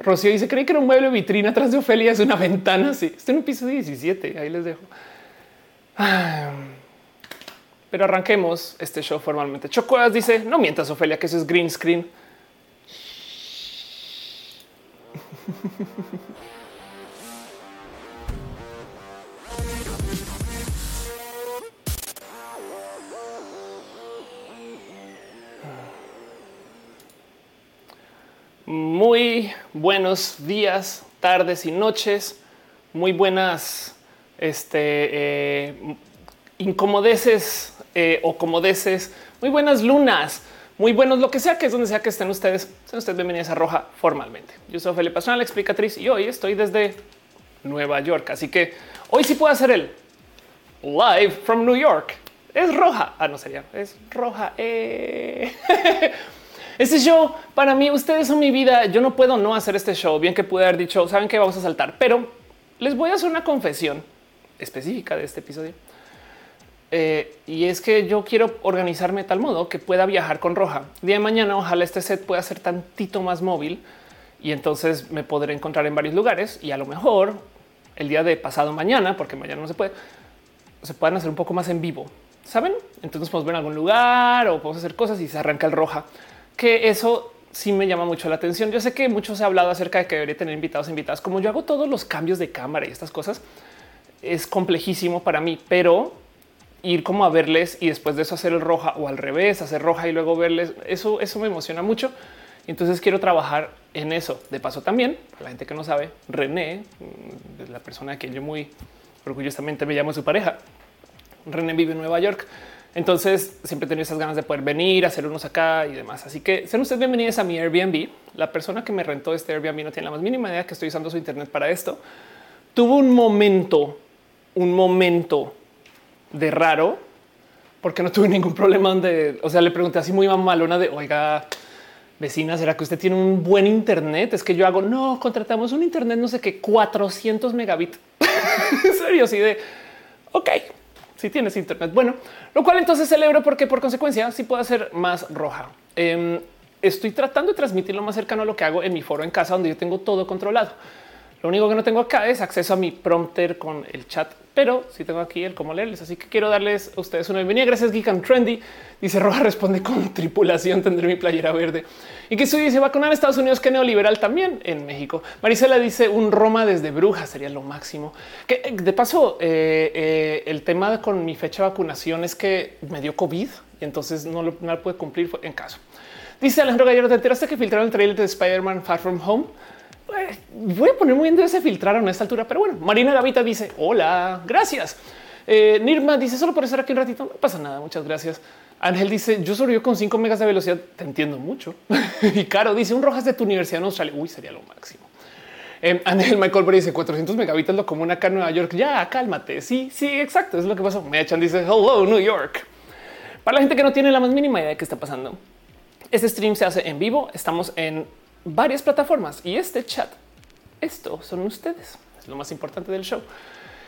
Rocío dice, creí que era un mueble vitrina atrás de Ofelia, es una ventana. Sí, está en un piso 17, ahí les dejo. Ah, pero arranquemos este show formalmente. Chocuas dice, no mientas, Ofelia, que eso es green screen. Muy buenos días, tardes y noches. Muy buenas este, eh, incomodeces eh, o comodeces. Muy buenas lunas. Muy buenos, lo que sea que es donde sea que estén ustedes. Sean ustedes bienvenidos a Roja formalmente. Yo soy Felipe Pastrana, la explicatriz, y hoy estoy desde Nueva York. Así que hoy sí puedo hacer el live from New York. Es roja. Ah, no sería, es roja. Eh. Este show para mí, ustedes son mi vida. Yo no puedo no hacer este show. Bien que pude haber dicho, saben que vamos a saltar, pero les voy a hacer una confesión específica de este episodio. Eh, y es que yo quiero organizarme de tal modo que pueda viajar con Roja. Día de mañana, ojalá este set pueda ser tantito más móvil y entonces me podré encontrar en varios lugares y a lo mejor el día de pasado mañana, porque mañana no se puede, se puedan hacer un poco más en vivo. Saben? Entonces podemos ver en algún lugar o podemos hacer cosas y se arranca el Roja que eso sí me llama mucho la atención. Yo sé que muchos se ha hablado acerca de que debería tener invitados e invitadas. Como yo hago todos los cambios de cámara y estas cosas, es complejísimo para mí, pero ir como a verles y después de eso hacer el roja o al revés, hacer roja y luego verles, eso, eso me emociona mucho. Entonces quiero trabajar en eso. De paso también, la gente que no sabe, René, mm, la persona que yo muy orgullosamente me llamo su pareja. René vive en Nueva York entonces siempre he tenido esas ganas de poder venir, hacer unos acá y demás. Así que sean ustedes bienvenidos a mi Airbnb. La persona que me rentó este Airbnb no tiene la más mínima idea que estoy usando su internet para esto. Tuvo un momento, un momento de raro, porque no tuve ningún problema donde, o sea, le pregunté así muy mamalona de, oiga, vecina, ¿será que usted tiene un buen internet? Es que yo hago, no, contratamos un internet, no sé qué, 400 megabits. en serio, así de, ok, si tienes internet. Bueno, lo cual entonces celebro porque por consecuencia sí puedo hacer más roja. Em, estoy tratando de transmitir lo más cercano a lo que hago en mi foro en casa, donde yo tengo todo controlado. Lo único que no tengo acá es acceso a mi prompter con el chat, pero sí tengo aquí el cómo leerles. Así que quiero darles a ustedes una bienvenida. Gracias, Geek and Trendy. Dice Roja responde con tripulación. Tendré mi playera verde y que se vacunar a Estados Unidos, que neoliberal también en México. Marisela dice un Roma desde bruja sería lo máximo. Que eh, de paso, eh, eh, el tema con mi fecha de vacunación es que me dio COVID y entonces no lo, no puede cumplir en caso. Dice Alejandro Gallero, ¿te enteraste que filtraron el trailer de Spider-Man Far From Home? Voy a poner muy bien de ese filtrar a esta altura, pero bueno, Marina Gavita dice hola, gracias. Eh, Nirma dice solo por estar aquí un ratito, no pasa nada, muchas gracias. Ángel dice yo sobrevivo con 5 megas de velocidad, te entiendo mucho. y Caro dice un rojas de tu universidad en Australia, uy, sería lo máximo. Eh, Ángel Michael Berry dice 400 megabitas lo común acá en Nueva York. Ya cálmate. Sí, sí, exacto. Es lo que pasó. Me echan, dice hello, New York. Para la gente que no tiene la más mínima idea de qué está pasando, este stream se hace en vivo. Estamos en varias plataformas y este chat, esto son ustedes. Es lo más importante del show.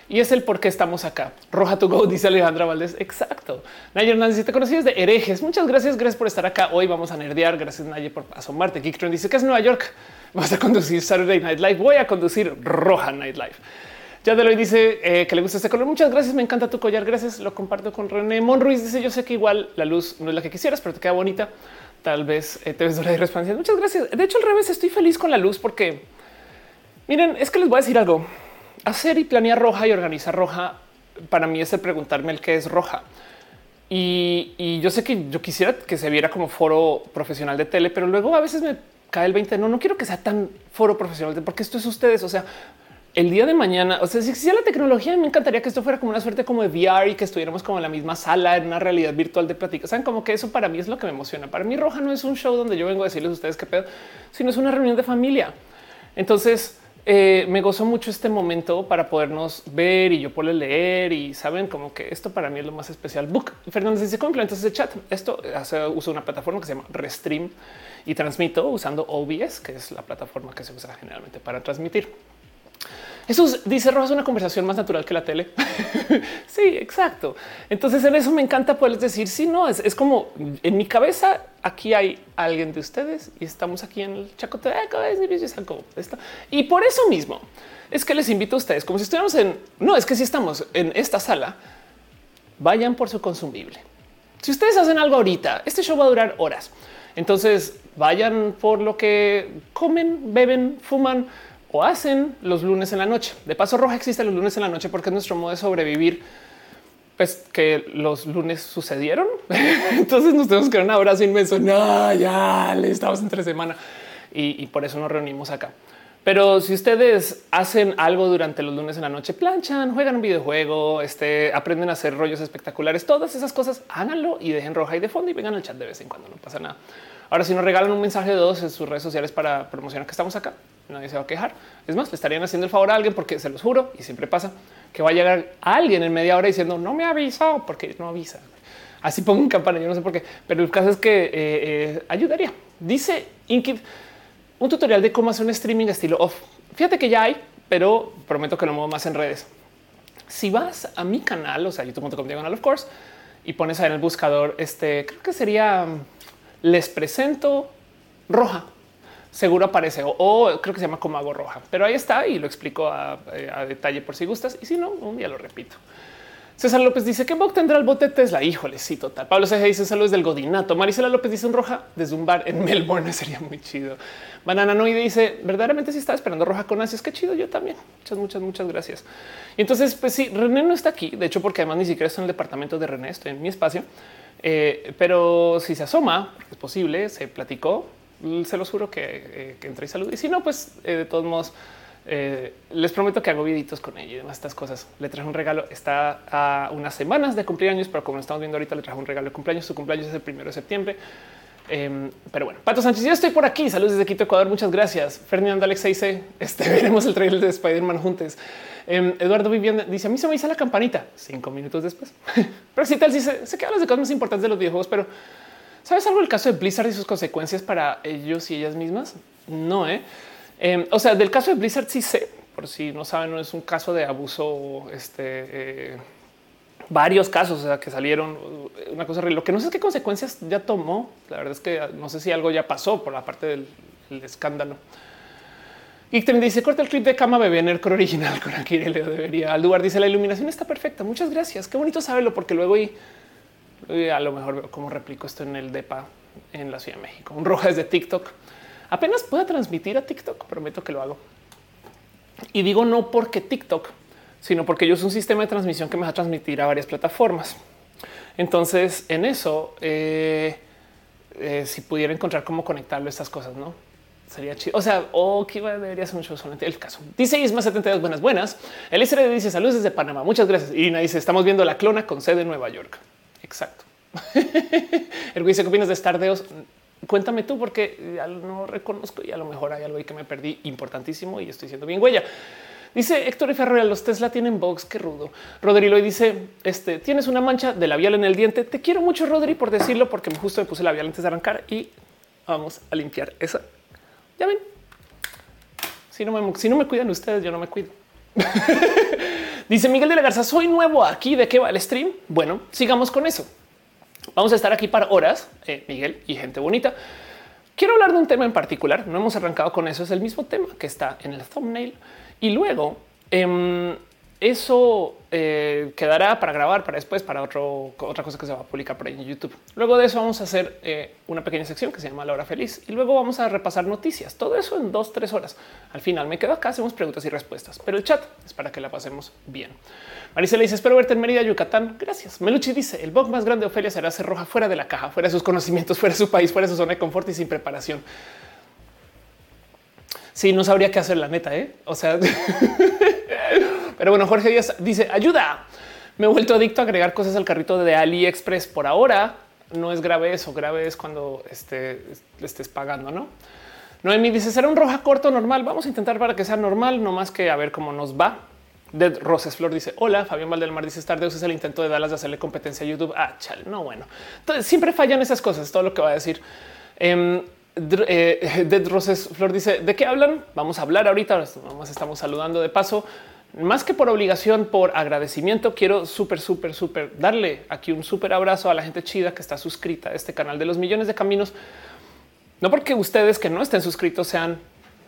Y es el por qué estamos acá. Roja to go, dice Alejandra Valdés. Exacto. Nayer Hernández, si te conocí de herejes. Muchas gracias. Gracias por estar acá. Hoy vamos a nerdear. Gracias, Nayer, por asomarte. Geektron dice que es Nueva York. Vas a conducir Saturday Night Live. Voy a conducir Roja Night Live. Ya de hoy dice eh, que le gusta este color. Muchas gracias. Me encanta tu collar. Gracias. Lo comparto con René Monruiz. Dice: Yo sé que igual la luz no es la que quisieras, pero te queda bonita tal vez eh, te ves de responsabilidad. Muchas gracias. De hecho, al revés, estoy feliz con la luz porque miren, es que les voy a decir algo. Hacer y planear roja y organizar roja para mí es el preguntarme el qué es roja. Y, yo sé que yo quisiera que se viera como foro profesional de tele, pero luego a veces me cae el 20. No, no quiero que sea tan foro profesional, porque esto es ustedes. O sea, el día de mañana, o sea, si existía la tecnología, me encantaría que esto fuera como una suerte como de VR y que estuviéramos como en la misma sala, en una realidad virtual de plática. Saben como que eso para mí es lo que me emociona. Para mí, Roja no es un show donde yo vengo a decirles a ustedes qué pedo, sino es una reunión de familia. Entonces, eh, me gozó mucho este momento para podernos ver y yo poder leer y saben como que esto para mí es lo más especial. Book Fernández dice cómo implementas ese chat. Esto hace uso una plataforma que se llama Restream y transmito usando OBS, que es la plataforma que se usa generalmente para transmitir. Eso dice Roja es una conversación más natural que la tele. sí, exacto. Entonces en eso me encanta poder decir, sí, no, es, es, como en mi cabeza, aquí hay alguien de ustedes y estamos aquí en el Chacoteco y por eso mismo es que les invito a ustedes, como si estuviéramos en, no, es que si estamos en esta sala, vayan por su consumible. Si ustedes hacen algo ahorita, este show va a durar horas. Entonces vayan por lo que comen, beben, fuman o hacen los lunes en la noche. De paso roja existe los lunes en la noche porque es nuestro modo de sobrevivir. Pues que los lunes sucedieron. Entonces nos tenemos que dar un abrazo inmenso. No, ya le estamos entre semana y, y por eso nos reunimos acá. Pero si ustedes hacen algo durante los lunes en la noche, planchan, juegan un videojuego, este, aprenden a hacer rollos espectaculares, todas esas cosas, háganlo y dejen roja y de fondo y vengan al chat de vez en cuando, no pasa nada. Ahora, si nos regalan un mensaje de dos en sus redes sociales para promocionar que estamos acá, nadie se va a quejar. Es más, le estarían haciendo el favor a alguien porque se los juro y siempre pasa que va a llegar alguien en media hora diciendo no me avisó porque no avisa. Así pongo un campana, yo no sé por qué, pero el caso es que eh, eh, ayudaría. Dice Inkid un tutorial de cómo hacer un streaming estilo off. Fíjate que ya hay, pero prometo que lo muevo más en redes. Si vas a mi canal, o sea, youtube.com diagonal of course, y pones ahí en el buscador, este creo que sería les presento roja. Seguro aparece o, creo que se llama como hago roja, pero ahí está y lo explico a, eh, a detalle por si gustas. Y si no, un día lo repito. César López dice que bot tendrá el bote Tesla. Híjole, sí, total. Pablo Ceja dice saludos del Godinato. Marisela López dice un roja desde un bar en Melbourne. Sería muy chido. Banana Noide dice verdaderamente si está esperando roja con ansias. Qué chido. Yo también. Muchas, muchas, muchas gracias. Y entonces, pues sí, René no está aquí. De hecho, porque además ni siquiera estoy en el departamento de René, estoy en mi espacio. Eh, pero si se asoma, es posible, se platicó. Se los juro que, eh, que y salud. Y si no, pues eh, de todos modos, eh, les prometo que hago viditos con ella y demás estas cosas. Le traje un regalo. Está a unas semanas de cumpleaños, pero como estamos viendo ahorita, le traje un regalo de cumpleaños. Su cumpleaños es el primero de septiembre. Em, pero bueno, Pato Sánchez, yo estoy por aquí. Saludos desde Quito, Ecuador. Muchas gracias. Fernando Alex dice: Este veremos el trailer de Spider-Man juntos. Em, Eduardo Vivienda dice: A mí se me hizo la campanita cinco minutos después. pero si tal, dice: Se quedan las cosas más importantes de los videojuegos, pero sabes algo del caso de Blizzard y sus consecuencias para ellos y ellas mismas? No, eh. Em, o sea, del caso de Blizzard sí sé, por si no saben, no es un caso de abuso, este, eh, varios casos o sea, que salieron, una cosa Lo que no sé es qué consecuencias ya tomó. La verdad es que no sé si algo ya pasó por la parte del, escándalo. Y también dice corta el clip de cama bebé en el original con aquí le debería. Al lugar dice la iluminación está perfecta. Muchas gracias. Qué bonito saberlo porque luego y, a lo mejor veo cómo replico esto en el DEPA en la Ciudad de México. Un roja desde TikTok apenas pueda transmitir a TikTok. Prometo que lo hago. Y digo no porque TikTok, sino porque yo es un sistema de transmisión que me va a transmitir a varias plataformas. Entonces, en eso, eh, eh, si pudiera encontrar cómo conectarlo a estas cosas, no sería chido. O sea, o que debería ser un show solamente el caso. Dice Isma 72 buenas, buenas. El dice saludos desde Panamá. Muchas gracias. Irina dice estamos viendo la clona con sede en Nueva York. Exacto. el dice qué opinas de Stardeos cuéntame tú, porque ya no reconozco y a lo mejor hay algo ahí que me perdí importantísimo y estoy siendo bien huella. Dice Héctor y Ferrer, los Tesla tienen box, qué rudo. Rodri lo dice, este, tienes una mancha de labial en el diente. Te quiero mucho, Rodri, por decirlo, porque justo me puse labial antes de arrancar y vamos a limpiar esa. Ya ven, si no me, si no me cuidan ustedes, yo no me cuido. dice Miguel de la Garza, soy nuevo aquí, ¿de qué va el stream? Bueno, sigamos con eso. Vamos a estar aquí para horas, eh, Miguel y gente bonita. Quiero hablar de un tema en particular. No hemos arrancado con eso. Es el mismo tema que está en el thumbnail. Y luego em, eso eh, quedará para grabar para después, para otra cosa que se va a publicar por ahí en YouTube. Luego de eso vamos a hacer eh, una pequeña sección que se llama La Hora Feliz y luego vamos a repasar noticias. Todo eso en dos, tres horas. Al final me quedo acá, hacemos preguntas y respuestas, pero el chat es para que la pasemos bien. Marisa le dice espero verte en Mérida, Yucatán. Gracias. Meluchi dice el bug más grande de Ofelia será ser roja fuera de la caja, fuera de sus conocimientos, fuera de su país, fuera de su zona de confort y sin preparación. Sí, no sabría qué hacer la neta, ¿eh? O sea, pero bueno, Jorge Díaz dice ayuda. Me he vuelto adicto a agregar cosas al carrito de AliExpress. Por ahora no es grave eso, grave es cuando este, le estés pagando, ¿no? Noemi dice será un roja corto normal. Vamos a intentar para que sea normal, no más que a ver cómo nos va. De Roses Flor dice hola. Fabián Valdelmar dice Stardeus es el intento de Dallas de hacerle competencia a YouTube. Ah, chale, no, bueno. Entonces siempre fallan esas cosas. Todo lo que va a decir. Em, eh, Dead Roses Flor dice de qué hablan. Vamos a hablar ahorita. Vamos, estamos saludando de paso. Más que por obligación, por agradecimiento, quiero súper, súper, súper darle aquí un súper abrazo a la gente chida que está suscrita a este canal de los millones de caminos. No porque ustedes que no estén suscritos sean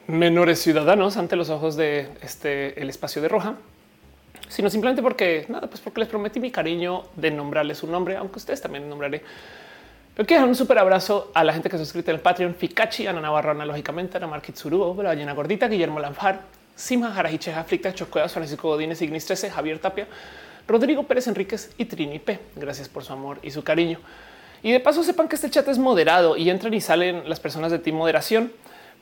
menores ciudadanos ante los ojos de este el espacio de roja, sino simplemente porque nada, pues porque les prometí mi cariño de nombrarles su nombre, aunque ustedes también nombraré. Pero quiero un súper abrazo a la gente que se suscribe en el Patreon, Fikachi, Ana Navarro, lógicamente, Ana Marquitsuru, Ballena Gordita, Guillermo Lanfar, Sima Jarajiche, Aflicta, Chocueas, Francisco Godínez, Ignis 13, Javier Tapia, Rodrigo Pérez Enríquez y Trini P. Gracias por su amor y su cariño. Y de paso sepan que este chat es moderado y entran y salen las personas de ti Moderación.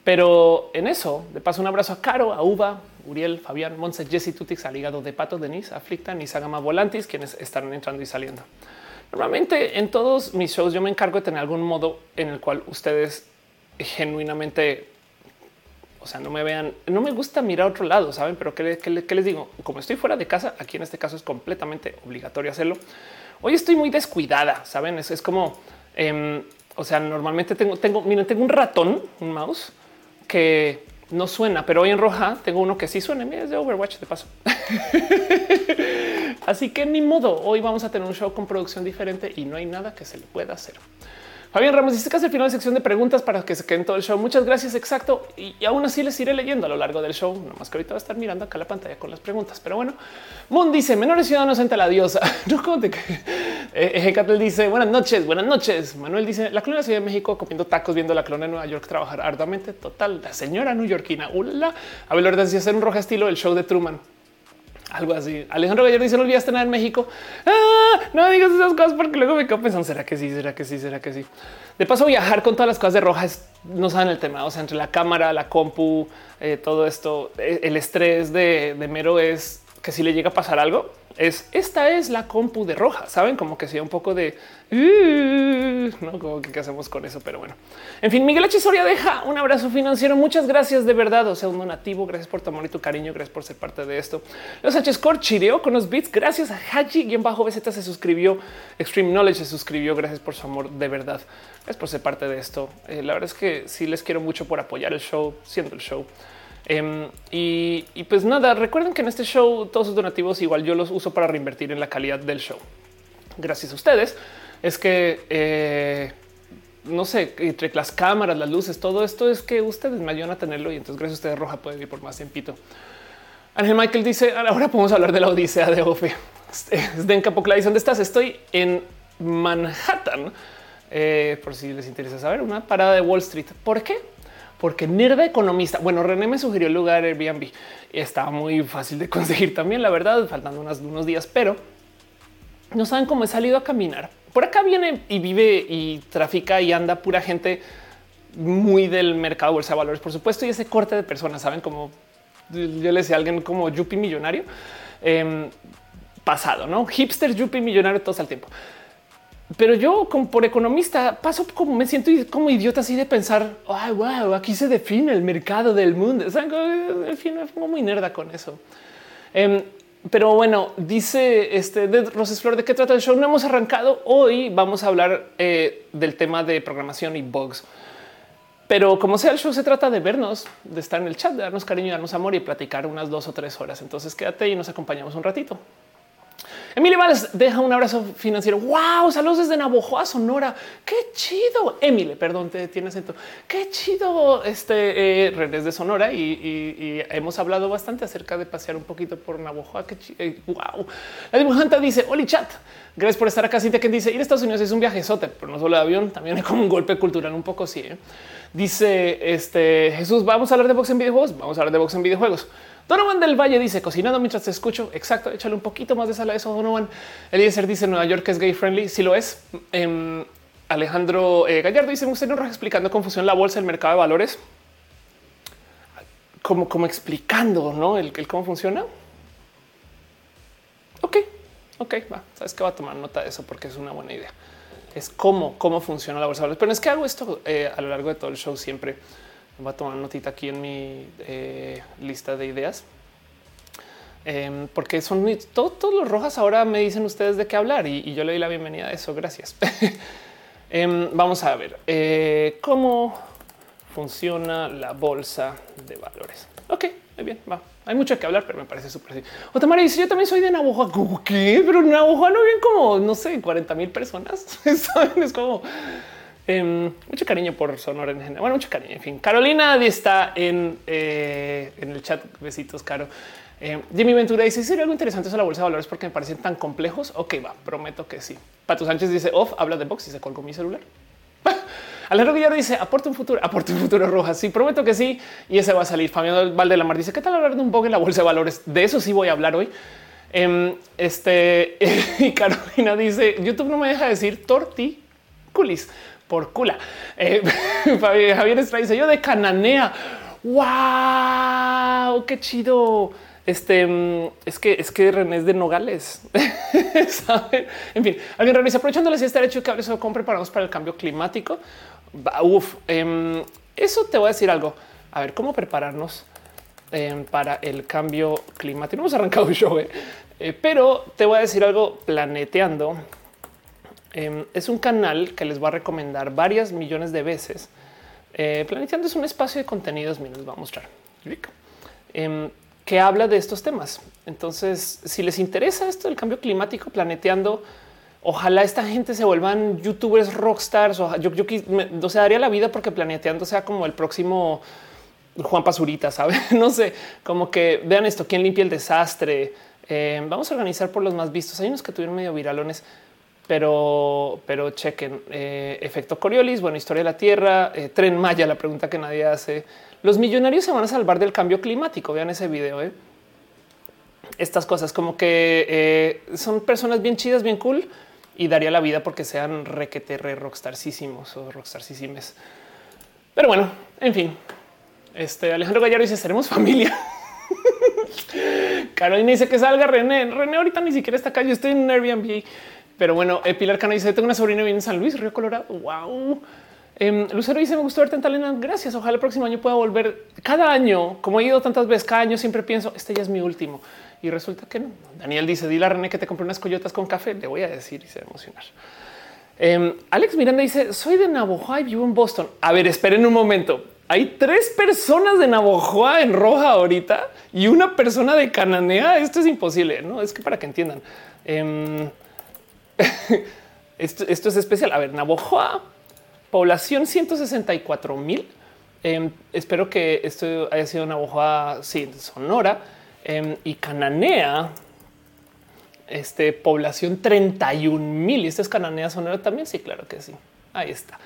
Pero en eso, de paso, un abrazo a Caro, a Uva, Uriel, Fabián, Monse, Jesse, Tutix, Aligado de Pato, Denise, Aflicta, Nisagama Volantis, quienes están entrando y saliendo. Normalmente en todos mis shows yo me encargo de tener algún modo en el cual ustedes genuinamente, o sea, no me vean, no me gusta mirar a otro lado, saben, pero ¿qué, les digo? Como estoy fuera de casa, aquí en este caso es completamente obligatorio hacerlo. Hoy estoy muy descuidada, saben, es, como, em, o sea, normalmente tengo, tengo, miren, tengo un ratón, un mouse que no suena, pero hoy en roja tengo uno que sí suena. Mira, es de Overwatch de paso. Así que ni modo. Hoy vamos a tener un show con producción diferente y no hay nada que se le pueda hacer. Fabián Ramos dice es el final de sección de preguntas para que se queden todo el show. Muchas gracias. Exacto. Y, aún así les iré leyendo a lo largo del show. No más que ahorita va a estar mirando acá la pantalla con las preguntas. Pero bueno, Moon dice menores ciudadanos ante la diosa. No como te eh, dice buenas noches, buenas noches. Manuel dice la clona de Ciudad de México comiendo tacos, viendo la clona de Nueva York trabajar arduamente. Total. La señora newyorkina. Hola. Abel decía hacer un roja estilo el show de Truman algo así. Alejandro Gallardo dice no olvidaste nada en México. Ah, no digas esas cosas porque luego me quedo pensando será que sí, será que sí, será que sí. De paso viajar con todas las cosas de rojas no saben el tema. O sea, entre la cámara, la compu, eh, todo esto, eh, el estrés de mero es que si le llega a pasar algo, es esta es la compu de roja. Saben como que sea un poco de uh", no como que qué hacemos con eso, pero bueno, en fin, Miguel H. Soria deja un abrazo financiero. Muchas gracias de verdad. O sea, un donativo. Gracias por tu amor y tu cariño. Gracias por ser parte de esto. Los H. Score chireó con los bits. Gracias a Haji y en bajo BZ se suscribió. Extreme Knowledge se suscribió. Gracias por su amor de verdad. Gracias por ser parte de esto. Eh, la verdad es que sí les quiero mucho por apoyar el show, siendo el show. Em, y, pues nada, recuerden que en este show todos sus donativos igual yo los uso para reinvertir en la calidad del show. Gracias a ustedes es que eh, no sé, entre las cámaras, las luces, todo esto es que ustedes me ayudan a tenerlo y entonces gracias a ustedes Roja puede ir por más tiempito. Ángel Michael dice ahora podemos hablar de la Odisea de Ofe. Den Capocla dice dónde estás? Estoy en Manhattan. Eh, por si les interesa saber, una parada de Wall Street. ¿Por qué? Porque Nerva Economista, bueno, René me sugirió el lugar Airbnb. Estaba muy fácil de conseguir también, la verdad, faltando unos días, pero no saben cómo he salido a caminar. Por acá viene y vive y trafica y anda pura gente muy del mercado bolsa de valores, por supuesto, y ese corte de personas, saben como yo le decía a alguien como Yuppie millonario em, pasado, no hipster, Yuppie millonario todos al tiempo. Pero yo, como por economista, paso como me siento como idiota así de pensar, ay, wow, aquí se define el mercado del mundo. En fin, me pongo muy nerda con eso. Em, pero bueno, dice este de Roses Flor, ¿de qué trata el show? No hemos arrancado. Hoy vamos a hablar eh, del tema de programación y bugs. Pero como sea, el show se trata de vernos, de estar en el chat, de darnos cariño, darnos amor y platicar unas dos o tres horas. Entonces quédate y nos acompañamos un ratito. Emily Valles deja un abrazo financiero. Wow, saludos desde Navojoa, Sonora. Qué chido. Emily, perdón, te tiene acento. Qué chido. Este eh, de Sonora y, hemos hablado bastante acerca de pasear un poquito por Navojoa. Qué chido. wow. La dibujante dice: Oli chat. Gracias por estar acá. Cintia que dice ir a Estados Unidos es un viajezote, pero no solo de avión, también es como un golpe cultural un poco. Sí. ¿eh? Dice este Jesús: Vamos a hablar de box en videojuegos. Vamos a hablar de box en videojuegos. Donovan del Valle dice cocinando mientras te escucho. Exacto. Échale un poquito más de sal a eso. Donovan Eliezer dice Nueva York es gay friendly. Si lo es. Em, Alejandro eh, Gallardo dice usted no explicando confusión la bolsa, el mercado de valores. Como, como explicando ¿no? el, el cómo funciona. Ok, ok, va. Sabes que va a tomar nota de eso porque es una buena idea. Es cómo, cómo funciona la bolsa de valores. Pero es que hago esto eh, a lo largo de todo el show siempre Voy a tomar notita aquí en mi eh, lista de ideas. Em, porque son todos los rojas ahora me dicen ustedes de qué hablar y, yo le doy la bienvenida a eso. Gracias. Em, vamos a ver eh, cómo funciona la bolsa de valores. Ok, muy bien, va. Hay mucho que hablar, pero me parece súper así. Dice: Yo también soy de Navajo. ¿Qué? Pero Navajo no viven como, no sé, 40 mil personas. Es como em, mucho cariño por Sonora en general. Bueno, mucho cariño. En fin, Carolina está en, eh, en el chat. Besitos, Caro. Eh, Jimmy Ventura dice: ¿Sería algo interesante eso la bolsa de valores porque me parecen tan complejos? Ok, va, prometo que sí. Pato Sánchez dice: Off, habla de box y se colgó mi celular. Alejandro Guillermo dice aporte un futuro, aporte un futuro roja. Sí, prometo que sí. Y ese va a salir. Fabián Valdelamar dice qué tal hablar de un bug en la bolsa de valores. De eso sí voy a hablar hoy. Em, este y Carolina dice YouTube no me deja decir tortículis por cula. Eh, Javier Estrada dice yo de Cananea. Wow, qué chido. Este mm, es que es que René es de Nogales. En fin, alguien realiza aprovechando la siesta hecho que hable sobre cómo preparamos para el cambio climático. Uf, em, eso te voy a decir algo. A ver cómo prepararnos em, para el cambio climático. No hemos arrancado un show, eh, eh, pero te voy a decir algo. Planeteando em, es un canal que les voy a recomendar varias millones de veces. Eh, Planeteando es un espacio de contenidos. Miren, les voy a mostrar que habla de estos temas. Entonces, si les interesa esto del cambio climático, planeteando, ojalá esta gente se vuelvan youtubers rockstars. O yo, yo o sea, daría la vida porque planeteando sea como el próximo Juan Pazurita, sabe? no sé, como que vean esto, quién limpia el desastre. Eh, vamos a organizar por los más vistos. Hay unos que tuvieron medio viralones, pero, pero chequen eh, efecto Coriolis, bueno, historia de la Tierra, eh, Tren Maya, la pregunta que nadie hace. Los millonarios se van a salvar del cambio climático. Vean ese video. ¿eh? Estas cosas como que son personas bien chidas, bien cool y daría la vida porque sean requete re rockstarcísimos o rockstarcísimes. Pero bueno, en fin, este Alejandro Gallardo dice seremos familia. Carolina dice que salga René. René ahorita ni siquiera está acá. Yo estoy en Airbnb. Pero bueno, eh, Pilar Cano dice tengo una sobrina bien en San Luis, Río Colorado. Wow. Em, Lucero dice: Me gustó verte en Talena. Gracias. Ojalá el próximo año pueda volver. Cada año, como he ido tantas veces, cada año siempre pienso: Este ya es mi último. Y resulta que no. Daniel dice: Dile a René que te compré unas coyotas con café. Le voy a decir y se va a emocionar. Em, Alex Miranda dice: Soy de Navojoa y vivo en Boston. A ver, esperen un momento. Hay tres personas de Navojoa en roja ahorita y una persona de Cananea. Esto es imposible. No es que para que entiendan. Em, esto, esto, es especial. A ver, Navojoa Población 164 mil. Em, espero que esto haya sido una hoja sí, sonora em, y Cananea. Este población 31 mil y este es Cananea sonora también. Sí, claro que sí. Ahí está.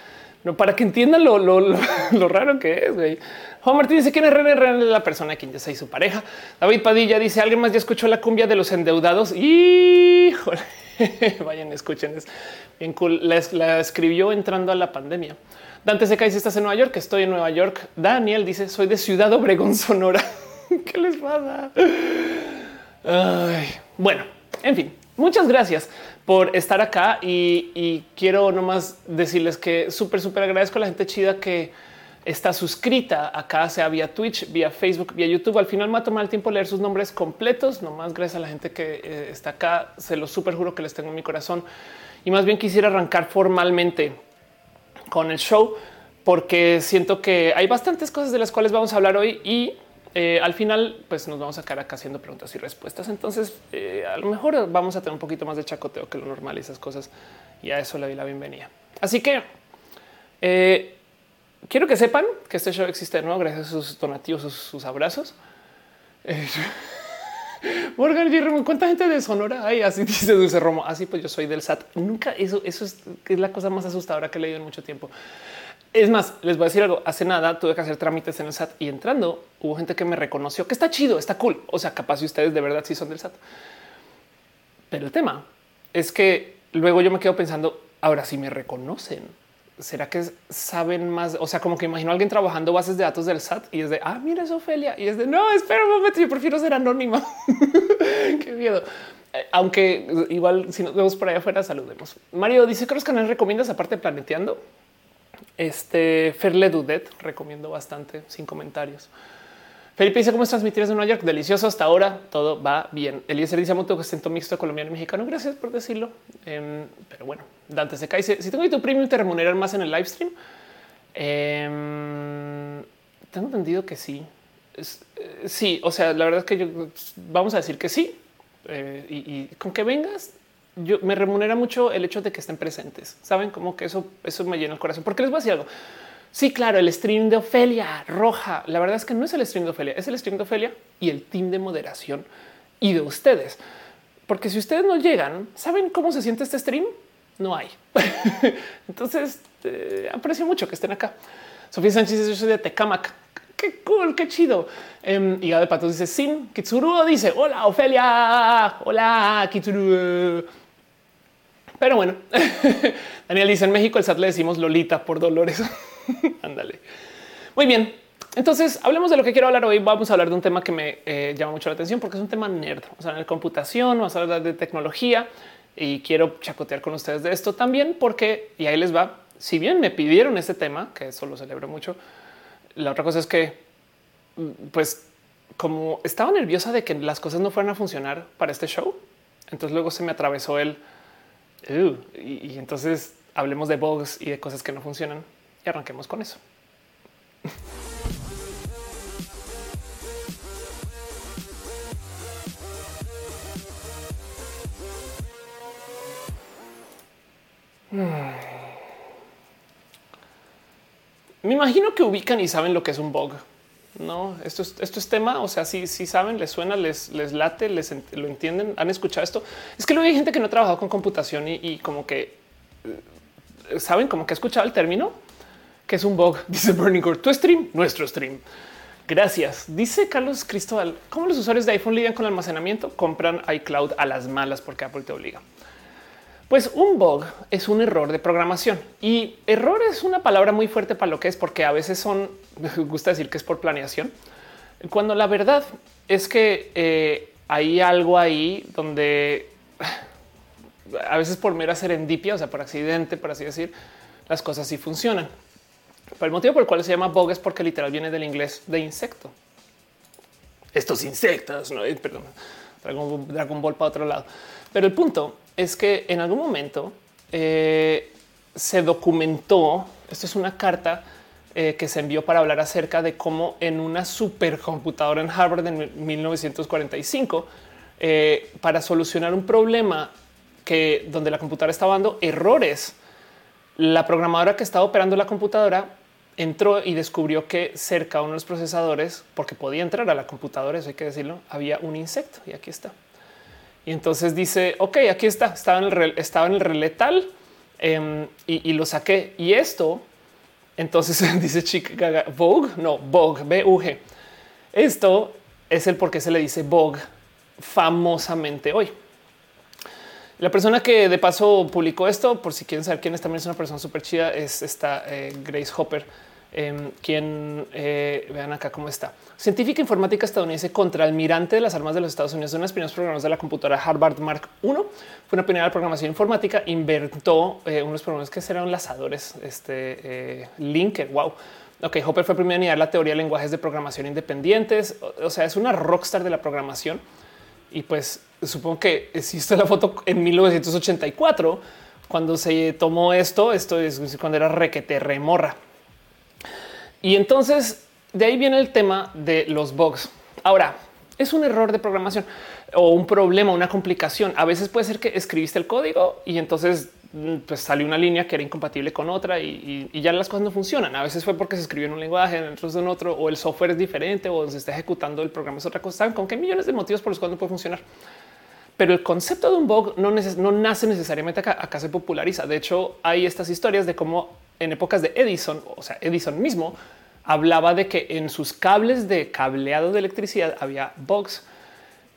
No, para que entiendan lo, raro que es. Juan Martín dice quién es René, René la persona quien ya soy su pareja. David Padilla dice alguien más ya escuchó la cumbia de los endeudados. Híjole. Vayan, escuchen. Es bien cool. La, escribió entrando a la pandemia. Dante se cae si estás en Nueva York. Estoy en Nueva York. Daniel dice soy de Ciudad Obregón, Sonora. ¿Qué les pasa? bueno, en fin, muchas gracias por estar acá y, y quiero nomás decirles que súper, súper agradezco a la gente chida que está suscrita acá, sea vía Twitch, vía Facebook, vía YouTube. Al final me va a tomar el tiempo leer sus nombres completos, nomás gracias a la gente que eh, está acá. Se lo súper juro que les tengo en mi corazón. Y más bien quisiera arrancar formalmente con el show, porque siento que hay bastantes cosas de las cuales vamos a hablar hoy y eh, al final pues nos vamos a quedar acá haciendo preguntas y respuestas. Entonces eh, a lo mejor vamos a tener un poquito más de chacoteo que lo normal y esas cosas. Y a eso le doy la bienvenida. Así que quiero que sepan que este show existe ¿no? gracias a sus donativos, sus, abrazos. Eh, Morgan G. ¿cuánta gente de Sonora hay? Así dice Dulce Romo. Así ah, pues yo soy del SAT. Nunca eso, eso es, es la cosa más asustadora que he leído en mucho tiempo. Es más, les voy a decir algo. Hace nada tuve que hacer trámites en el SAT y entrando hubo gente que me reconoció que está chido, está cool. O sea, capaz si ustedes de verdad sí son del SAT. Pero el tema es que luego yo me quedo pensando, ahora sí me reconocen será que saben más? O sea, como que imagino a alguien trabajando bases de datos del SAT y es de ah, mira, es Ofelia y es de no, espera un momento. Yo prefiero ser anónima. Qué miedo. Eh, aunque igual si nos vemos por allá afuera, saludemos. Mario dice que los canales recomiendas aparte de planeteando. Este Ferle Dudet recomiendo bastante sin comentarios. Felipe dice cómo es transmitir desde Nueva York. Delicioso hasta ahora. Todo va bien. Eliezer dice que siento mixto colombiano y mexicano. Gracias por decirlo. Em, pero bueno, Dante se cae. Si tengo tu premium, te remuneran más en el live stream. Em, tengo entendido que sí. Eh, sí, o sea, la verdad es que yo vamos a decir que sí. Eh, y, con que vengas, yo me remunera mucho el hecho de que estén presentes. Saben como que eso, eso me llena el corazón. Porque les voy a decir algo. Sí, claro, el stream de Ofelia roja. La verdad es que no es el stream de Ofelia, es el stream de Ofelia y el team de moderación y de ustedes. Porque si ustedes no llegan, ¿saben cómo se siente este stream? No hay. Entonces, eh, aprecio mucho que estén acá. Sofía Sánchez, yo soy de Tecamac. Qué cool, qué chido. Um, y de Patos dice sin Kitsuru dice hola Ofelia, hola Kitsuru. Pero bueno, Daniel dice en México el SAT le decimos Lolita por dolores. Ándale. Muy bien. Entonces hablemos de lo que quiero hablar hoy. Vamos a hablar de un tema que me eh, llama mucho la atención porque es un tema nerd. O sea, en computación, vamos a hablar de tecnología y quiero chacotear con ustedes de esto también porque y ahí les va. Si bien me pidieron este tema, que eso lo celebro mucho, la otra cosa es que, pues, como estaba nerviosa de que las cosas no fueran a funcionar para este show, entonces luego se me atravesó el y, y entonces hablemos de bugs y de cosas que no funcionan y arranquemos con eso. Me imagino que ubican y saben lo que es un bug. No, esto es, tema. O sea, si, saben, les suena, les, les late, les lo entienden, han escuchado esto. Es que luego hay gente que no ha trabajado con computación y, como que eh, saben, como que ha escuchado el término que es un bug. Dice Burning Core, tu stream, nuestro stream. Gracias. Dice Carlos Cristóbal, ¿cómo los usuarios de iPhone lidian con el almacenamiento? Compran iCloud a las malas porque Apple te obliga. Pues un bug es un error de programación y error es una palabra muy fuerte para lo que es, porque a veces son, me gusta decir que es por planeación, cuando la verdad es que eh, hay algo ahí donde a veces por mera serendipia, o sea, por accidente, por así decir, las cosas sí funcionan. Pero el motivo por el cual se llama bug es porque literal viene del inglés de insecto. Estos insectos, no, perdón, Dragon, Dragon Ball para otro lado. Pero el punto es que en algún momento eh, se documentó, esto es una carta eh, que se envió para hablar acerca de cómo en una supercomputadora en Harvard en 1945, eh, para solucionar un problema que donde la computadora estaba dando errores, la programadora que estaba operando la computadora entró y descubrió que cerca de uno de los procesadores, porque podía entrar a la computadora, eso hay que decirlo, había un insecto y aquí está. Y entonces dice, ok, aquí está, estaba en el, estaba en el relé tal em, y, lo saqué. Y esto, entonces dice Chick Gaga, Vogue, no, Vogue, B-U-G. Esto es el por qué se le dice Vogue famosamente hoy. La persona que de paso publicó esto, por si quieren saber quién es, también es una persona súper chida, es esta eh, Grace Hopper Em, quien eh, vean acá cómo está. Científica informática estadounidense contraalmirante de las armas de los Estados Unidos, de unos primeros programas de la computadora Harvard Mark I. Fue una pionera de programación informática. Inventó eh, unos programas que serán lanzadores. Este Linker. Wow. Ok, Hopper fue primera en idear la teoría de lenguajes de programación independientes. O, sea, es una rockstar de la programación. Y pues supongo que existe la foto en 1984 cuando se tomó esto. Esto es cuando era requete remorra. Y entonces de ahí viene el tema de los bugs. Ahora, es un error de programación o un problema, una complicación. A veces puede ser que escribiste el código y entonces pues salió una línea que era incompatible con otra y, ya las cosas no funcionan. A veces fue porque se escribió en un lenguaje, dentro de en otro, o el software es diferente o se está ejecutando el programa es otra cosa. Con qué millones de motivos por los cuales no puede funcionar. Pero el concepto de un bug no, nace necesariamente acá se populariza. De hecho, hay estas historias de cómo en épocas de Edison, o sea, Edison mismo hablaba de que en sus cables de cableado de electricidad había bugs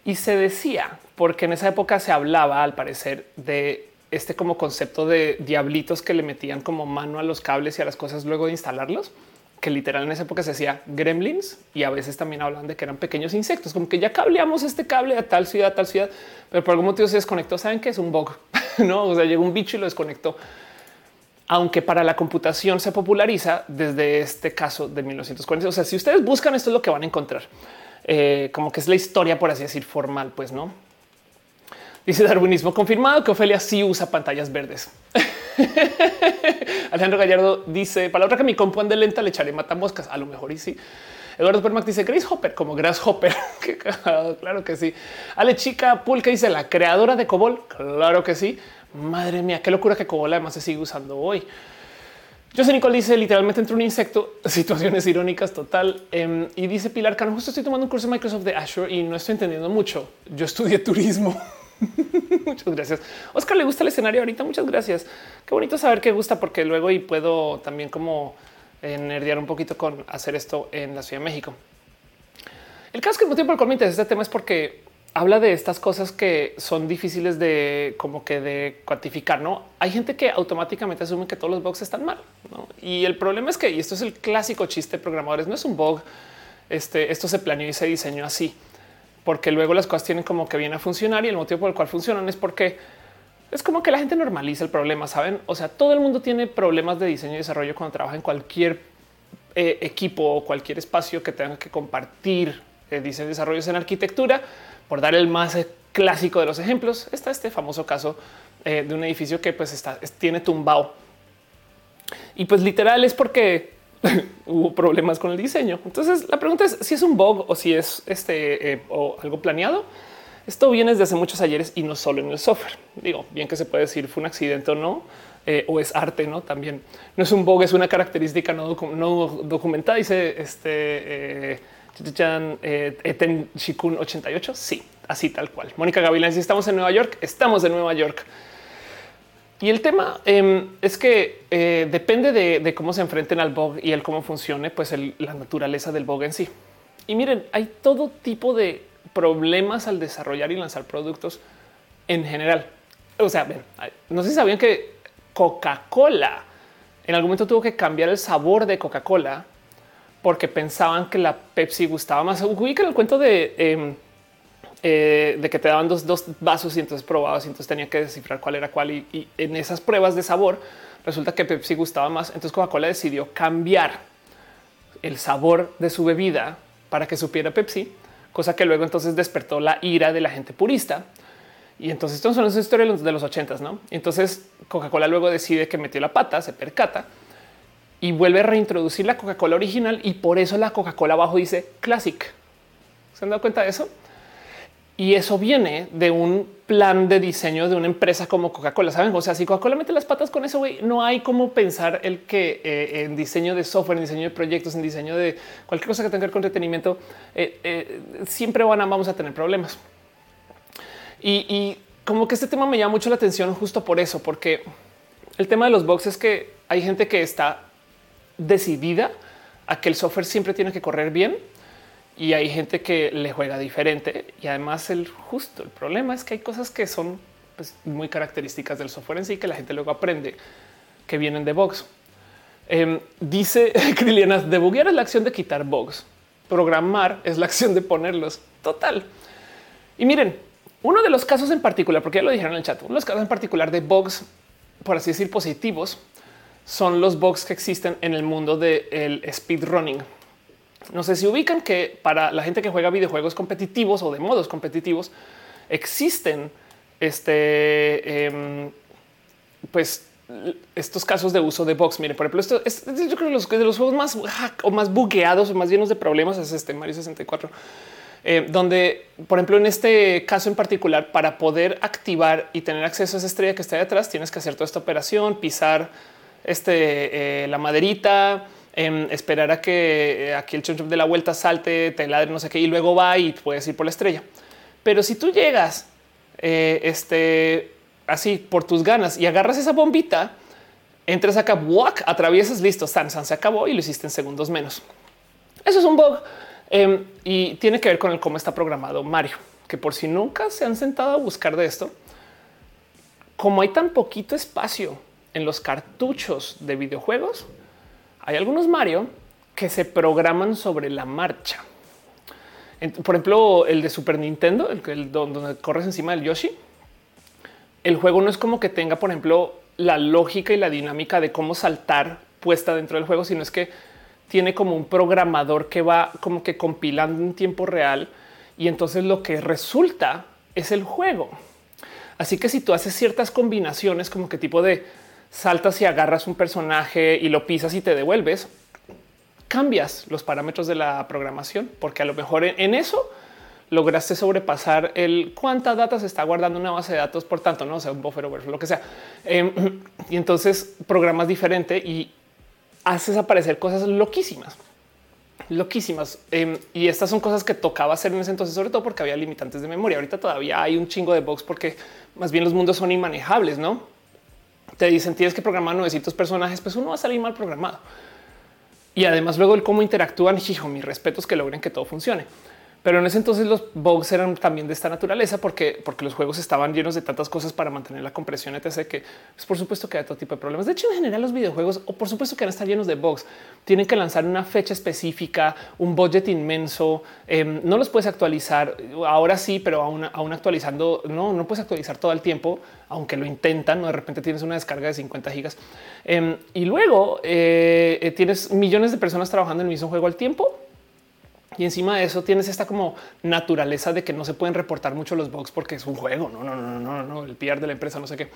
y se decía, porque en esa época se hablaba al parecer de este como concepto de diablitos que le metían como mano a los cables y a las cosas luego de instalarlos, que literal en esa época se hacía gremlins y a veces también hablan de que eran pequeños insectos, como que ya cableamos este cable a tal ciudad, a tal ciudad, pero por algún motivo se desconectó. Saben que es un bug, no? O sea, llegó un bicho y lo desconectó aunque para la computación se populariza desde este caso de 1940. O sea, si ustedes buscan esto es lo que van a encontrar, eh, como que es la historia, por así decir, formal, pues no. Dice darwinismo confirmado que Ofelia sí usa pantallas verdes. Alejandro Gallardo dice: Para la otra que mi compu ande lenta, le echaré matamoscas. A lo mejor y sí. Eduardo Permac dice Grace Hopper como Grasshopper. Qué claro que sí. Ale Chica Pulca dice la creadora de Cobol. Claro que sí. Madre mía, qué locura que Cobol además se sigue usando hoy. José Nicole dice literalmente entre un insecto, situaciones irónicas total. Em, y dice Pilar Cano, justo estoy tomando un curso de Microsoft de Azure y no estoy entendiendo mucho. Yo estudié turismo. Muchas gracias. Oscar le gusta el escenario ahorita. Muchas gracias. Qué bonito saber que gusta porque luego y puedo también como eh, nerdear un poquito con hacer esto en la Ciudad de México. El caso que el motivo por el cual este tema es porque habla de estas cosas que son difíciles de como que de cuantificar. No hay gente que automáticamente asume que todos los bugs están mal. Y el problema es que, y esto es el clásico chiste de programadores, no es un bug. Este, esto se planeó y se diseñó así, porque luego las cosas tienen como que vienen a funcionar y el motivo por el cual funcionan es porque es como que la gente normaliza el problema. Saben? O sea, todo el mundo tiene problemas de diseño y desarrollo cuando trabaja en cualquier eh, equipo o cualquier espacio que tenga que compartir eh, diseño y desarrollos en arquitectura por dar el más clásico de los ejemplos, está este famoso caso eh, de un edificio que pues está, tiene tumbado. Y pues literal es porque hubo problemas con el diseño. Entonces la pregunta es si es un bug o si es este eh, o algo planeado. Esto viene desde hace muchos ayeres y no solo en el software. Digo, bien que se puede decir fue un accidente o no, eh, o es arte, no? También no es un bug, es una característica no, no documentada. Dice este eh, Eten Shikun 88. Sí, así tal cual. Mónica Gavilán, si estamos en Nueva York, estamos en Nueva York. Y el tema em, es que eh, depende de, cómo se enfrenten al bug y el cómo funcione, pues la naturaleza del bug en sí. Y miren, hay todo tipo de problemas al desarrollar y lanzar productos en general. O sea, ven, no sé si sabían que Coca-Cola en algún momento tuvo que cambiar el sabor de Coca-Cola porque pensaban que la Pepsi gustaba más. Ubican el cuento de, em, eh, de que te daban dos, vasos y entonces probabas y entonces tenía que descifrar cuál era cuál. Y, en esas pruebas de sabor resulta que Pepsi gustaba más. Entonces Coca-Cola decidió cambiar el sabor de su bebida para que supiera Pepsi, cosa que luego entonces despertó la ira de la gente purista. Y entonces estos son las historias de los ochentas, ¿no? Entonces Coca-Cola luego decide que metió la pata, se percata y vuelve a reintroducir la Coca-Cola original y por eso la Coca-Cola abajo dice Classic. ¿Se han dado cuenta de eso? Y eso viene de un plan de diseño de una empresa como Coca-Cola. Saben, o sea, si Coca-Cola mete las patas con eso, no hay como pensar el que eh, en diseño de software, en diseño de proyectos, en diseño de cualquier cosa que tenga que ver con entretenimiento, eh, eh, siempre van a, vamos a tener problemas. Y, y, como que este tema me llama mucho la atención justo por eso, porque el tema de los bugs es que hay gente que está decidida a que el software siempre tiene que correr bien y hay gente que le juega diferente y además el justo el problema es que hay cosas que son pues, muy características del software en sí que la gente luego aprende que vienen de bugs. Em, dice Criliana, debuguear es la acción de quitar bugs. Programar es la acción de ponerlos. Total. Y miren, uno de los casos en particular, porque ya lo dijeron en el chat, uno de los casos en particular de bugs, por así decir, positivos, son los bugs que existen en el mundo del speedrunning. No sé si ubican que para la gente que juega videojuegos competitivos o de modos competitivos existen este, em, pues estos casos de uso de box. Miren, por ejemplo, esto es, yo creo que los, de los juegos más o más bugueados o más llenos de problemas es este Mario 64, eh, donde, por ejemplo, en este caso en particular, para poder activar y tener acceso a esa estrella que está detrás, tienes que hacer toda esta operación, pisar este, eh, la maderita, em, esperar a que eh, aquí el choncho de la vuelta salte, te ladre, no sé qué, y luego va y puedes ir por la estrella. Pero si tú llegas eh, este, así por tus ganas y agarras esa bombita, entras acá, walk, atraviesas, listo, San, se acabó y lo hiciste en segundos menos. Eso es un bug em, y tiene que ver con el cómo está programado Mario, que por si nunca se han sentado a buscar de esto, como hay tan poquito espacio en los cartuchos de videojuegos hay algunos Mario que se programan sobre la marcha. Por ejemplo, el de Super Nintendo, el, donde corres encima del Yoshi. El juego no es como que tenga, por ejemplo, la lógica y la dinámica de cómo saltar puesta dentro del juego, sino es que tiene como un programador que va como que compilando en tiempo real y entonces lo que resulta es el juego. Así que si tú haces ciertas combinaciones como que tipo de saltas y agarras un personaje y lo pisas y te devuelves, cambias los parámetros de la programación, porque a lo mejor en, eso lograste sobrepasar el cuánta data se está guardando una base de datos, por tanto, no sea un buffer overflow, lo que sea. Em, y entonces programas diferente y haces aparecer cosas loquísimas loquísimas. Em, y estas son cosas que tocaba hacer en ese entonces, sobre todo porque había limitantes de memoria. Ahorita todavía hay un chingo de bugs porque más bien los mundos son inmanejables, ¿no? Te dicen tienes que programar 900 personajes, pues uno va a salir mal programado. Y además luego el cómo interactúan, hijo, mis respetos que logren que todo funcione. Pero en ese entonces los bugs eran también de esta naturaleza porque, porque los juegos estaban llenos de tantas cosas para mantener la compresión, etc. Que pues, por supuesto que hay todo tipo de problemas. De hecho, en general los videojuegos, o por supuesto que van a estar llenos de bugs, tienen que lanzar una fecha específica, un budget inmenso, em, no los puedes actualizar. Ahora sí, pero aún, aún actualizando, no, no puedes actualizar todo el tiempo, aunque lo intentan. ¿no? De repente tienes una descarga de 50 gigas em, y luego eh, eh, tienes millones de personas trabajando en el mismo juego al tiempo y encima de eso tienes esta como naturaleza de que no se pueden reportar mucho los bugs porque es un juego. No, no, no, no, no, el PR de la empresa, no sé qué.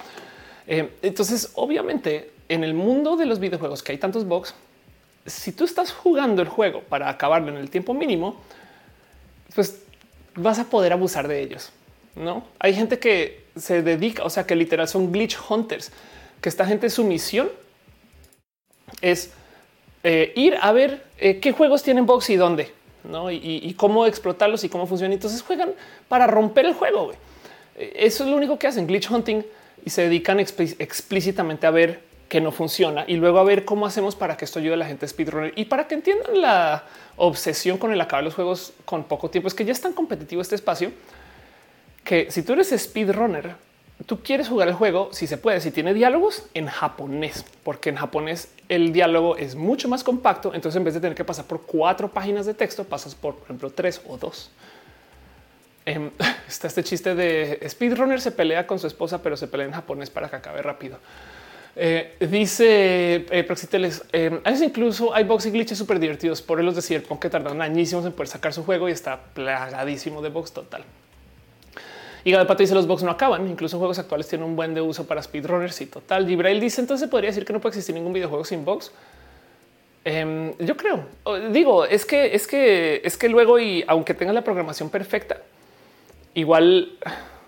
Eh, entonces, obviamente, en el mundo de los videojuegos que hay tantos bugs, si tú estás jugando el juego para acabarlo en el tiempo mínimo, pues vas a poder abusar de ellos. No hay gente que se dedica, o sea, que literal son glitch hunters, que esta gente su misión es eh, ir a ver eh, qué juegos tienen bugs y dónde y, cómo explotarlos y cómo funciona. Entonces juegan para romper el juego. Eso es lo único que hacen glitch hunting y se dedican explícitamente a ver que no funciona y luego a ver cómo hacemos para que esto ayude a la gente speedrunner y para que entiendan la obsesión con el acabar los juegos con poco tiempo. Es que ya es tan competitivo este espacio que si tú eres speedrunner, tú quieres jugar el juego, si se puede, si tiene diálogos en japonés, porque en japonés el diálogo es mucho más compacto. Entonces, en vez de tener que pasar por cuatro páginas de texto, pasas por, por ejemplo, tres o dos. Em, está este chiste de speedrunner se pelea con su esposa, pero se pelea en japonés para que acabe rápido. Eh, dice eh, Praxiteles, eh, a veces incluso hay box y glitches súper divertidos. Por los de Cyberpunk que tardaron añísimos en poder sacar su juego y está plagadísimo de box total. Y de Pato dice los box no acaban. Incluso juegos actuales tienen un buen de uso para speedrunners y total. Gibrail dice entonces podría decir que no puede existir ningún videojuego sin box. Em, yo creo, digo, es que es que es que luego y aunque tenga la programación perfecta, igual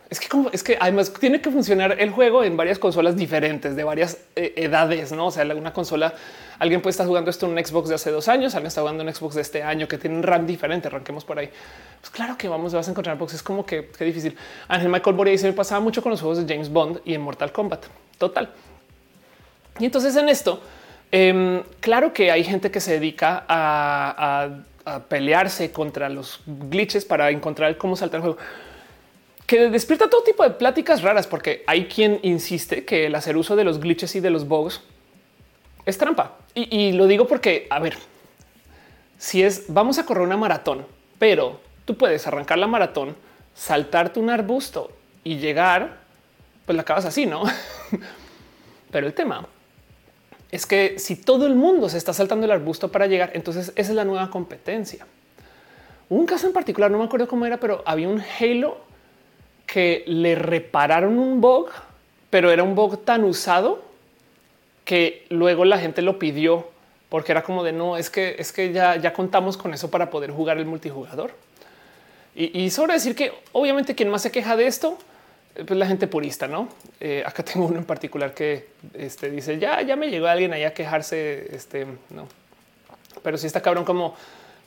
es que como es que además tiene que funcionar el juego en varias consolas diferentes de varias eh, edades, no? O sea, una consola, alguien puede estar jugando esto en un Xbox de hace dos años, alguien está jugando un Xbox de este año que tiene un RAM diferente. Arranquemos por ahí. Pues claro que vamos, vas a encontrar boxes como que, qué difícil. Ángel Michael Boria dice: Me pasaba mucho con los juegos de James Bond y en Mortal Kombat. Total. Y entonces en esto, em, claro que hay gente que se dedica a, a pelearse contra los glitches para encontrar cómo saltar el juego que despierta todo tipo de pláticas raras, porque hay quien insiste que el hacer uso de los glitches y de los bugs es trampa. Y, lo digo porque, a ver, si es vamos a correr una maratón, pero tú puedes arrancar la maratón, saltarte un arbusto y llegar, pues la acabas así, no? pero el tema es que si todo el mundo se está saltando el arbusto para llegar, entonces esa es la nueva competencia. Un caso en particular, no me acuerdo cómo era, pero había un Halo que le repararon un bug, pero era un bug tan usado que luego la gente lo pidió porque era como de no, es que es que ya, ya contamos con eso para poder jugar el multijugador. Y, y sobre decir que obviamente quien más se queja de esto, pues la gente purista, no? Eh, acá tengo uno en particular que este, dice ya, ya me llegó alguien ahí a quejarse. Este no, pero si está cabrón, como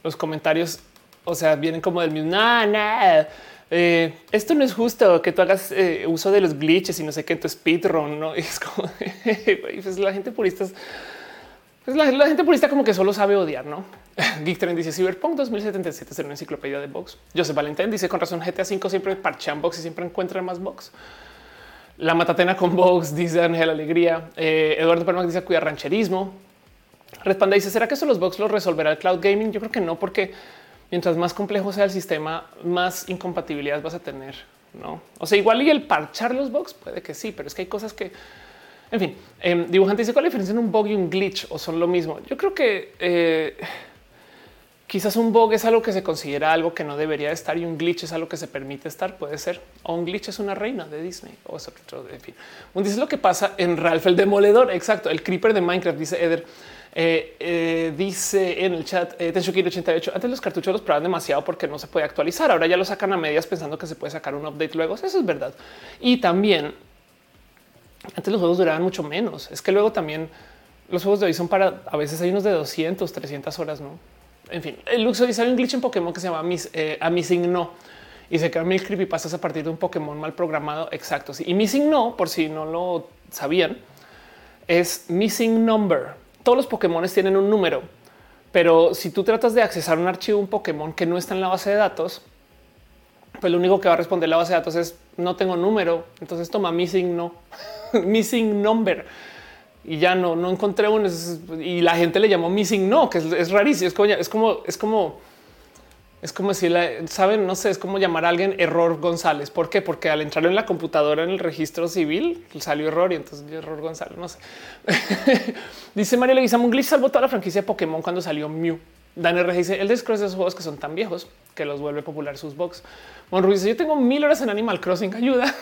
los comentarios, o sea, vienen como del mismo. No, no, eh, esto no es justo que tú hagas eh, uso de los glitches y no sé qué en tu speedrun. No es como pues la gente purista. Es la, gente purista como que solo sabe odiar, no? Geek Trend dice Cyberpunk 2077 es una enciclopedia de box. Joseph Valentín dice con razón GTA 5 siempre parchean box y siempre encuentran más box. La matatena con box dice Ángel Alegría. Eh, Eduardo Palma dice cuida rancherismo. Responde dice será que eso los box los resolverá el cloud gaming? Yo creo que no, porque mientras más complejo sea el sistema, más incompatibilidad vas a tener. No, o sea, igual y el parchar los bugs puede que sí, pero es que hay cosas que, en fin, em, dibujante dice cuál es la diferencia en un bug y un glitch o son lo mismo. Yo creo que eh, quizás un bug es algo que se considera algo que no debería estar y un glitch es algo que se permite estar. Puede ser o un glitch es una reina de Disney o es otro. En fin, un dice lo que pasa en Ralph el Demoledor. Exacto. El creeper de Minecraft dice Eder. Eh, eh, dice en el chat eh, 88 antes los cartuchos los probaban demasiado porque no se puede actualizar. Ahora ya lo sacan a medias pensando que se puede sacar un update luego. Eso es verdad. Y también antes los juegos duraban mucho menos. Es que luego también los juegos de hoy son para a veces hay unos de 200, 300 horas, no? En fin, el Luxo dice hay un glitch en Pokémon que se llama eh, a Missing No y se crean mil creepypastas a partir de un Pokémon mal programado. Exacto. Sí. Y Missing No, por si no lo sabían, es Missing Number. Todos los Pokémon tienen un número, pero si tú tratas de accesar un archivo, un Pokémon que no está en la base de datos, pues lo único que va a responder la base de datos es no tengo número. Entonces toma Missing No, Missing Number y ya no, no encontré uno. Y la gente le llamó missing no, que es, rarísimo. Es como, es como, es como, es como si la saben, no sé, es como llamar a alguien error González. ¿Por qué? Porque al entrar en la computadora en el registro civil salió error y entonces error González. No sé. dice María Leguizamo, un glitch salvó toda la franquicia de Pokémon cuando salió Mew. Dan R dice el descross de esos juegos que son tan viejos que los vuelve popular sus box. Mon dice yo tengo mil horas en Animal Crossing. Ayuda.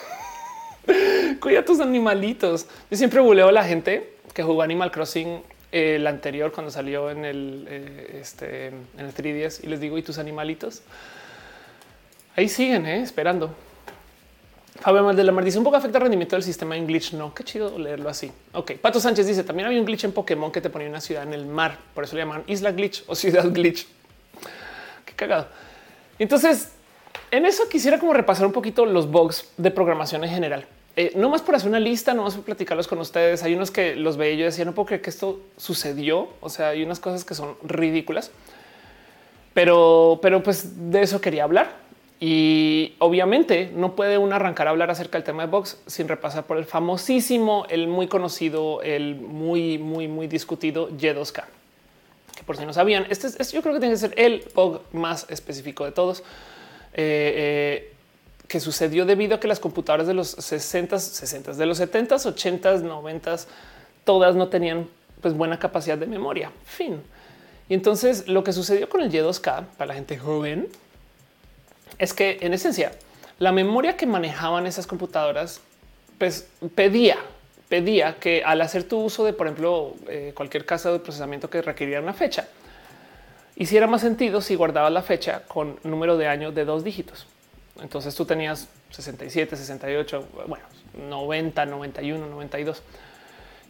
Cuida tus animalitos. Yo siempre buleo a la gente que jugó Animal Crossing el anterior cuando salió en el, eh, este, en el 3DS y les digo, ¿y tus animalitos? Ahí siguen eh, esperando. Fabio de la maldición un poco afecta el rendimiento del sistema en glitch. No, qué chido leerlo así. Ok, Pato Sánchez dice también había un glitch en Pokémon que te ponía una ciudad en el mar. Por eso le llaman isla glitch o ciudad glitch. Qué cagado. Entonces, en eso quisiera como repasar un poquito los bugs de programación en general. Eh, no más por hacer una lista, no más por platicarlos con ustedes. Hay unos que los veía y yo decía, no puedo creer que esto sucedió. O sea, hay unas cosas que son ridículas, pero, pero pues de eso quería hablar. Y obviamente no puede uno arrancar a hablar acerca del tema de Vox sin repasar por el famosísimo, el muy conocido, el muy, muy, muy discutido Y2K. Que por si no sabían, este, es, yo creo que tiene que ser el bug más específico de todos. Eh, eh, que sucedió debido a que las computadoras de los 60, 60, de los 70, 80, 90, todas no tenían pues buena capacidad de memoria. Fin. Y entonces lo que sucedió con el Y2K para la gente joven es que en esencia la memoria que manejaban esas computadoras pues pedía pedía que al hacer tu uso de, por ejemplo, eh, cualquier caso de procesamiento que requiriera una fecha, hiciera más sentido si guardabas la fecha con número de año de dos dígitos. Entonces tú tenías 67, 68, bueno, 90, 91, 92.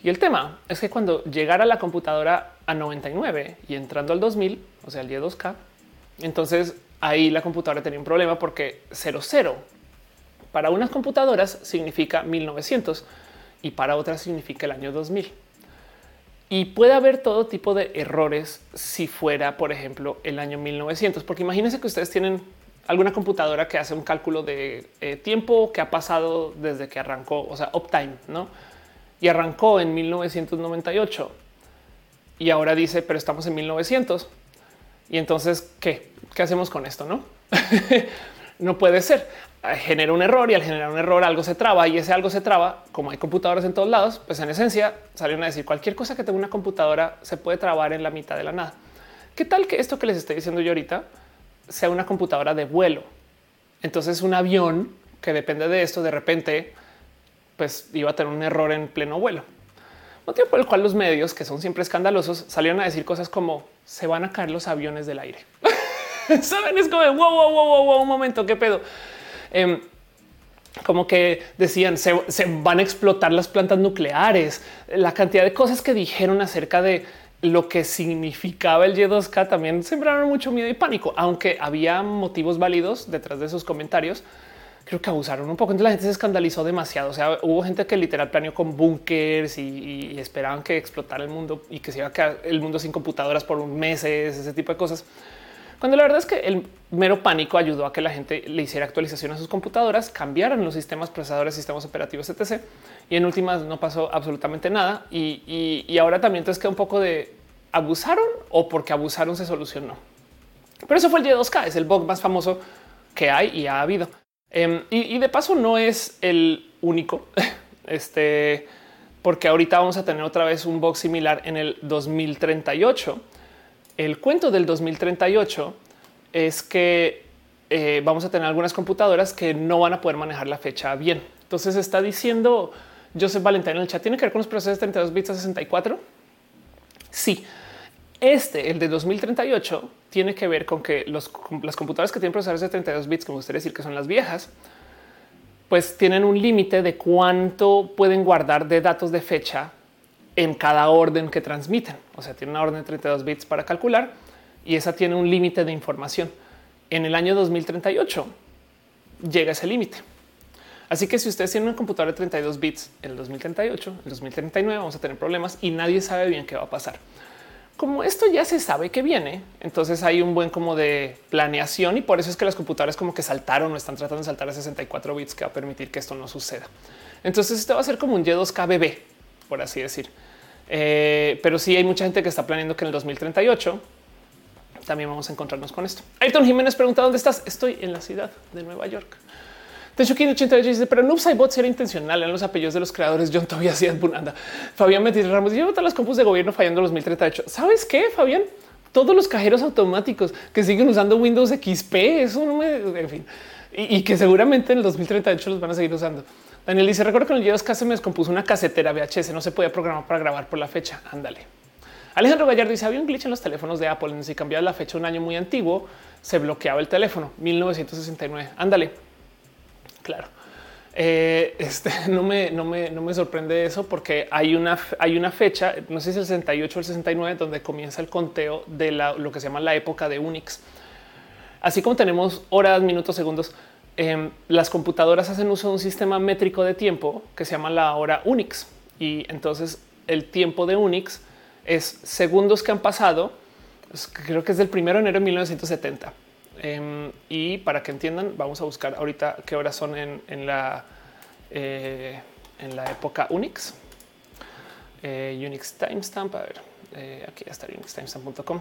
Y el tema es que cuando llegara la computadora a 99 y entrando al 2000, o sea, el día 2K, entonces ahí la computadora tenía un problema porque 00 para unas computadoras significa 1900 y para otras significa el año 2000. Y puede haber todo tipo de errores si fuera, por ejemplo, el año 1900, porque imagínense que ustedes tienen alguna computadora que hace un cálculo de eh, tiempo que ha pasado desde que arrancó, o sea, uptime, ¿no? Y arrancó en 1998 y ahora dice, pero estamos en 1900. Y entonces, ¿qué? ¿Qué hacemos con esto? No, no puede ser. Genera un error y al generar un error algo se traba y ese algo se traba. Como hay computadoras en todos lados, pues en esencia salieron a decir cualquier cosa que tenga una computadora se puede trabar en la mitad de la nada. ¿Qué tal que esto que les estoy diciendo yo ahorita sea una computadora de vuelo. Entonces un avión que depende de esto de repente pues iba a tener un error en pleno vuelo. Motivo por el cual los medios, que son siempre escandalosos, salieron a decir cosas como se van a caer los aviones del aire. Saben, es como wow, wow, wow, wow, un momento, qué pedo. Em, como que decían se, se, van a explotar las plantas nucleares, la cantidad de cosas que dijeron acerca de lo que significaba el Y2K también sembraron mucho miedo y pánico, aunque había motivos válidos detrás de esos comentarios. Creo que abusaron un poco. Entonces la gente se escandalizó demasiado. O sea, hubo gente que literal planeó con búnkers y, esperaban que explotara el mundo y que se iba a quedar el mundo sin computadoras por un meses, ese tipo de cosas. Cuando la verdad es que el mero pánico ayudó a que la gente le hiciera actualización a sus computadoras, cambiaran los sistemas procesadores, sistemas operativos, etc. Y en últimas no pasó absolutamente nada. Y, y ahora también entonces queda un poco de abusaron o porque abusaron se solucionó. Pero eso fue el Y2K, es el bug más famoso que hay y ha habido. Em, y, de paso no es el único, este, porque ahorita vamos a tener otra vez un bug similar en el 2038 El cuento del 2038 es que eh, vamos a tener algunas computadoras que no van a poder manejar la fecha bien. Entonces está diciendo Joseph Valentín en el chat, ¿tiene que ver con los procesos de 32 bits a 64? Sí. Este, el de 2038, tiene que ver con que las computadoras que tienen procesadores de 32 bits, me gustaría decir que son las viejas, pues tienen un límite de cuánto pueden guardar de datos de fecha en cada orden que transmiten. O sea, tiene una orden de 32 bits para calcular y esa tiene un límite de información. En el año 2038 llega ese límite. Así que si ustedes tienen una computadora de 32 bits en el 2038, en el 2039 vamos a tener problemas y nadie sabe bien qué va a pasar. Como esto ya se sabe que viene, entonces hay un buen como de planeación y por eso es que las computadoras como que saltaron o están tratando de saltar a 64 bits que va a permitir que esto no suceda. Entonces esto va a ser como un Y2K bebé, por así decir. Eh, pero sí hay mucha gente que está planeando que en el 2038 también vamos a encontrarnos con esto. Ayrton Jiménez pregunta dónde estás. Estoy en la ciudad de Nueva York. De hecho, 88 dice, pero Noobs Bots era intencional en los apellidos de los creadores. John todavía hacía Bunanda. Fabián Metis Ramos llevo todas las compus de gobierno fallando los 2038. ¿Sabes qué, Fabián? Todos los cajeros automáticos que siguen usando Windows XP, eso no me, en fin, y, que seguramente en el 2038 los van a seguir usando. Daniel dice: Recuerdo que en el G2K se me descompuso una casetera VHS, no se podía programar para grabar por la fecha. Ándale. Alejandro Gallardo dice: Había un glitch en los teléfonos de Apple. Si cambiaba la fecha un año muy antiguo, se bloqueaba el teléfono 1969. Ándale. Claro. Eh, este, no, me, no, me, no me sorprende eso porque hay una, hay una fecha, no sé si el 68 o el 69, donde comienza el conteo de lo que se llama la época de Unix. Así como tenemos horas, minutos, segundos, em, las computadoras hacen uso de un sistema métrico de tiempo que se llama la hora Unix. Y entonces el tiempo de Unix es segundos que han pasado. Creo que es del primero de enero de 1970 Em, y para que entiendan, vamos a buscar ahorita qué horas son en, la eh, en la época Unix. Eh, Unix timestamp. A ver, eh, aquí está unixtimestamp.com.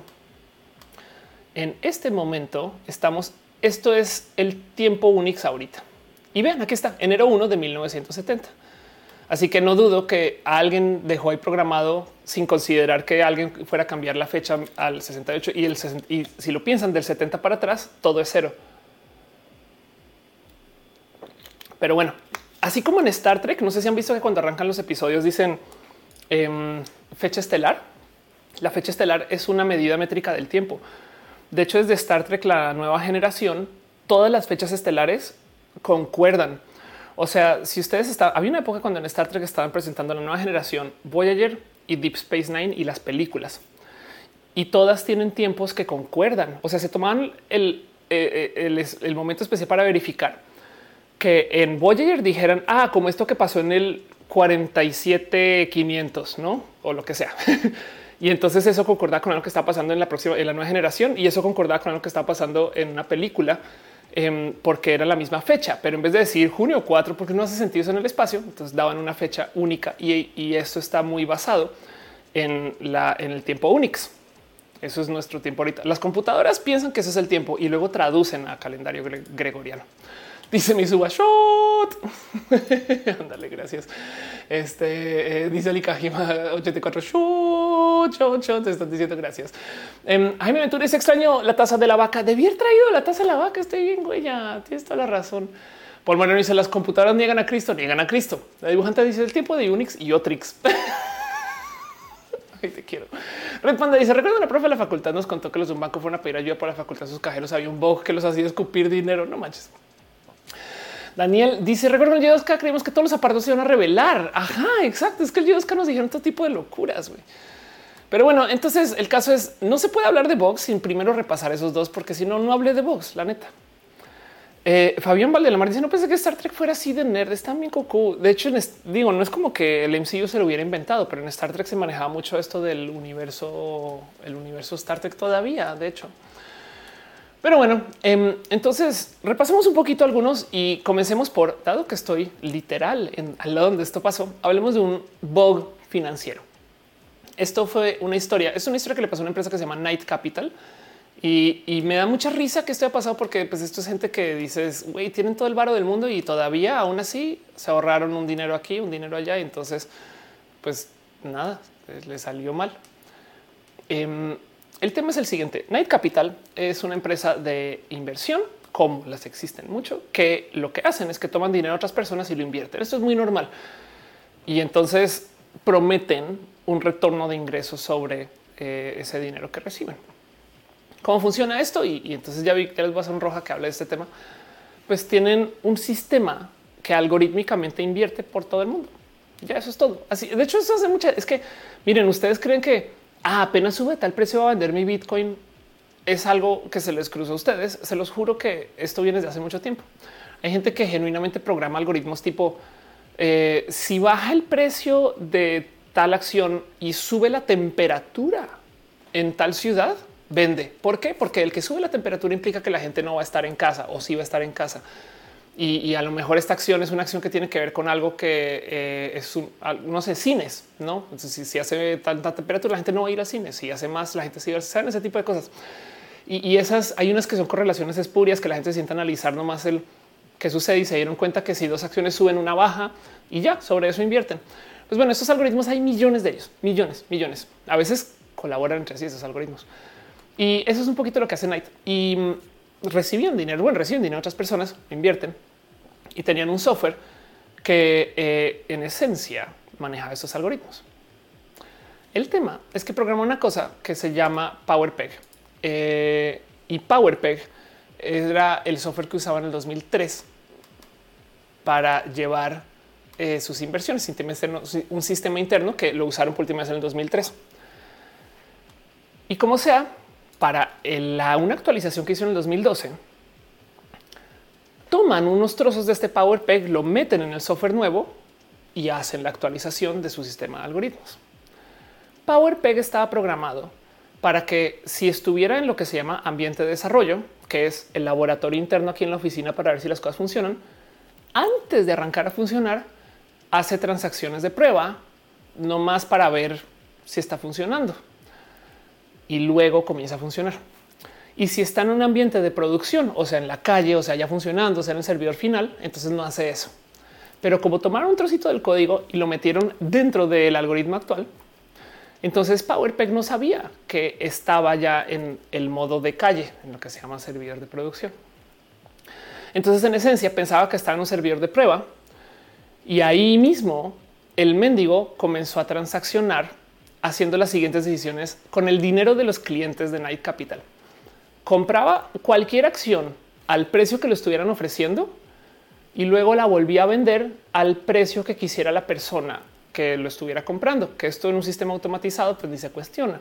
En este momento estamos. Esto es el tiempo Unix ahorita. Y vean, aquí está enero 1 de 1970. Así que no dudo que alguien dejó ahí programado sin considerar que alguien fuera a cambiar la fecha al 68 y el y si lo piensan del 70 para atrás, todo es cero. Pero bueno, así como en Star Trek, no sé si han visto que cuando arrancan los episodios dicen em, fecha estelar. La fecha estelar es una medida métrica del tiempo. De hecho, desde Star Trek, la nueva generación, todas las fechas estelares concuerdan. O sea, si ustedes están, había una época cuando en Star Trek estaban presentando la nueva generación Voyager y Deep Space Nine y las películas. Y todas tienen tiempos que concuerdan. O sea, se tomaban el, eh, eh, el, momento especial para verificar que en Voyager dijeran, ah, como esto que pasó en el 47500, ¿no? O lo que sea. y entonces eso concordaba con lo que está pasando en la próxima, en la nueva generación y eso concordaba con lo que está pasando en una película Em, porque era la misma fecha, pero en vez de decir junio 4, porque no hace sentido en el espacio, entonces daban una fecha única y, esto está muy basado en el tiempo Unix. Eso es nuestro tiempo ahorita. Las computadoras piensan que ese es el tiempo y luego traducen a calendario gregoriano. Dice mi suba shot. Ándale, gracias. Este eh, dice Likajima 84 shot, shot, shot. Te están diciendo gracias. Eh, Jaime Ventura dice extraño la taza de la vaca. Debí haber traído la taza de la vaca. Estoy bien, güey. Ya tienes toda la razón. Paul Moreno dice las computadoras niegan a Cristo, niegan a Cristo. La dibujante dice el tiempo de Unix y Otrix. Ay, te quiero. Red Panda dice: Recuerdo la profe de la facultad nos contó que los de un banco fueron a pedir ayuda para la facultad. Sus cajeros había un bug que los hacía escupir dinero. No manches. Daniel dice: Recuerdo el G2K, creímos que todos los aparatos se iban a revelar. Ajá, exacto. Es que el G2K nos dijeron todo tipo de locuras. Pero bueno, entonces el caso es no se puede hablar de Vox sin primero repasar esos dos, porque si no, no hablé de Vox, la neta. Eh, Fabián Valdelamar dice: No pensé que Star Trek fuera así de nerd. Está bien coco. De hecho, digo, no es como que el MCU se lo hubiera inventado, pero en Star Trek se manejaba mucho esto del universo, el universo Star Trek todavía. De hecho, pero bueno, em, entonces repasemos un poquito algunos y comencemos por, dado que estoy literal en, al lado donde esto pasó, hablemos de un bug financiero. Esto fue una historia, es una historia que le pasó a una empresa que se llama Night Capital. Y, me da mucha risa que esto haya pasado porque pues esto es gente que dices, güey, tienen todo el varo del mundo y todavía aún así se ahorraron un dinero aquí, un dinero allá. Y entonces, pues nada, le salió mal. Em, el tema es el siguiente. Night Capital es una empresa de inversión, como las existen mucho, que lo que hacen es que toman dinero a otras personas y lo invierten. Esto es muy normal. Y entonces prometen un retorno de ingresos sobre eh, ese dinero que reciben. ¿Cómo funciona esto? Y, entonces ya vi que les voy a hacer un roja que hable de este tema. Pues tienen un sistema que algorítmicamente invierte por todo el mundo. Ya eso es todo. Así, de hecho, eso hace mucha. Es que miren, ustedes creen que ah, apenas sube tal precio va a vender mi Bitcoin. Es algo que se les cruzó a ustedes. Se los juro que esto viene desde hace mucho tiempo. Hay gente que genuinamente programa algoritmos tipo eh, si baja el precio de tal acción y sube la temperatura en tal ciudad, vende. ¿Por qué? Porque el que sube la temperatura implica que la gente no va a estar en casa o sí va a estar en casa. Y, a lo mejor esta acción es una acción que tiene que ver con algo que eh, es un, no sé, cines, no? Si, hace tanta temperatura, la gente no va a ir a cines. Si hace más, la gente sí va a saben ese tipo de cosas. Y, esas hay unas que son correlaciones espurias que la gente siente analizar nomás el qué sucede y se dieron cuenta que si dos acciones suben una baja y ya sobre eso invierten. Pues bueno, estos algoritmos hay millones de ellos, millones, millones. A veces colaboran entre sí esos algoritmos. Y eso es un poquito lo que hace Night. Recibían dinero, bueno, reciben dinero otras personas, invierten y tenían un software que eh, en esencia manejaba esos algoritmos. El tema es que programó una cosa que se llama PowerPeg eh, y PowerPeg era el software que usaba en el 2003 para llevar eh, sus inversiones, un sistema interno que lo usaron por última vez en el 2003. Y como sea, la, una actualización que hizo en el 2012, toman unos trozos de este PowerPeg, lo meten en el software nuevo y hacen la actualización de su sistema de algoritmos. PowerPeg estaba programado para que si estuviera en lo que se llama ambiente de desarrollo, que es el laboratorio interno aquí en la oficina para ver si las cosas funcionan, antes de arrancar a funcionar, hace transacciones de prueba, no más para ver si está funcionando. Y luego comienza a funcionar. Y si está en un ambiente de producción, o sea, en la calle, o sea, ya funcionando, o sea, en el servidor final, entonces no hace eso. Pero como tomaron un trocito del código y lo metieron dentro del algoritmo actual, entonces PowerPeg no sabía que estaba ya en el modo de calle, en lo que se llama servidor de producción. Entonces, en esencia, pensaba que estaba en un servidor de prueba y ahí mismo el mendigo comenzó a transaccionar haciendo las siguientes decisiones con el dinero de los clientes de Night Capital compraba cualquier acción al precio que lo estuvieran ofreciendo y luego la volvía a vender al precio que quisiera la persona que lo estuviera comprando, que esto en un sistema automatizado pues ni se cuestiona.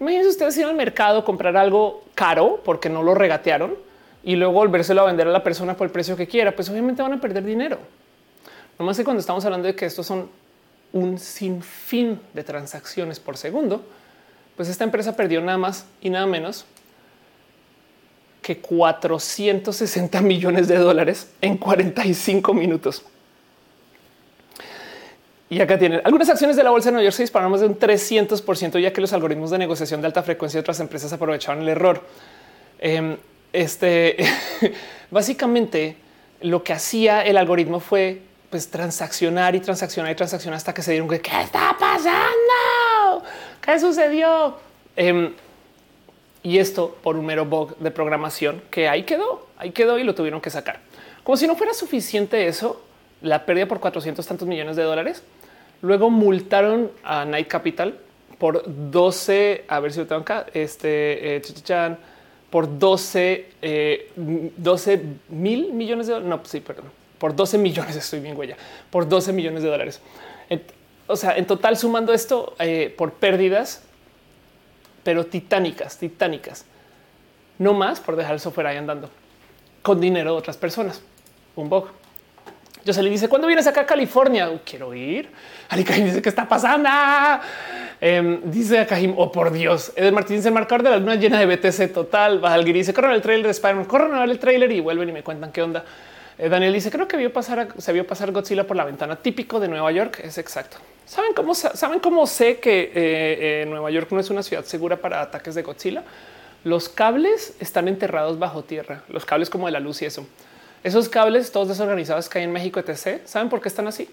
Imagínense ustedes ir al mercado, comprar algo caro porque no lo regatearon y luego volvérselo a vender a la persona por el precio que quiera, pues obviamente van a perder dinero. No más que cuando estamos hablando de que estos son un sinfín de transacciones por segundo, pues esta empresa perdió nada más y nada menos que 460 millones de dólares en 45 minutos. Y acá tienen algunas acciones de la bolsa de Nueva York se dispararon más de un 300 ya que los algoritmos de negociación de alta frecuencia de otras empresas aprovecharon el error. Em, este básicamente lo que hacía el algoritmo fue pues transaccionar y transaccionar y transaccionar hasta que se dieron que qué está pasando, qué sucedió. Em, y esto por un mero bug de programación que ahí quedó, ahí quedó y lo tuvieron que sacar. Como si no fuera suficiente eso, la pérdida por 400 tantos millones de dólares. Luego multaron a Night Capital por 12, a ver si lo tengo acá, este, eh, por 12, 12 eh, mil millones de dólares. No, sí, perdón, por 12 millones, estoy bien huella, por 12 millones de dólares. O sea, en total sumando esto eh, por pérdidas, pero titánicas, titánicas. No más por dejar el software ahí andando con dinero de otras personas. Un bug. Yo se le dice cuando vienes acá a California, quiero ir. Ali dice qué está pasando. Em, dice a oh por Dios. Eder Martínez, el marcador de la luna llena de BTC total. Bajalgiri dice corran el trailer de Spider-Man, corran a ver el trailer y vuelven y me cuentan qué onda. Eh, Daniel dice creo que vio pasar, se vio pasar Godzilla por la ventana típico de Nueva York. Es exacto. ¿Saben cómo, ¿Saben cómo sé que eh, eh, Nueva York no es una ciudad segura para ataques de Godzilla? Los cables están enterrados bajo tierra, los cables como de la luz y eso. Esos cables todos desorganizados que hay en México, etc. ¿Saben por qué están así?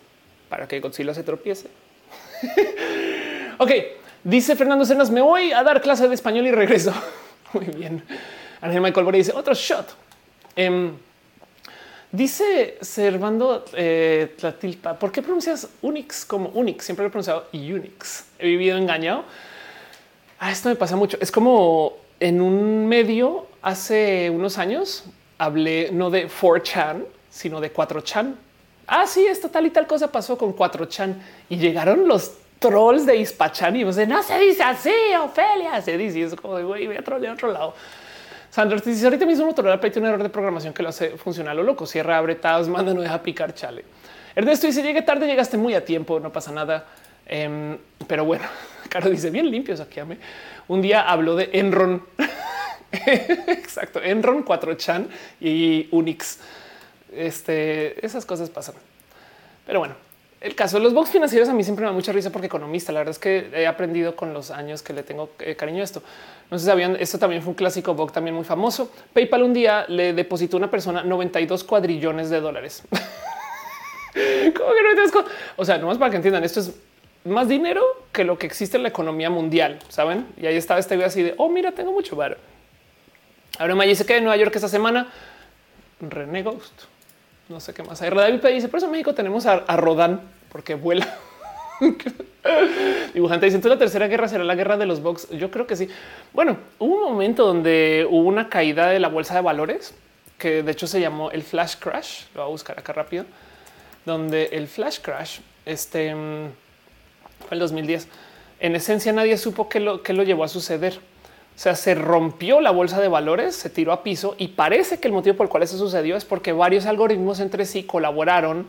Para que Godzilla se tropiece. ok, Dice Fernando Cenas, me voy a dar clase de español y regreso. Muy bien. Ángel Michael Bori dice otro shot. Em, dice Servando eh, Tlatilpa, ¿por qué pronuncias Unix como Unix? Siempre lo he pronunciado Unix. He vivido engañado. Ah, esto me pasa mucho. Es como en un medio hace unos años hablé no de 4chan, sino de 4chan. Ah, sí, esta tal y tal cosa pasó con 4chan y llegaron los trolls de Ispachan y de no se dice así, Ofelia se dice. Y es como de güey, voy a trolear otro lado. Sandra dice ahorita mismo Motorola tiene un error de programación que lo hace funcionar lo loco. Cierra, abre tabs, manda, no deja picar, chale. Ernesto dice llegué tarde, llegaste muy a tiempo, no pasa nada. Em, pero bueno, Caro dice bien limpios aquí. Ame. Un día habló de Enron. Exacto, Enron 4chan y Unix. Este, esas cosas pasan. Pero bueno, el caso de los box financieros a mí siempre me da mucha risa porque economista. La verdad es que he aprendido con los años que le tengo eh, cariño a esto. No sé si sabían, esto también fue un clásico box también muy famoso. PayPal un día le depositó a una persona 92 cuadrillones de dólares. ¿Cómo que no O sea, nomás para que entiendan, esto es más dinero que lo que existe en la economía mundial, ¿saben? Y ahí estaba este video así de, oh, mira, tengo mucho bar. Ahora me dice que en Nueva York esta semana, René Ghost no sé qué más hay. David dice, por eso en México tenemos a, Rodán porque vuela. Dibujante dice, entonces la tercera guerra será la guerra de los box. Yo creo que sí. Bueno, hubo un momento donde hubo una caída de la bolsa de valores que de hecho se llamó el flash crash. Lo voy a buscar acá rápido, donde el flash crash este mm, fue el 2010. En esencia, nadie supo qué lo, qué lo llevó a suceder o sea, se rompió la bolsa de valores, se tiró a piso y parece que el motivo por el cual eso sucedió es porque varios algoritmos entre sí colaboraron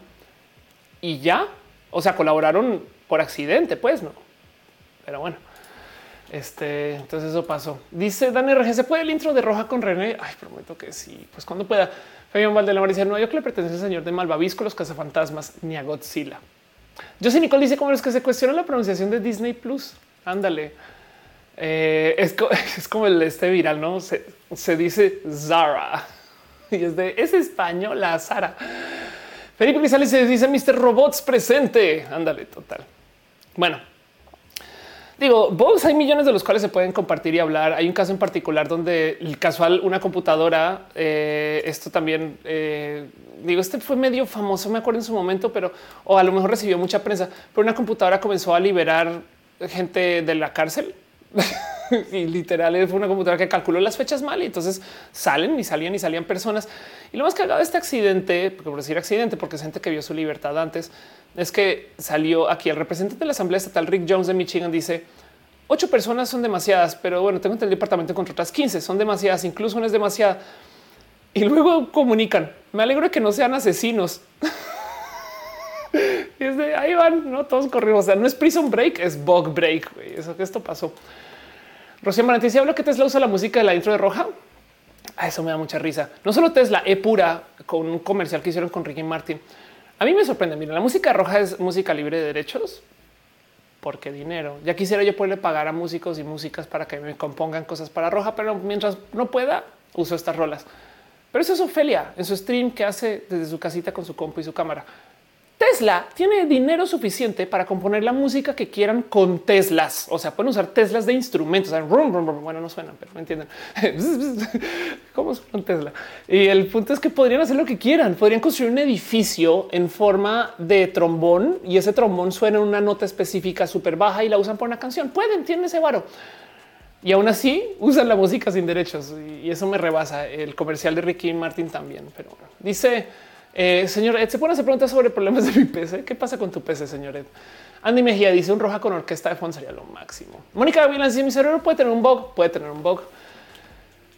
y ya, o sea, colaboraron por accidente, pues no. Pero bueno, este, entonces eso pasó. Dice Dan RG, ¿se puede el intro de Roja con René? Ay, prometo que sí. Pues cuando pueda. Fabián Valdelamar dice, no, yo que le pertenece al señor de Malvavisco, los cazafantasmas, ni a Godzilla. Yo Nicole dice, como es que se cuestiona la pronunciación de Disney Plus. Ándale. Eh, es, como el este viral, no se, dice Zara y es de es española Sara. Felipe Grisales se dice Mr. Robots presente. Ándale, total. Bueno, digo, vos hay millones de los cuales se pueden compartir y hablar. Hay un caso en particular donde el casual, una computadora, eh, esto también eh, digo, este fue medio famoso, me acuerdo en su momento, pero o a lo mejor recibió mucha prensa, pero una computadora comenzó a liberar gente de la cárcel y literal fue una computadora que calculó las fechas mal y entonces salen y salían y salían personas. Y lo más cagado de este accidente, por decir accidente, porque es gente que vio su libertad antes, es que salió aquí el representante de la Asamblea Estatal, Rick Jones de Michigan, dice ocho personas son demasiadas, pero bueno, tengo el departamento contra otras 15 son demasiadas, incluso una es demasiada. Y luego comunican. Me alegro de que no sean asesinos. y es de ahí van, no todos corrimos. O sea, no es prison break, es bug break. Eso que esto pasó. Rocío Marantí, si hablo que Tesla usa la música de la intro de Roja, a eso me da mucha risa. No solo Tesla, E pura con un comercial que hicieron con Ricky Martin. A mí me sorprende. Mira, la música roja es música libre de derechos. Porque dinero. Ya quisiera yo poderle pagar a músicos y músicas para que me compongan cosas para roja, pero mientras no pueda, uso estas rolas. Pero eso es Ofelia en su stream que hace desde su casita con su compu y su cámara. Tesla tiene dinero suficiente para componer la música que quieran con Teslas. O sea, pueden usar Teslas de instrumentos. bueno, no suenan, pero me entienden cómo suena Tesla. Y el punto es que podrían hacer lo que quieran. Podrían construir un edificio en forma de trombón y ese trombón suena en una nota específica súper baja y la usan por una canción. Pueden, tienen ese varo. Y aún así usan la música sin derechos y eso me rebasa. El comercial de Ricky Martin también. Pero dice eh, señor Ed, se pone a hacer preguntas sobre problemas de mi PC. ¿Qué pasa con tu PC, señor Ed? Andy Mejía dice un roja con orquesta de fondo sería lo máximo. Mónica Villan dice mi cerebro puede tener un bug, puede tener un bug.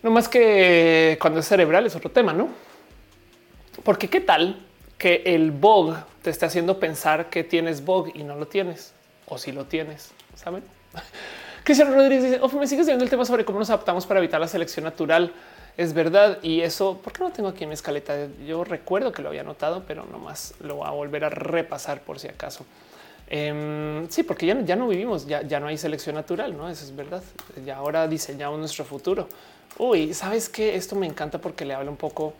No más que cuando es cerebral es otro tema, ¿no? Porque qué tal que el bug te esté haciendo pensar que tienes bug y no lo tienes o si lo tienes, ¿saben? Cristiano Rodríguez dice, me sigues viendo el tema sobre cómo nos adaptamos para evitar la selección natural es verdad. Y eso, ¿por qué no tengo aquí en mi escaleta? Yo recuerdo que lo había notado, pero nomás lo voy a volver a repasar por si acaso. Em, sí, porque ya, ya no vivimos, ya, ya no hay selección natural, no? Eso es verdad. Ya ahora diseñamos nuestro futuro. Uy, sabes que esto me encanta porque le habla un poco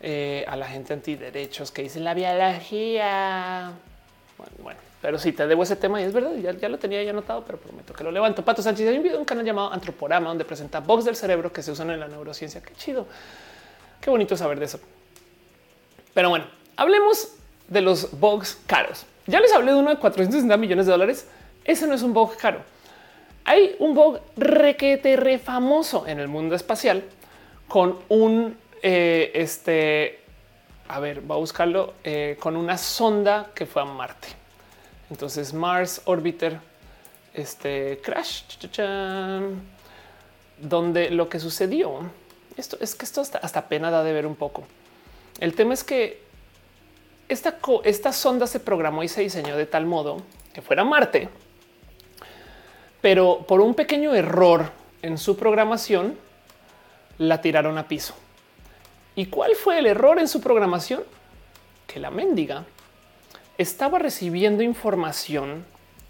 eh, a la gente antiderechos que dicen la biología. Bueno pero sí te debo ese tema y es verdad, ya, lo tenía ya anotado, pero prometo que lo levanto. Pato Sánchez hay un video, un canal llamado Antroporama, donde presenta box del cerebro que se usan en la neurociencia. Qué chido, qué bonito saber de eso. Pero bueno, hablemos de los bugs caros. Ya les hablé de uno de 460 millones de dólares. Ese no es un bug caro. Hay un bug requete re famoso en el mundo espacial con un eh, este. A ver, va a buscarlo eh, con una sonda que fue a Marte. Entonces, Mars Orbiter, este crash, donde lo que sucedió, esto es que esto hasta, pena da de ver un poco. El tema es que esta, esta sonda se programó y se diseñó de tal modo que fuera Marte, pero por un pequeño error en su programación la tiraron a piso. ¿Y cuál fue el error en su programación? Que la mendiga estaba recibiendo información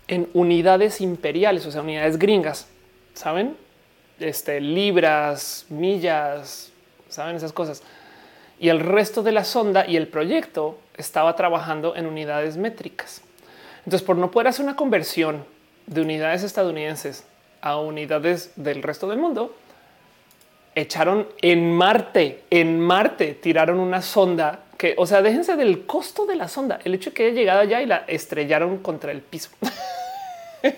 en unidades imperiales, o sea, unidades gringas, ¿saben? Este, libras, millas, ¿saben? Esas cosas. Y el resto de la sonda y el proyecto estaba trabajando en unidades métricas. Entonces, por no poder hacer una conversión de unidades estadounidenses a unidades del resto del mundo, echaron en Marte, en Marte, tiraron una sonda que, o sea, déjense del costo de la sonda, el hecho de que haya llegado allá y la estrellaron contra el piso.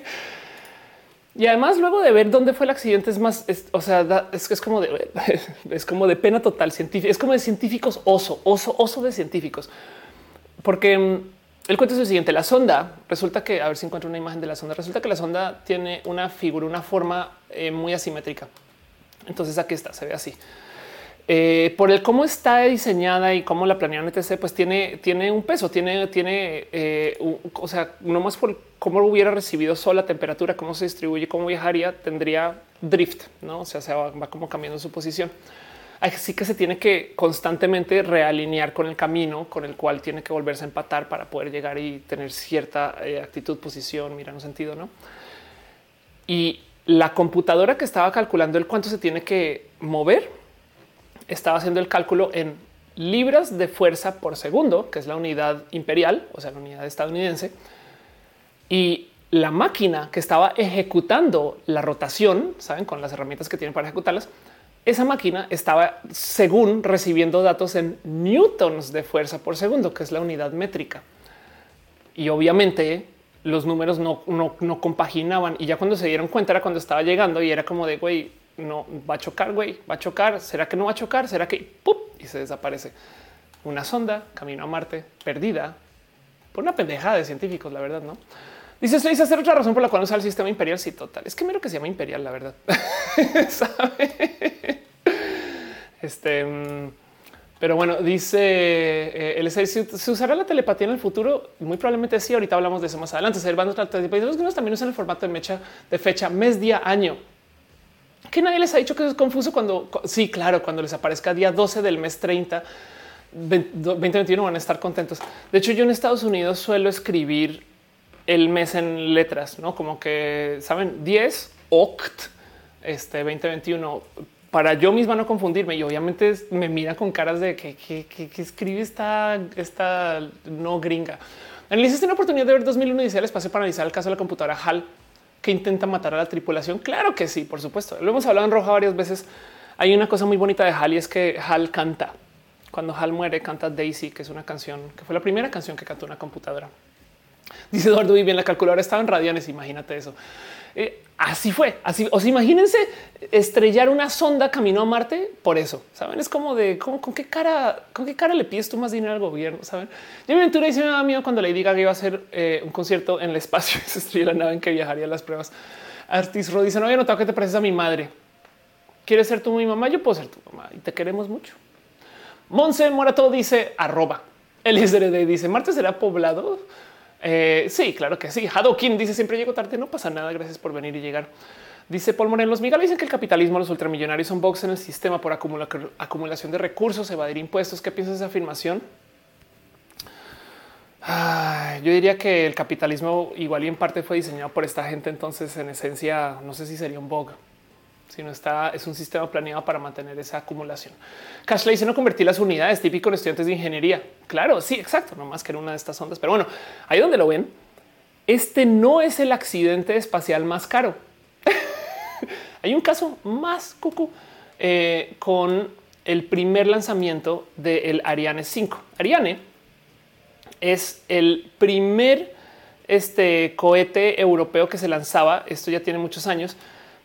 y además, luego de ver dónde fue el accidente, es más, o sea, es, es como de, es como de pena total científica, es como de científicos oso, oso, oso de científicos, porque mm, el cuento es el siguiente: la sonda resulta que, a ver si encuentro una imagen de la sonda, resulta que la sonda tiene una figura, una forma eh, muy asimétrica. Entonces aquí está, se ve así. Eh, por el cómo está diseñada y cómo la planearon etc, pues tiene, tiene un peso, tiene, tiene, eh, o sea, no más por cómo hubiera recibido sol, la temperatura, cómo se distribuye, cómo viajaría, tendría drift, no? O sea, se va, como cambiando su posición. Así que se tiene que constantemente realinear con el camino con el cual tiene que volverse a empatar para poder llegar y tener cierta eh, actitud, posición, mira, un sentido, no? Y la computadora que estaba calculando el cuánto se tiene que mover estaba haciendo el cálculo en libras de fuerza por segundo, que es la unidad imperial, o sea, la unidad estadounidense, y la máquina que estaba ejecutando la rotación, saben, con las herramientas que tienen para ejecutarlas, esa máquina estaba según recibiendo datos en newtons de fuerza por segundo, que es la unidad métrica. Y obviamente los números no, no, compaginaban. Y ya cuando se dieron cuenta era cuando estaba llegando y era como de güey, no va a chocar, güey, va a chocar. ¿Será que no va a chocar? ¿Será que ¡pup! y se desaparece? Una sonda camino a Marte perdida por una pendejada de científicos, la verdad, no? Dice dice hacer otra razón por la cual usa el sistema imperial. Sí, total. Es que miro que se llama imperial, la verdad. ¿Sabe? Este. Mm, pero bueno, dice eh, se usará la telepatía en el futuro. Muy probablemente sí. Ahorita hablamos de eso más adelante. Van a los gringos también usan el formato de mecha de fecha, mes, día, año. Que nadie les ha dicho que es confuso cuando sí, claro, cuando les aparezca día 12 del mes 30, 2021 van a estar contentos. De hecho, yo en Estados Unidos suelo escribir el mes en letras, no como que saben 10 oct este 2021 para yo misma no confundirme y obviamente me mira con caras de que, escribe esta, esta no gringa. ¿Analizaste una oportunidad de ver 2001 y el espacio para analizar el caso de la computadora HAL que intenta matar a la tripulación? Claro que sí, por supuesto. Lo hemos hablado en roja varias veces. Hay una cosa muy bonita de HAL y es que HAL canta. Cuando HAL muere, canta Daisy, que es una canción que fue la primera canción que cantó una computadora. Dice Eduardo, bien, la calculadora estaba en radianes. Imagínate eso. Eh, así fue. Así os imagínense estrellar una sonda camino a Marte por eso. Saben, es como de con qué cara, con qué cara le pides tú más dinero al gobierno. Saben, yo me aventuré y se me daba miedo cuando le diga que iba a hacer eh, un concierto en el espacio y se estrelló la nave en que viajaría a las pruebas. Artis Ro dice: No había notado que te pareces a mi madre. ¿Quieres ser tú mi mamá? Yo puedo ser tu mamá y te queremos mucho. Monse Morato dice arroba. El dice Marte será poblado. Eh, sí, claro que sí. Hadokin dice siempre llego tarde, no pasa nada. Gracias por venir y llegar. Dice Paul Moreno, los Miguel dicen que el capitalismo, los ultramillonarios son box en el sistema por acumulación de recursos, evadir impuestos. ¿Qué piensas de esa afirmación? yo diría que el capitalismo igual y en parte fue diseñado por esta gente. Entonces, en esencia, no sé si sería un bug sino está, es un sistema planeado para mantener esa acumulación. Cash le dice no convertir las unidades típico en estudiantes de ingeniería. Claro, sí, exacto, no más que en una de estas ondas. Pero bueno, ahí donde lo ven, este no es el accidente espacial más caro. Hay un caso más cucu eh, con el primer lanzamiento del Ariane 5. Ariane es el primer este cohete europeo que se lanzaba. Esto ya tiene muchos años,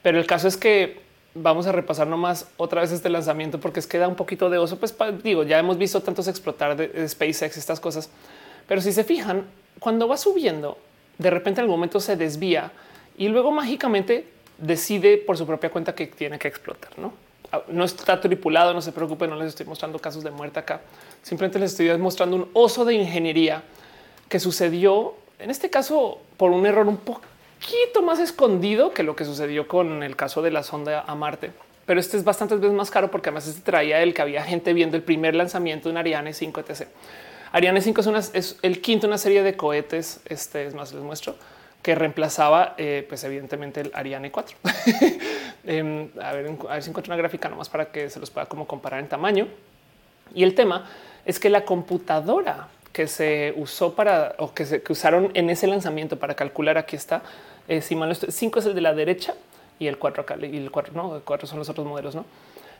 pero el caso es que vamos a repasar nomás otra vez este lanzamiento porque es que da un poquito de oso. Pues digo, ya hemos visto tantos explotar de, SpaceX estas cosas, pero si se fijan, cuando va subiendo, de repente en algún momento se desvía y luego mágicamente decide por su propia cuenta que tiene que explotar. No, ah, no está tripulado, no se preocupen, no les estoy mostrando casos de muerte acá. Simplemente les estoy mostrando un oso de ingeniería que sucedió en este caso por un error un poquito más escondido que lo que sucedió con el caso de la sonda a Marte. Pero este es bastantes veces más caro porque además este traía el que había gente viendo el primer lanzamiento de un Ariane 5 etc. Ariane 5 es, el quinto una serie de cohetes. Este es más, les muestro que reemplazaba, eh, pues evidentemente el Ariane 4. Em, a, ver, a ver si encuentro una gráfica nomás para que se los pueda como comparar en tamaño. Y el tema es que la computadora que se usó para o que se usaron en ese lanzamiento para calcular aquí está. Eh, si mal 5 es el de la derecha y el 4 acá y el 4 no, el 4 son los otros modelos, no?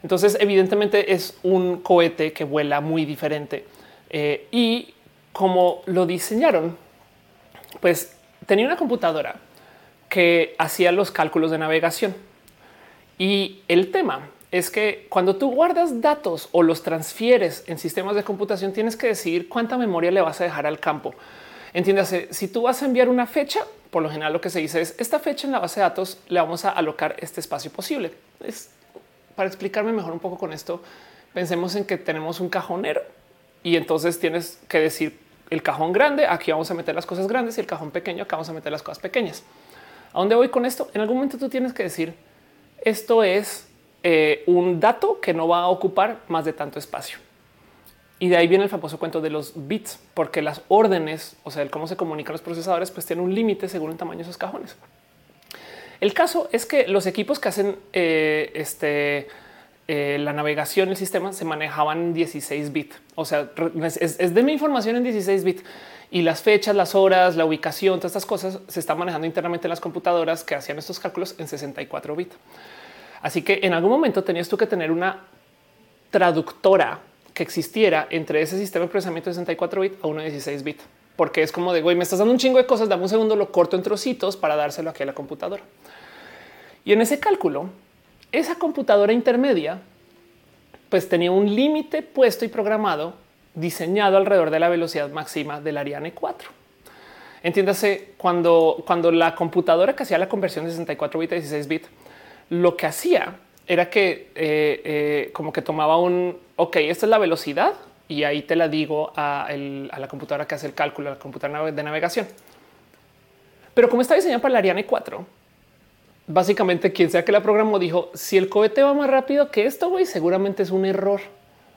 Entonces, evidentemente es un cohete que vuela muy diferente eh, y como lo diseñaron, pues tenía una computadora que hacía los cálculos de navegación y el tema es que cuando tú guardas datos o los transfieres en sistemas de computación, tienes que decidir cuánta memoria le vas a dejar al campo. Entiéndase, si tú vas a enviar una fecha, por lo general lo que se dice es esta fecha en la base de datos le vamos a alocar este espacio posible. Es para explicarme mejor un poco con esto. Pensemos en que tenemos un cajonero y entonces tienes que decir el cajón grande. Aquí vamos a meter las cosas grandes y el cajón pequeño. Acá vamos a meter las cosas pequeñas. ¿A dónde voy con esto? En algún momento tú tienes que decir esto es eh, un dato que no va a ocupar más de tanto espacio. Y de ahí viene el famoso cuento de los bits, porque las órdenes, o sea, el cómo se comunican los procesadores, pues tienen un límite según el tamaño de esos cajones. El caso es que los equipos que hacen eh, este, eh, la navegación, el sistema se manejaban en 16 bits. O sea, es, de mi información en 16 bits y las fechas, las horas, la ubicación, todas estas cosas se están manejando internamente en las computadoras que hacían estos cálculos en 64 bits. Así que en algún momento tenías tú que tener una traductora que existiera entre ese sistema de procesamiento de 64 bits a uno de 16 bits, porque es como de güey, me estás dando un chingo de cosas, dame un segundo, lo corto en trocitos para dárselo aquí a la computadora. Y en ese cálculo, esa computadora intermedia, pues tenía un límite puesto y programado diseñado alrededor de la velocidad máxima del Ariane 4. Entiéndase, cuando, cuando la computadora que hacía la conversión de 64 bits a 16 bits lo que hacía era que eh, eh, como que tomaba un, ok, esta es la velocidad y ahí te la digo a, la computadora que hace el cálculo, a la computadora de navegación. Pero como está diseñada para la Ariane 4, básicamente quien sea que la programó dijo, si el cohete va más rápido que esto, güey, seguramente es un error.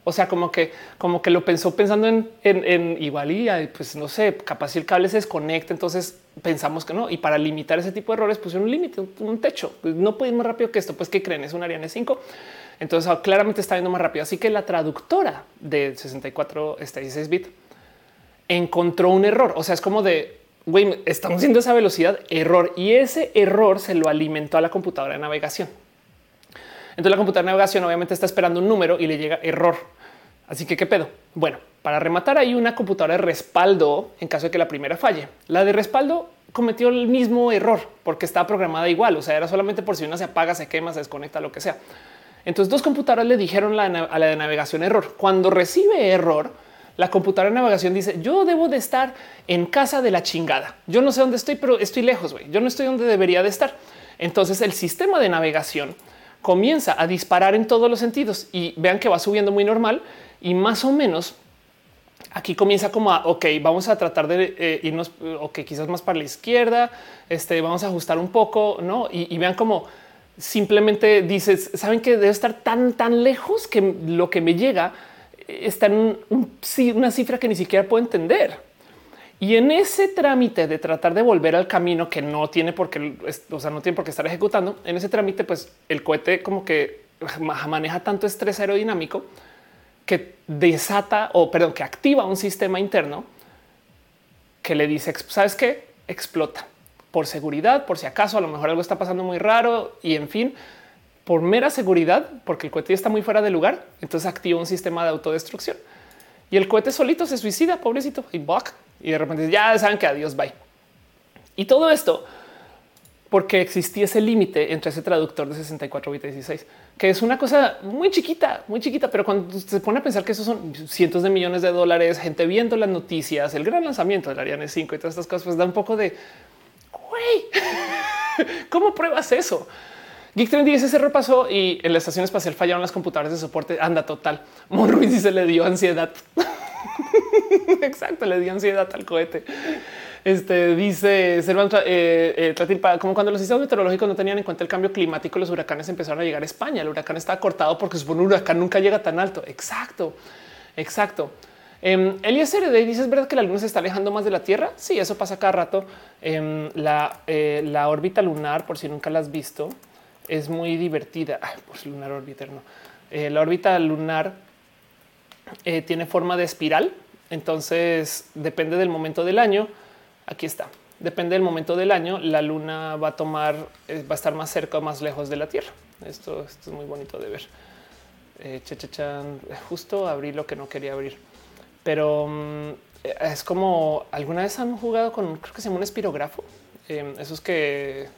O sea, como que, como que lo pensó pensando en, en, igual y pues no sé, capaz si el cable se desconecta, entonces pensamos que no. Y para limitar ese tipo de errores pusieron un límite, un, techo. Pues, no puede más rápido que esto. Pues que creen es un Ariane 5. Entonces ah, claramente está yendo más rápido. Así que la traductora de 64 este 16 bit encontró un error. O sea, es como de güey, estamos haciendo esa velocidad error y ese error se lo alimentó a la computadora de navegación. Entonces la computadora de navegación obviamente está esperando un número y le llega error. Así que qué pedo. Bueno, para rematar hay una computadora de respaldo en caso de que la primera falle. La de respaldo cometió el mismo error porque estaba programada igual. O sea, era solamente por si una se apaga, se quema, se desconecta, lo que sea. Entonces dos computadoras le dijeron a la de navegación error. Cuando recibe error, la computadora de navegación dice yo debo de estar en casa de la chingada. Yo no sé dónde estoy, pero estoy lejos. Yo no estoy donde debería de estar. Entonces el sistema de navegación comienza a disparar en todos los sentidos y vean que va subiendo muy normal y más o menos aquí comienza como a, ok, vamos a tratar de eh, irnos, ok, quizás más para la izquierda, este, vamos a ajustar un poco, ¿no? Y, vean como simplemente dices, saben que debe estar tan, tan lejos que lo que me llega está en una cifra que ni siquiera puedo entender. Y en ese trámite de tratar de volver al camino que no tiene por qué, o sea, no tiene por qué estar ejecutando, en ese trámite, pues el cohete como que maneja tanto estrés aerodinámico que desata o perdón, que activa un sistema interno que le dice, sabes que explota. Por seguridad, por si acaso a lo mejor algo está pasando muy raro y en fin, por mera seguridad, porque el cohete está muy fuera de lugar, entonces activa un sistema de autodestrucción. Y el cohete solito se suicida, pobrecito, y buck, y de repente ya saben que adiós, bye. Y todo esto porque existía ese límite entre ese traductor de 64 bits 16, que es una cosa muy chiquita, muy chiquita, pero cuando se pone a pensar que esos son cientos de millones de dólares, gente viendo las noticias, el gran lanzamiento del Ariane 5 y todas estas cosas, pues da un poco de güey, ¿cómo pruebas eso? Geek 30 dice se repasó y en la estación espacial fallaron las computadoras de soporte. Anda total. Monruiz dice le dio ansiedad. Exacto, le dio ansiedad al cohete. Este dice Servan eh, eh como cuando los sistemas meteorológicos no tenían en cuenta el cambio climático, los huracanes empezaron a llegar a España. El huracán estaba cortado porque supone un huracán nunca llega tan alto. Exacto, exacto. Eh, Eliezer dice es verdad que la luna se está alejando más de la Tierra. Sí, eso pasa cada rato. Em, la, eh, la órbita lunar, por si nunca la has visto, es muy divertida. Ay, pues lunar orbiter no. La órbita lunar eh, tiene forma de espiral. Entonces depende del momento del año. Aquí está. Depende del momento del año. La luna va a tomar, va a estar más cerca o más lejos de la Tierra. Esto, esto es muy bonito de ver. Eh, justo abrí lo que no quería abrir, pero mm, es como alguna vez han jugado con, creo que se llama un espirografo. Eh, eso es que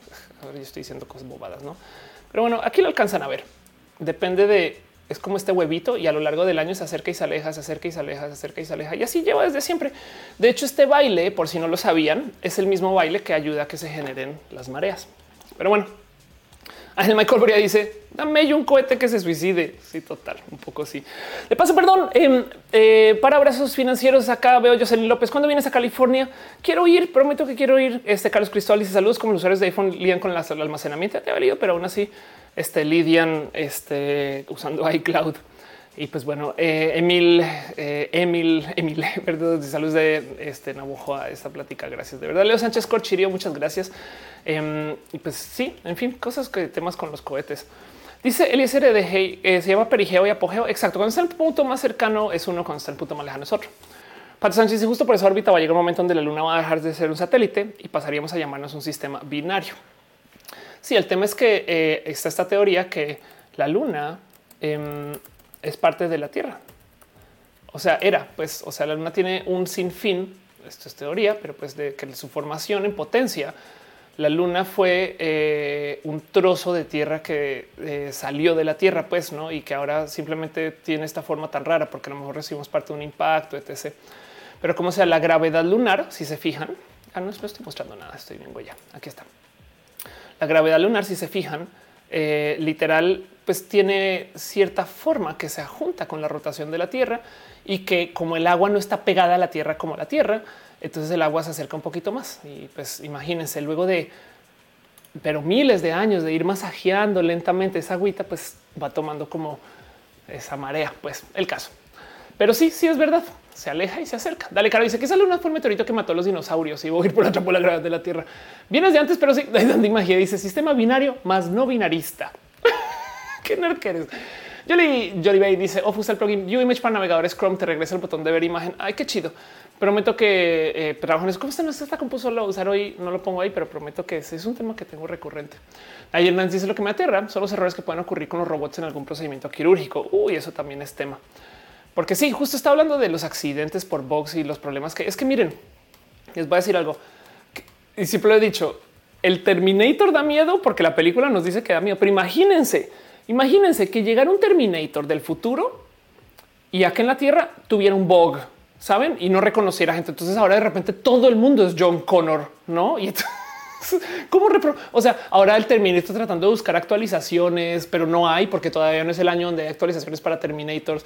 ahora yo estoy diciendo cosas bobadas, no? Pero bueno, aquí lo alcanzan a ver. Depende de es como este huevito y a lo largo del año se acerca y se aleja, se acerca y se aleja, se acerca y se aleja. Y así lleva desde siempre. De hecho, este baile, por si no lo sabían, es el mismo baile que ayuda a que se generen las mareas. Pero bueno, Ángel Michael Boria dice: Dame yo un cohete que se suicide. Sí, total, un poco sí. De paso, perdón, em, eh, para abrazos financieros. Acá veo Jocelyn López. Cuando vienes a California? Quiero ir, prometo que quiero ir. Este Carlos Cristóbal dice saludos como los usuarios de iPhone lidian con el almacenamiento. Te ha valido, pero aún así este, lidian este, usando iCloud. Y pues bueno, eh, Emil, eh, Emil, Emil, perdón, de salud de este a esta plática. Gracias de verdad. Leo Sánchez Corchirio, muchas gracias. Em, y pues sí, en fin, cosas que temas con los cohetes. Dice Eliezer de Hey, eh, se llama perigeo y apogeo. Exacto. Cuando está el punto más cercano es uno, cuando está el punto más lejano es otro. Pato Sánchez, y justo por esa órbita va a llegar un momento donde la luna va a dejar de ser un satélite y pasaríamos a llamarnos un sistema binario. Sí, el tema es que está esta teoría que la luna em, es parte de la Tierra. O sea, era, pues, o sea, la Luna tiene un sinfín, esto es teoría, pero pues de que su formación en potencia, la Luna fue eh, un trozo de tierra que eh, salió de la Tierra, pues, ¿no? Y que ahora simplemente tiene esta forma tan rara porque a lo mejor recibimos parte de un impacto, etc. Pero como sea la gravedad lunar, si se fijan, ah, no, estoy mostrando nada, estoy bien, ya, aquí está. La gravedad lunar, si se fijan, eh, literal, pues tiene cierta forma que se junta con la rotación de la Tierra y que como el agua no está pegada a la Tierra como la Tierra, entonces el agua se acerca un poquito más. Y pues imagínense, luego de pero miles de años de ir masajeando lentamente esa agüita, pues va tomando como esa marea, pues el caso. Pero sí, sí es verdad. Se aleja y se acerca. Dale, caro. Dice que esa luna fue un meteorito que mató a los dinosaurios y voy a ir por la trampola gravedad de la Tierra. Vienes de antes, pero sí. de magia dice sistema binario más no binarista. Qué nerd que eres. Jolly, Jolly Bay dice of usa el plugin Image para navegadores Chrome. Te regresa el botón de ver imagen. Ay, qué chido. Prometo que eh, trabajo en eso. ¿Cómo está? No está compuso lo usar hoy. No lo pongo ahí, pero prometo que ese es un tema que tengo recurrente. Ayer Nancy dice lo que me aterra son los errores que pueden ocurrir con los robots en algún procedimiento quirúrgico. Uy, eso también es tema. Porque sí, justo está hablando de los accidentes por box y los problemas que es que miren, les voy a decir algo. Y siempre lo he dicho, el Terminator da miedo porque la película nos dice que da miedo, pero imagínense, imagínense que llegara un Terminator del futuro y acá en la Tierra tuviera un bug, saben, y no reconociera gente. Entonces ahora de repente todo el mundo es John Connor, no? ¿Cómo O sea, ahora el Terminator tratando de buscar actualizaciones, pero no hay porque todavía no es el año donde hay actualizaciones para Terminators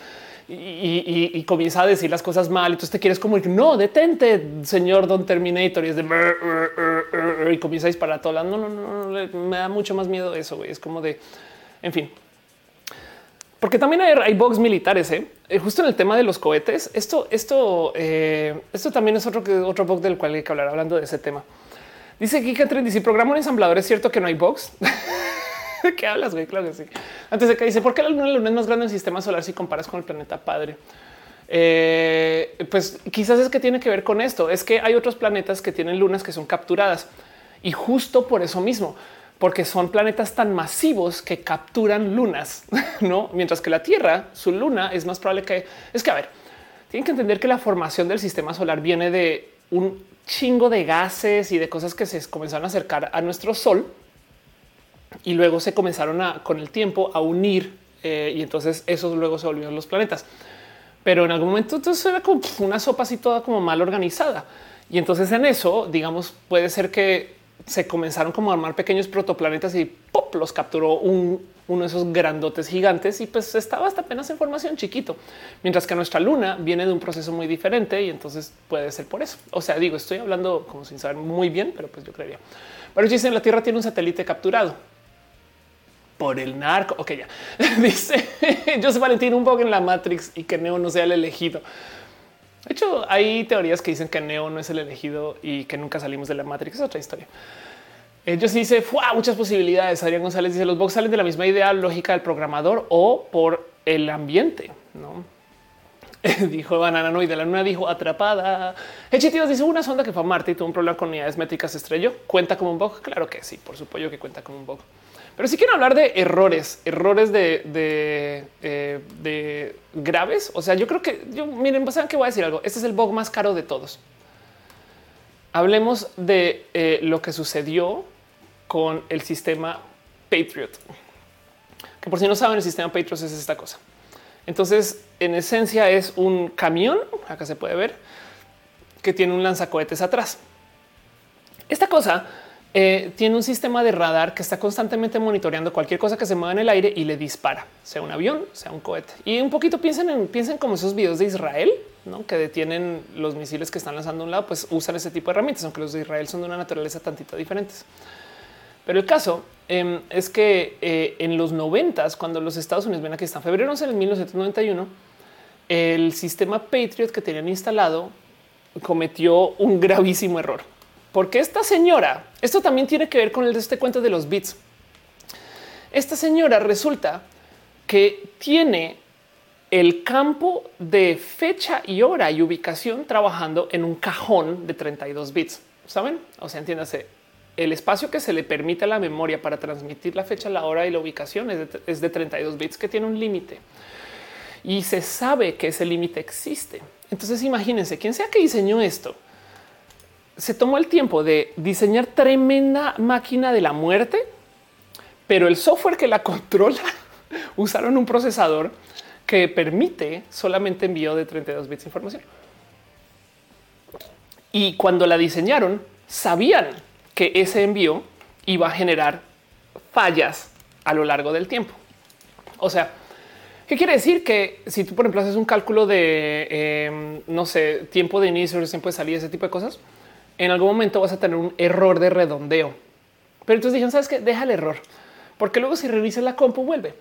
y, comienza a decir las cosas mal. Entonces te quieres como no, detente, señor Don Terminator. Y es de y comienza a disparar todo. No, no, no, me da mucho más miedo eso. Es como de, en fin. Porque también hay, bugs militares, ¿eh? ¿eh? justo en el tema de los cohetes. Esto, esto, eh, esto también es otro, otro bug del cual hay que hablar hablando de ese tema. Dice aquí que si programa un ensamblador, es cierto que no hay. ¿De qué hablas, güey? Claro que sí. Antes de que dice, ¿por qué la luna, es más grande en el sistema solar si comparas con el planeta padre? Eh, pues quizás es que tiene que ver con esto. Es que hay otros planetas que tienen lunas que son capturadas y justo por eso mismo, porque son planetas tan masivos que capturan lunas, no? Mientras que la Tierra, su luna es más probable que es que a ver, tienen que entender que la formación del sistema solar viene de un chingo de gases y de cosas que se comenzaron a acercar a nuestro sol y luego se comenzaron a con el tiempo a unir eh, y entonces esos luego se volvieron los planetas. Pero en algún momento entonces era como una sopa así toda como mal organizada. Y entonces en eso, digamos, puede ser que se comenzaron como a armar pequeños protoplanetas y pop los capturó un, uno de esos grandotes gigantes y pues estaba hasta apenas en formación chiquito, mientras que nuestra luna viene de un proceso muy diferente y entonces puede ser por eso. O sea, digo, estoy hablando como sin saber muy bien, pero pues yo creería. Pero dicen la Tierra tiene un satélite capturado por el narco. Ok, ya dice José Valentín un poco en la Matrix y que Neo no sea el elegido. De hecho, hay teorías que dicen que Neo no es el elegido y que nunca salimos de la Matrix. Es otra historia. Ellos dice muchas posibilidades. Adrián González dice los box salen de la misma idea lógica del programador o por el ambiente. No dijo Banana no y de la luna dijo atrapada. Hechitios dice una sonda que fue a Marte y tuvo un problema con unidades métricas estrelló. Cuenta como un bug. Claro que sí, por supuesto que cuenta como un bug. Pero si quiero hablar de errores, errores de, eh, de, graves. O sea, yo creo que yo miren, saben que voy a decir algo. Este es el bug más caro de todos. Hablemos de eh, lo que sucedió con el sistema Patriot. Que por si no saben, el sistema Patriot es esta cosa. Entonces, en esencia es un camión, acá se puede ver, que tiene un lanzacohetes atrás. Esta cosa eh, tiene un sistema de radar que está constantemente monitoreando cualquier cosa que se mueva en el aire y le dispara, sea un avión, sea un cohete. Y un poquito piensen en piensen como esos videos de Israel, ¿no? que detienen los misiles que están lanzando a un lado, pues usan ese tipo de herramientas, aunque los de Israel son de una naturaleza tantito diferentes. Pero el caso em, es que eh, en los noventas, cuando los Estados Unidos ven aquí está febrero en 1991, el sistema Patriot que tenían instalado cometió un gravísimo error porque esta señora, esto también tiene que ver con el de este cuento de los bits. Esta señora resulta que tiene el campo de fecha y hora y ubicación trabajando en un cajón de 32 bits. Saben? O sea, entiéndase, el espacio que se le permite a la memoria para transmitir la fecha, la hora y la ubicación es de, es de 32 bits que tiene un límite y se sabe que ese límite existe. Entonces imagínense quién sea que diseñó esto se tomó el tiempo de diseñar tremenda máquina de la muerte, pero el software que la controla usaron un procesador que permite solamente envío de 32 bits de información. Y cuando la diseñaron, sabían que ese envío iba a generar fallas a lo largo del tiempo. O sea, ¿qué quiere decir? Que si tú, por ejemplo, haces un cálculo de, em, no sé, tiempo de inicio, tiempo de salida, ese tipo de cosas, en algún momento vas a tener un error de redondeo. Pero entonces dijeron, sabes que deja el error, porque luego si revisas la compu vuelve.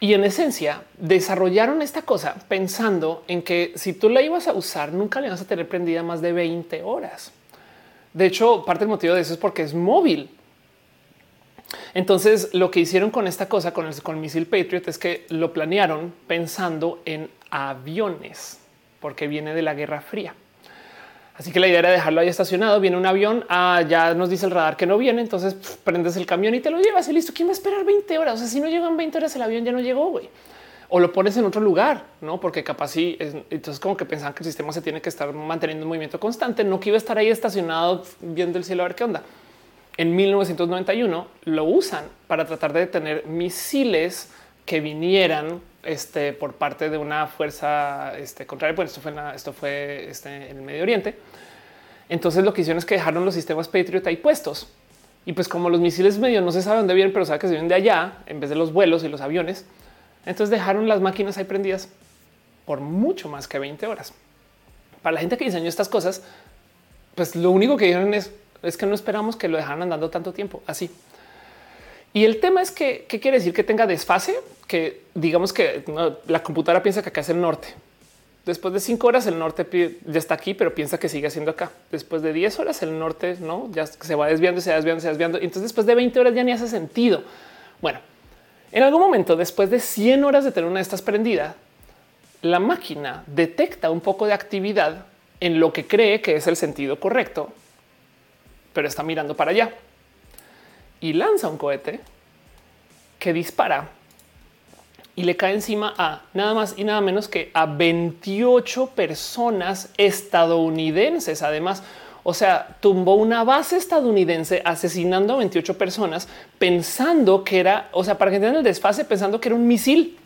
Y en esencia desarrollaron esta cosa pensando en que si tú la ibas a usar, nunca le vas a tener prendida más de 20 horas. De hecho, parte del motivo de eso es porque es móvil. Entonces, lo que hicieron con esta cosa, con el, con misil Patriot, es que lo planearon pensando en aviones, porque viene de la Guerra Fría. Así que la idea era dejarlo ahí estacionado. Viene un avión, ah, ya nos dice el radar que no viene. Entonces prendes el camión y te lo llevas y listo. ¿Quién va a esperar 20 horas? O sea, si no llegan 20 horas, el avión ya no llegó, güey. O lo pones en otro lugar, no? Porque capaz sí. entonces, como que pensaban que el sistema se tiene que estar manteniendo en movimiento constante, no que iba a estar ahí estacionado viendo el cielo a ver qué onda. En 1991 lo usan para tratar de detener misiles que vinieran este, por parte de una fuerza este, contraria. Pues esto fue, esto fue este, en el Medio Oriente. Entonces lo que hicieron es que dejaron los sistemas Patriot ahí puestos. Y pues como los misiles medio no se sabe dónde vienen, pero sabe que se vienen de allá en vez de los vuelos y los aviones. Entonces dejaron las máquinas ahí prendidas por mucho más que 20 horas. Para la gente que diseñó estas cosas, pues lo único que dijeron es, que no esperamos que lo dejaran andando tanto tiempo así. Y el tema es que ¿qué quiere decir que tenga desfase, que digamos que la computadora piensa que acá es el norte. Después de cinco horas el norte ya está aquí, pero piensa que sigue siendo acá. Después de 10 horas el norte no ya se va desviando, se va desviando, se va desviando. Entonces después de 20 horas ya ni hace sentido. Bueno, en algún momento después de 100 horas de tener una de estas prendida, la máquina detecta un poco de actividad en lo que cree que es el sentido correcto, pero está mirando para allá y lanza un cohete que dispara y le cae encima a nada más y nada menos que a 28 personas estadounidenses. Además, o sea, tumbó una base estadounidense asesinando a 28 personas pensando que era, o sea, para que entiendan el desfase, pensando que era un misil.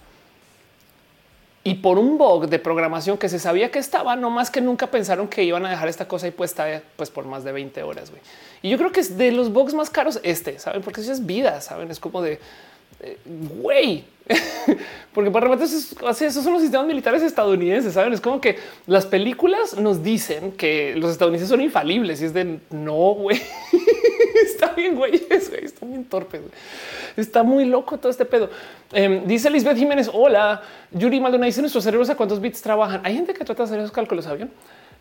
Y por un bug de programación que se sabía que estaba, no más que nunca pensaron que iban a dejar esta cosa y puesta pues por más de 20 horas. Y yo creo que es de los bugs más caros este, saben, porque eso es vida, saben, es como de eh, güey, porque por repente esos son los sistemas militares estadounidenses. Saben, es como que las películas nos dicen que los estadounidenses son infalibles y es de no, güey. Está bien, güey, está bien torpe. Está muy loco todo este pedo. Em, dice Lisbeth Jiménez: Hola, Yuri Maldonado dice nuestros cerebros a cuántos bits trabajan. Hay gente que trata de hacer esos cálculos. Avión.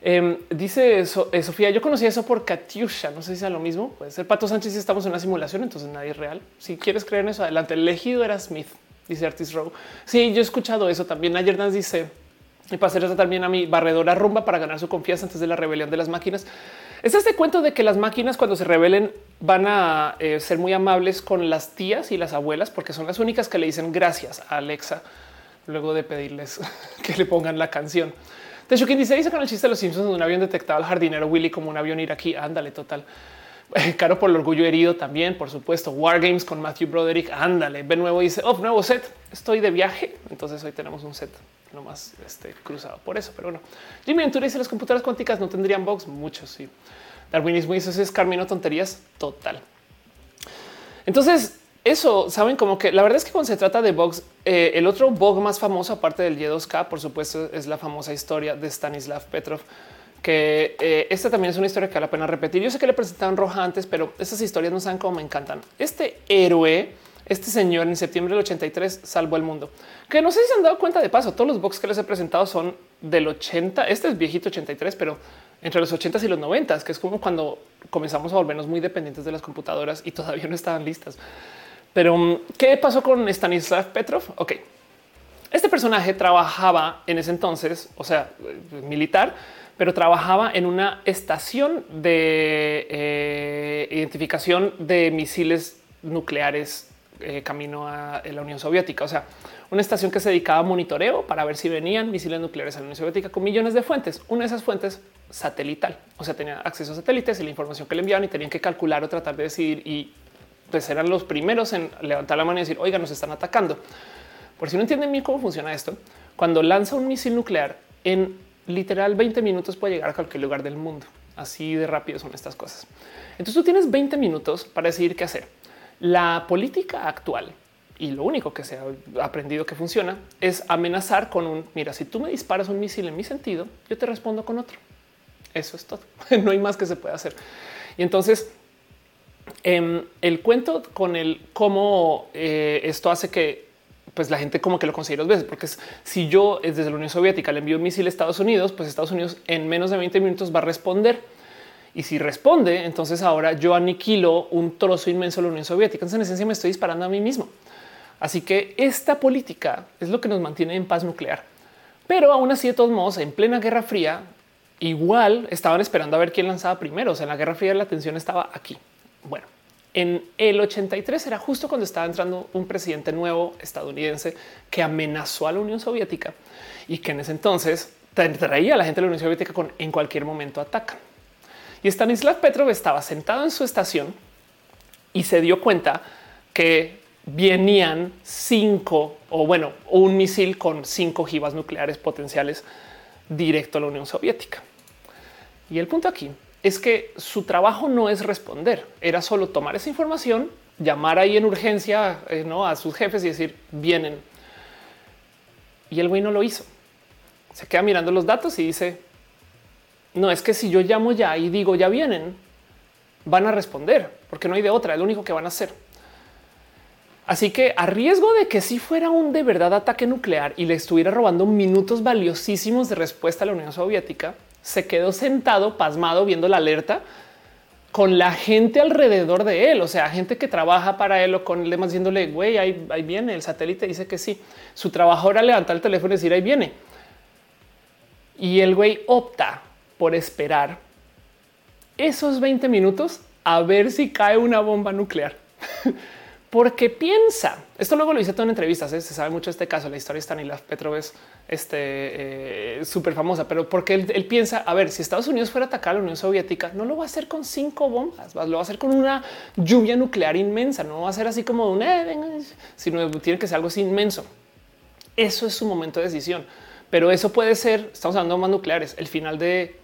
Em, dice eh, Sofía, yo conocí eso por Katyusha. No sé si sea lo mismo. Puede ser Pato Sánchez y estamos en una simulación, entonces nadie es real. Si quieres creer en eso, adelante. El elegido era Smith, dice Artis Row. Sí, yo he escuchado eso también. Ayer dice y eso también a mi barredora rumba para ganar su confianza antes de la rebelión de las máquinas. Es este cuento de que las máquinas cuando se rebelen van a eh, ser muy amables con las tías y las abuelas porque son las únicas que le dicen gracias a Alexa luego de pedirles que le pongan la canción. De hecho, quien dice, con el chiste de los Simpsons, un avión detectado al jardinero Willy como un avión iraquí. Ándale, total. Caro por el orgullo herido también, por supuesto. War Games con Matthew Broderick. Ándale. Ve nuevo dice, oh, nuevo set. Estoy de viaje. Entonces hoy tenemos un set nomás este, cruzado por eso. Pero bueno, Jimmy Ventura dice las computadoras cuánticas no tendrían bugs. Muchos sí. Darwinismo dice es Carmino tonterías total. Entonces, eso saben como que la verdad es que cuando se trata de bugs, eh, el otro bug más famoso, aparte del Y2K, por supuesto, es la famosa historia de Stanislav Petrov, que eh, esta también es una historia que vale la pena repetir. Yo sé que le presentaron roja antes, pero esas historias no saben cómo me encantan. Este héroe, este señor en septiembre del 83 salvó el mundo. Que no sé si se han dado cuenta de paso, todos los bugs que les he presentado son del 80. Este es viejito 83, pero entre los 80 y los 90, que es como cuando comenzamos a volvernos muy dependientes de las computadoras y todavía no estaban listas. Pero mm, ¿qué pasó con Stanislav Petrov? Ok, este personaje trabajaba en ese entonces, o sea, eh, militar, pero trabajaba en una estación de eh, identificación de misiles nucleares eh, camino a la Unión Soviética. O sea, una estación que se dedicaba a monitoreo para ver si venían misiles nucleares a la Unión Soviética con millones de fuentes. Una de esas fuentes satelital, o sea, tenía acceso a satélites y la información que le enviaban y tenían que calcular o tratar de decidir y pues eran los primeros en levantar la mano y decir, oiga, nos están atacando. Por si no entienden bien cómo funciona esto, cuando lanza un misil nuclear en literal 20 minutos puede llegar a cualquier lugar del mundo. Así de rápido son estas cosas. Entonces tú tienes 20 minutos para decidir qué hacer. La política actual y lo único que se ha aprendido que funciona es amenazar con un mira, si tú me disparas un misil en mi sentido, yo te respondo con otro. Eso es todo. no hay más que se pueda hacer. Y entonces Em, el cuento con el cómo eh, esto hace que pues la gente como que lo considere dos veces, porque si yo desde la Unión Soviética le envío un misil a Estados Unidos, pues Estados Unidos en menos de 20 minutos va a responder. Y si responde, entonces ahora yo aniquilo un trozo inmenso de la Unión Soviética. Entonces en esencia me estoy disparando a mí mismo. Así que esta política es lo que nos mantiene en paz nuclear. Pero aún así, de todos modos, en plena Guerra Fría, igual estaban esperando a ver quién lanzaba primero. O sea, en la Guerra Fría la tensión estaba aquí. Bueno, en el 83 era justo cuando estaba entrando un presidente nuevo estadounidense que amenazó a la Unión Soviética y que en ese entonces traía a la gente de la Unión Soviética con en cualquier momento atacan. Y Stanislav Petrov estaba sentado en su estación y se dio cuenta que venían cinco o bueno, un misil con cinco ojivas nucleares potenciales directo a la Unión Soviética. Y el punto aquí es que su trabajo no es responder, era solo tomar esa información, llamar ahí en urgencia eh, ¿no? a sus jefes y decir vienen. Y el güey no lo hizo. Se queda mirando los datos y dice, no es que si yo llamo ya y digo ya vienen, van a responder porque no hay de otra, es lo único que van a hacer. Así que a riesgo de que si fuera un de verdad ataque nuclear y le estuviera robando minutos valiosísimos de respuesta a la Unión Soviética, se quedó sentado, pasmado, viendo la alerta con la gente alrededor de él, o sea, gente que trabaja para él o con él diciéndole, güey, ahí, viene el satélite, dice que sí. Su trabajo era levantar el teléfono y decir, ahí viene. Y el güey opta por esperar esos 20 minutos a ver si cae una bomba nuclear. Porque piensa, esto luego lo hice todo en entrevistas, ¿eh? se sabe mucho este caso, la historia de Stanislav Petrov es este, eh, súper famosa, pero porque él, piensa, a ver, si Estados Unidos fuera a atacar a la Unión Soviética, no lo va a hacer con cinco bombas, lo va a hacer con una lluvia nuclear inmensa, no va a ser así como un, eh, sino tiene que ser algo así inmenso. Eso es su momento de decisión, pero eso puede ser, estamos hablando de bombas nucleares, el final de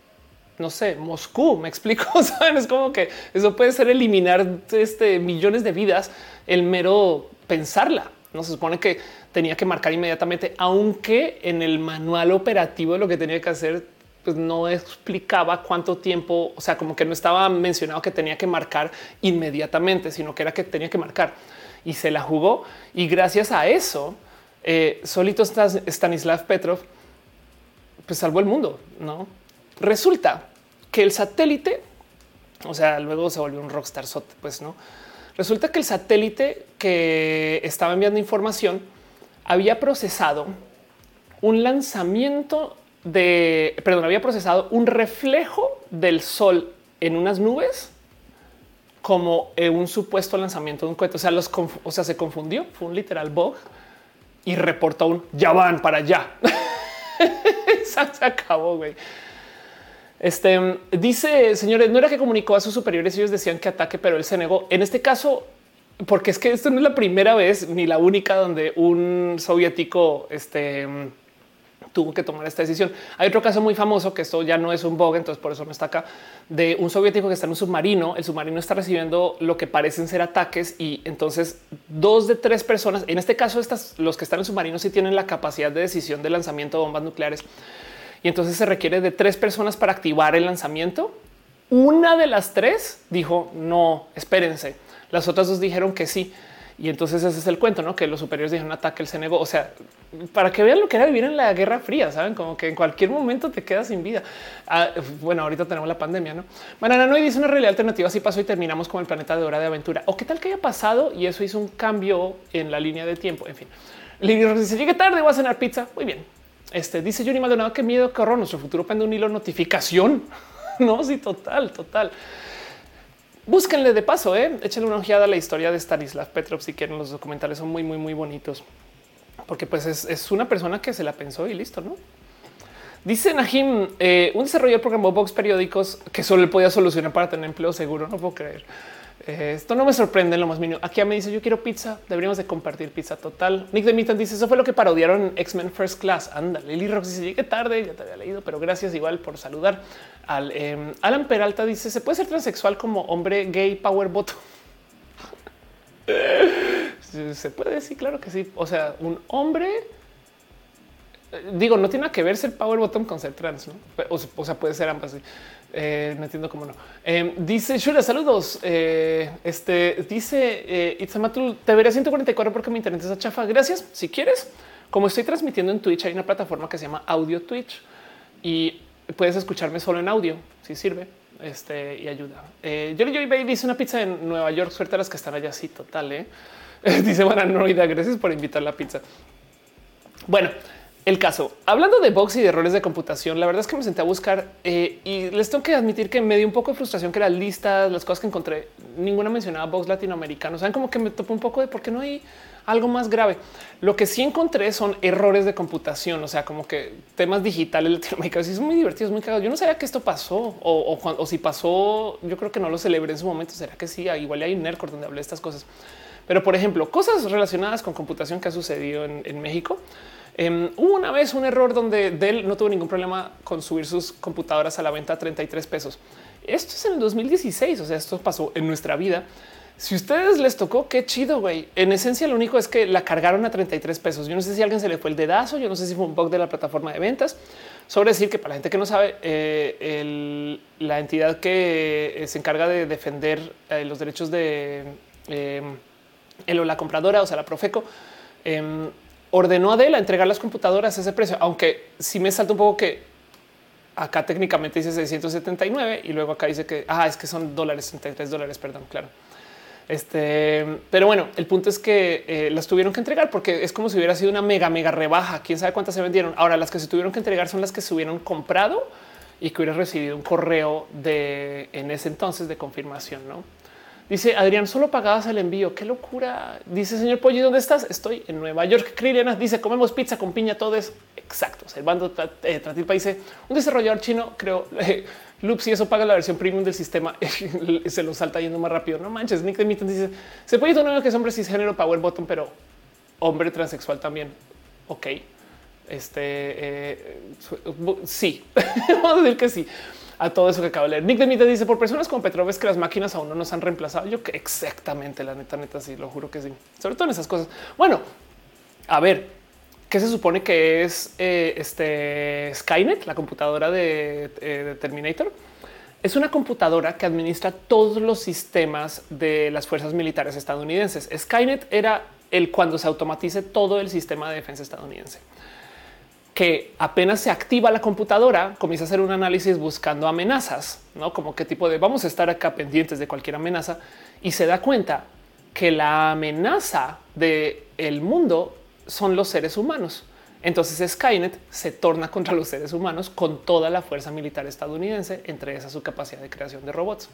no sé, Moscú, me explico, ¿saben? Es como que eso puede ser eliminar este, millones de vidas, el mero pensarla. No se supone que tenía que marcar inmediatamente, aunque en el manual operativo de lo que tenía que hacer, pues no explicaba cuánto tiempo, o sea, como que no estaba mencionado que tenía que marcar inmediatamente, sino que era que tenía que marcar y se la jugó. Y gracias a eso, eh, solito Stanislav Petrov, pues salvó el mundo, no? Resulta que el satélite, o sea, luego se volvió un rockstar, pues no. Resulta que el satélite que estaba enviando información había procesado un lanzamiento de, perdón, había procesado un reflejo del sol en unas nubes como un supuesto lanzamiento de un cohete. O sea, los, o sea, se confundió, fue un literal bug y reportó un ya van para allá. se acabó, güey. Este dice, señores, no era que comunicó a sus superiores, ellos decían que ataque, pero él se negó. En este caso, porque es que esto no es la primera vez ni la única donde un soviético este, tuvo que tomar esta decisión. Hay otro caso muy famoso que esto ya no es un bug, entonces por eso no está acá, de un soviético que está en un submarino. El submarino está recibiendo lo que parecen ser ataques y entonces dos de tres personas, en este caso, estas, los que están en submarino sí tienen la capacidad de decisión de lanzamiento de bombas nucleares y entonces se requiere de tres personas para activar el lanzamiento. Una de las tres dijo no, espérense. Las otras dos dijeron que sí. Y entonces ese es el cuento, ¿no? Que los superiores dijeron ataque, él se negó. O sea, para que vean lo que era vivir en la Guerra Fría, saben como que en cualquier momento te quedas sin vida. Ah, bueno, ahorita tenemos la pandemia, no? Banana no dice una realidad alternativa. Así pasó y terminamos con el planeta de hora de aventura. O qué tal que haya pasado y eso hizo un cambio en la línea de tiempo. En fin, Lili dice llegué tarde, voy a cenar pizza. Muy bien. Este dice Johnny Maldonado que miedo, que horror. Nuestro futuro pende un hilo notificación. no, sí, total, total. Búsquenle de paso, eh? échenle una ojeada a la historia de Stanislav Petrov si quieren. Los documentales son muy, muy, muy bonitos porque pues es, una persona que se la pensó y listo, no? Dice Najim, eh, un desarrollador programó box periódicos que solo podía solucionar para tener empleo seguro. No puedo creer. Esto no me sorprende en lo más mínimo. Aquí me dice yo quiero pizza. Deberíamos de compartir pizza total. Nick de Mitton dice eso fue lo que parodiaron en X-Men First Class. Anda, Lily Rox dice llegué tarde, ya te había leído, pero gracias igual por saludar. Al em, Alan Peralta dice se puede ser transexual como hombre gay power bottom. se puede decir, claro que sí. O sea, un hombre digo, no tiene nada que ver ser power bottom con ser trans, ¿no? o, sea, puede ser ambas. Eh, no entiendo cómo no. Eh, dice Shura, saludos. Eh, este dice Itzamatul, te veré 144 porque mi internet es chafa. Gracias. Si quieres, como estoy transmitiendo en Twitch, hay una plataforma que se llama Audio Twitch y puedes escucharme solo en audio si sirve este, y ayuda. Eh, yo Joy Baby dice una pizza en Nueva York. Suerte a las que están allá. Sí, total. ¿eh? dice no, gracias por invitar la pizza. Bueno, el caso, hablando de box y de errores de computación, la verdad es que me senté a buscar eh, y les tengo que admitir que me dio un poco de frustración que las listas, las cosas que encontré, ninguna mencionaba box latinoamericano. Saben como que me topó un poco de por qué no hay algo más grave. Lo que sí encontré son errores de computación, o sea, como que temas digitales latinoamericanos y son muy divertidos, muy cagados. Yo no sabía que esto pasó o, si pasó, yo creo que no lo celebré en su momento. Será que sí? Ah, igual hay un NERCOR donde hablé de estas cosas. Pero por ejemplo, cosas relacionadas con computación que ha sucedido en México. Em, hubo una vez un error donde Dell no tuvo ningún problema con subir sus computadoras a la venta a 33 pesos. Esto es en el 2016, o sea, esto pasó en nuestra vida. Si ustedes les tocó, qué chido, güey. En esencia, lo único es que la cargaron a 33 pesos. Yo no sé si alguien se le fue el dedazo, yo no sé si fue un bug de la plataforma de ventas. Sobre decir que para la gente que no sabe, eh, la entidad que eh, se encarga de defender eh, los derechos de el o la compradora, o sea, la Profeco, em, ordenó a Dell a entregar las computadoras a ese precio, aunque sí me salta un poco que acá técnicamente dice 679 y luego acá dice que ah, es que son dólares, 33 dólares, perdón, claro. Este, pero bueno, el punto es que eh, las tuvieron que entregar porque es como si hubiera sido una mega, mega rebaja. Quién sabe cuántas se vendieron. Ahora, las que se tuvieron que entregar son las que se hubieran comprado y que hubiera recibido un correo de en ese entonces de confirmación. No dice Adrián, solo pagabas el envío. Qué locura. Dice señor Polly, ¿dónde estás? Estoy en Nueva York. Criliana dice comemos pizza con piña. Todo es exacto. Servando eh, dice un desarrollador chino, creo. Eh, Loop, si eso paga la versión premium del sistema, se lo salta yendo más rápido. No manches. Nick de Mitten dice: Se puede un que es hombre cisgénero, power bottom, pero hombre transexual también. Ok. Este eh, sí, vamos a decir que sí a todo eso que acabo de leer. Nick de Mitten dice: Por personas como Petro, ves que las máquinas aún no nos han reemplazado. Yo que exactamente la neta, neta, sí, lo juro que sí. Sobre todo en esas cosas. Bueno, a ver, ¿Qué se supone que es eh, este Skynet, la computadora eh, de, Terminator? Es una computadora que administra todos los sistemas de las fuerzas militares estadounidenses. Skynet era el cuando se automatice todo el sistema de defensa estadounidense que apenas se activa la computadora, comienza a hacer un análisis buscando amenazas, no como qué tipo de vamos a estar acá pendientes de cualquier amenaza y se da cuenta que la amenaza del el mundo son los seres humanos. Entonces Skynet se torna contra los seres humanos con toda la fuerza militar estadounidense, entre esas su capacidad de creación de robots.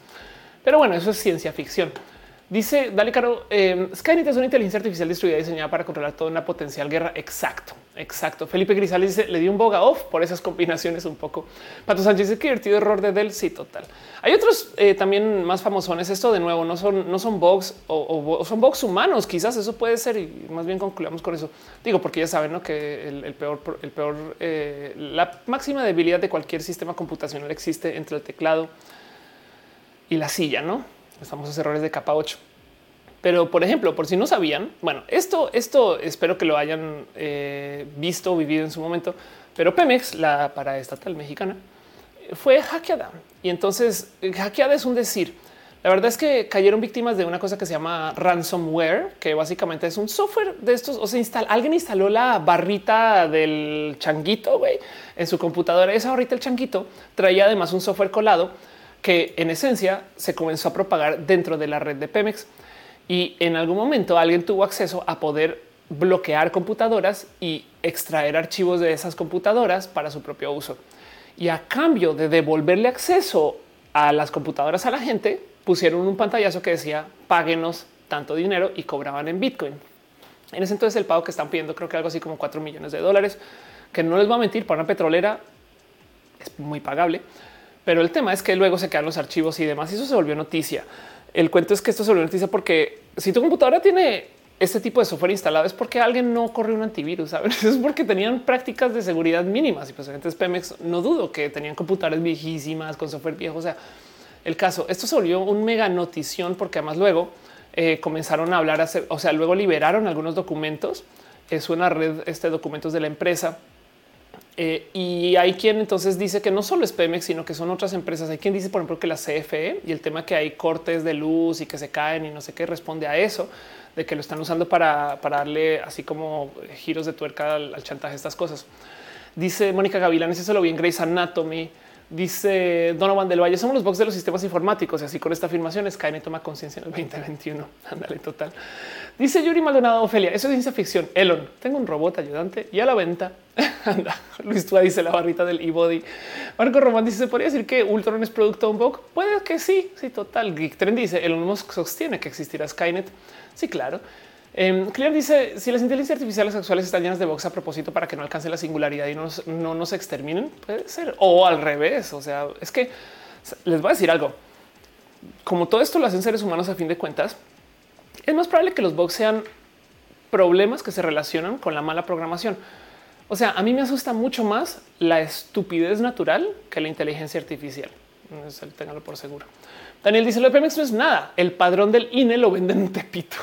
Pero bueno, eso es ciencia ficción. Dice Dale Caro, eh, Skynet es una inteligencia artificial distribuida diseñada para controlar toda una potencial guerra. Exacto, exacto. Felipe Grisales dice, le di un boga off por esas combinaciones un poco. Pato Sánchez dice, que divertido error de Dell. Sí, total. Hay otros eh, también más famosos. Esto de nuevo no son, no son bugs o, son bugs humanos. Quizás eso puede ser y más bien concluyamos con eso. Digo, porque ya saben ¿no? que el, peor, el peor, eh, la máxima debilidad de cualquier sistema computacional existe entre el teclado y la silla, no? Los famosos errores de capa 8. Pero, por ejemplo, por si no sabían, bueno, esto, esto espero que lo hayan eh, visto o vivido en su momento, pero Pemex, la paraestatal mexicana, fue hackeada. Y entonces, hackeada es un decir. La verdad es que cayeron víctimas de una cosa que se llama ransomware, que básicamente es un software de estos. O sea, instala, alguien instaló la barrita del changuito en su computadora. Esa barrita del changuito traía además un software colado que en esencia se comenzó a propagar dentro de la red de Pemex y en algún momento alguien tuvo acceso a poder bloquear computadoras y extraer archivos de esas computadoras para su propio uso. Y a cambio de devolverle acceso a las computadoras a la gente, pusieron un pantallazo que decía páguenos tanto dinero y cobraban en Bitcoin. En ese entonces el pago que están pidiendo creo que algo así como 4 millones de dólares, que no les va a mentir, para una petrolera es muy pagable. Pero el tema es que luego se quedan los archivos y demás. Y eso se volvió noticia. El cuento es que esto se volvió noticia porque si tu computadora tiene este tipo de software instalado es porque alguien no corrió un antivirus, ¿sabes? Es porque tenían prácticas de seguridad mínimas y pues entonces Pemex no dudo que tenían computadoras viejísimas con software viejo. O sea, el caso, esto se volvió un mega notición porque además luego eh, comenzaron a hablar, hacer, o sea, luego liberaron algunos documentos. Es una red este documentos de la empresa eh, y hay quien entonces dice que no solo es Pemex, sino que son otras empresas. Hay quien dice, por ejemplo, que la CFE y el tema que hay cortes de luz y que se caen y no sé qué responde a eso, de que lo están usando para, darle así como giros de tuerca al, al chantaje, estas cosas. Dice Mónica Gavilán, eso lo vi en Grey's Anatomy. Dice Donovan del Valle, somos los box de los sistemas informáticos y así con esta afirmación Skynet toma conciencia en el 2021. Ándale, total. Dice Yuri Maldonado Ofelia, eso es ciencia ficción. Elon, tengo un robot ayudante y a la venta. Anda, Luis Tua dice la barrita del e-body. Marco Román dice, ¿se podría decir que Ultron es producto de un bug? Puede que sí, sí, total. Geek Trend dice, Elon Musk sostiene que existirá Skynet. Sí, claro. Eh, dice si las inteligencias artificiales actuales están llenas de box a propósito para que no alcance la singularidad y no nos exterminen, puede ser o al revés. O sea, es que les voy a decir algo. Como todo esto lo hacen seres humanos a fin de cuentas, es más probable que los bugs sean problemas que se relacionan con la mala programación. O sea, a mí me asusta mucho más la estupidez natural que la inteligencia artificial. Ténganlo por seguro. Daniel dice: Lo de Pemex no es nada. El padrón del INE lo venden en Tepito.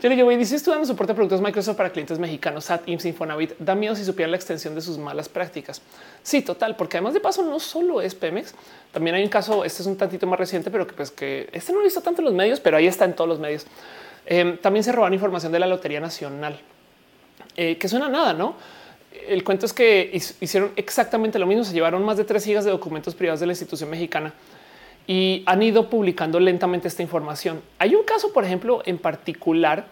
Yo le digo, dice estoy dando soporte a productos Microsoft para clientes mexicanos, SAT, IMSS, Infonavit. Da miedo si supieran la extensión de sus malas prácticas. Sí, total, porque además de paso no solo es Pemex, también hay un caso, este es un tantito más reciente, pero que pues que este no lo he visto tanto en los medios, pero ahí está en todos los medios. Em, también se roban información de la Lotería Nacional, eh, que suena nada, ¿no? El cuento es que hicieron exactamente lo mismo, se llevaron más de tres gigas de documentos privados de la institución mexicana y han ido publicando lentamente esta información. Hay un caso, por ejemplo, en particular,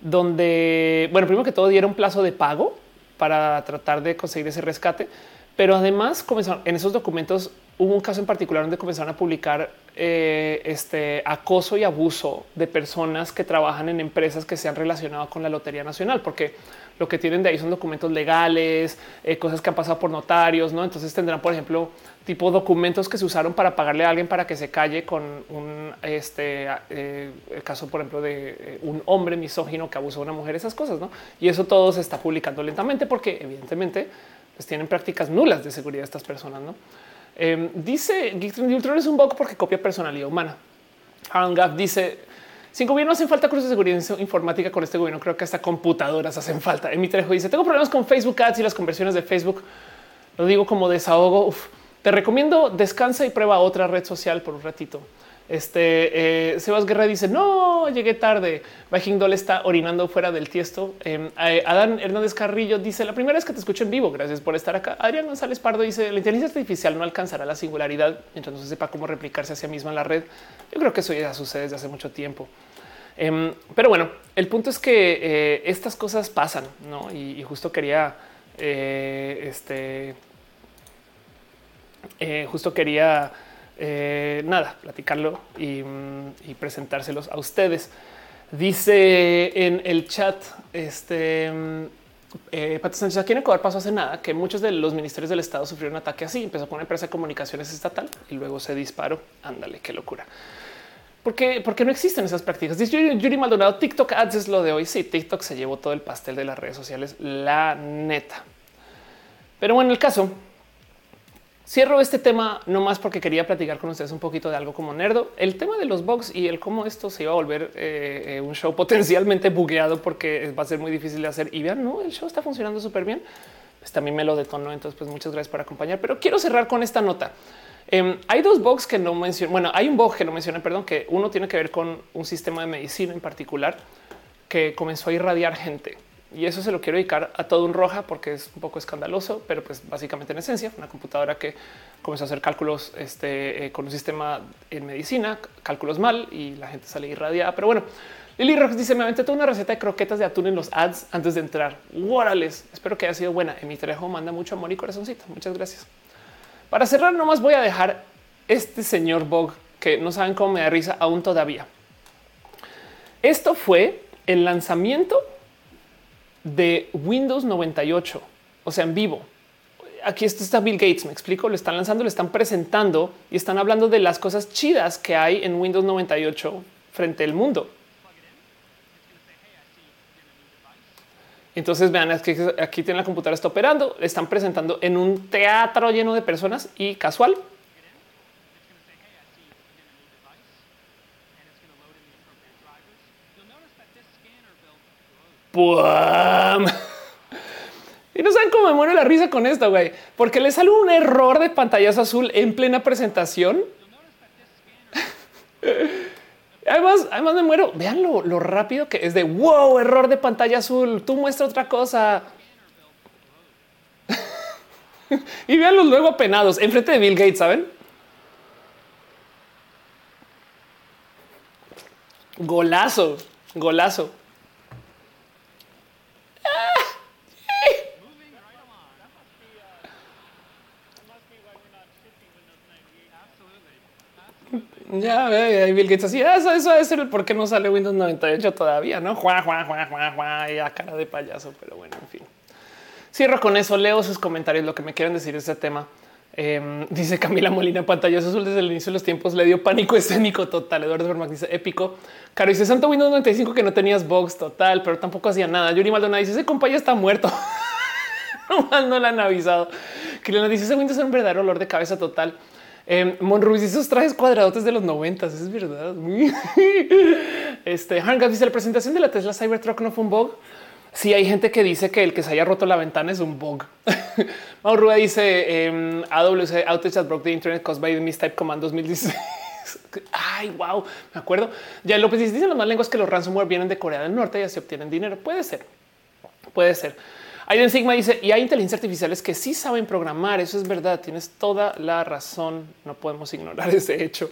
donde, bueno, primero que todo dieron plazo de pago para tratar de conseguir ese rescate, pero además comenzaron en esos documentos. Hubo un caso en particular donde comenzaron a publicar eh, este acoso y abuso de personas que trabajan en empresas que se han relacionado con la Lotería Nacional, porque lo que tienen de ahí son documentos legales, eh, cosas que han pasado por notarios, no? Entonces tendrán, por ejemplo, tipo documentos que se usaron para pagarle a alguien para que se calle con un este eh, el caso, por ejemplo, de eh, un hombre misógino que abusó de una mujer, esas cosas, no? Y eso todo se está publicando lentamente porque, evidentemente, pues tienen prácticas nulas de seguridad estas personas, no? Eh, dice Neutron es un bug porque copia personalidad humana. Aaron Gaff dice sin gobierno hacen falta cursos de seguridad informática con este gobierno. Creo que hasta computadoras hacen falta. En mi trejo dice tengo problemas con Facebook Ads y las conversiones de Facebook. Lo digo como desahogo. te recomiendo descansa y prueba otra red social por un ratito. Este eh, Sebas Guerra dice no llegué tarde. Viking Doll está orinando fuera del tiesto. Em, Adán Hernández Carrillo dice la primera vez que te escucho en vivo. Gracias por estar acá. Adrián González Pardo dice la inteligencia artificial no alcanzará la singularidad mientras no se sepa cómo replicarse a sí misma en la red. Yo creo que eso ya sucede desde hace mucho tiempo. Em, pero bueno, el punto es que eh, estas cosas pasan ¿no? y, justo quería este justo quería eh, nada, platicarlo y, presentárselos a ustedes. Dice en el chat, este eh, Pato Sánchez aquí en Ecuador pasó hace nada que muchos de los ministerios del Estado sufrieron un ataque así. Empezó con una empresa de comunicaciones estatal y luego se disparó. Ándale, qué locura. Porque, porque no existen esas prácticas. Dice Yuri Maldonado, TikTok ads es lo de hoy. Sí, TikTok se llevó todo el pastel de las redes sociales, la neta. Pero bueno, el caso Cierro este tema no más porque quería platicar con ustedes un poquito de algo como nerdo. El tema de los bugs y el cómo esto se iba a volver eh, eh, un show potencialmente bugueado porque va a ser muy difícil de hacer. Y vean, no, el show está funcionando súper bien. Pues también me lo detonó. Entonces, pues muchas gracias por acompañar. Pero quiero cerrar con esta nota. Em, hay dos bugs que no mencioné. Bueno, hay un bug que no mencioné, perdón, que uno tiene que ver con un sistema de medicina en particular que comenzó a irradiar gente y eso se lo quiero dedicar a todo un roja porque es un poco escandaloso, pero pues básicamente en esencia una computadora que comenzó a hacer cálculos este, eh, con un sistema en medicina, cálculos mal y la gente sale irradiada. Pero bueno, Lily Rox dice: Me aventé toda una receta de croquetas de atún en los ads antes de entrar. Guárales. Espero que haya sido buena. En mi trejo manda mucho amor y corazoncito. Muchas gracias. Para cerrar, nomás voy a dejar este señor Bog que no saben cómo me da risa aún todavía. Esto fue el lanzamiento de Windows 98, o sea, en vivo. Aquí está Bill Gates, me explico, lo están lanzando, lo están presentando y están hablando de las cosas chidas que hay en Windows 98 frente al mundo. Entonces vean aquí, aquí tiene la computadora está operando, están presentando en un teatro lleno de personas y casual Y no saben cómo me muero la risa con esto, güey, porque le sale un error de pantallazo azul en plena presentación. Además, además me muero. Vean lo, rápido que es de wow, error de pantalla azul. Tú muestra otra cosa. y vean los luego apenados enfrente de Bill Gates, saben? Golazo, golazo. Ya, ve, Bill Gates así, eso, eso debe ser el por qué no sale Windows 98 todavía, ¿no? Juan, Juan, Juan, Juan, Juan, y a cara de payaso, pero bueno, en fin. Cierro con eso, leo sus comentarios, lo que me quieren decir de este tema. Em, dice Camila Molina, pantallazo azul desde el inicio de los tiempos, le dio pánico escénico total. Eduardo Bermac dice épico. Caro dice Santo Windows 95 que no tenías box total, pero tampoco hacía nada. Yuri Maldonado dice ese compa ya está muerto. no, no le han avisado. Kiliana dice ese Windows es un verdadero olor de cabeza total. Eh, Monruiz, esos trajes cuadrados de los noventas, es verdad. este Hanga dice la presentación de la Tesla Cybertruck no fue un bug. Si sí, hay gente que dice que el que se haya roto la ventana es un bug. Mauro dice eh, AWS outage that broke the internet caused by the mistype command 2016. Ay, wow, me acuerdo. Ya López dice, dicen las más lenguas que los ransomware vienen de Corea del Norte y así obtienen dinero. Puede ser, puede ser. Aiden Sigma dice y hay inteligencias artificiales que sí saben programar. Eso es verdad. Tienes toda la razón. No podemos ignorar ese hecho.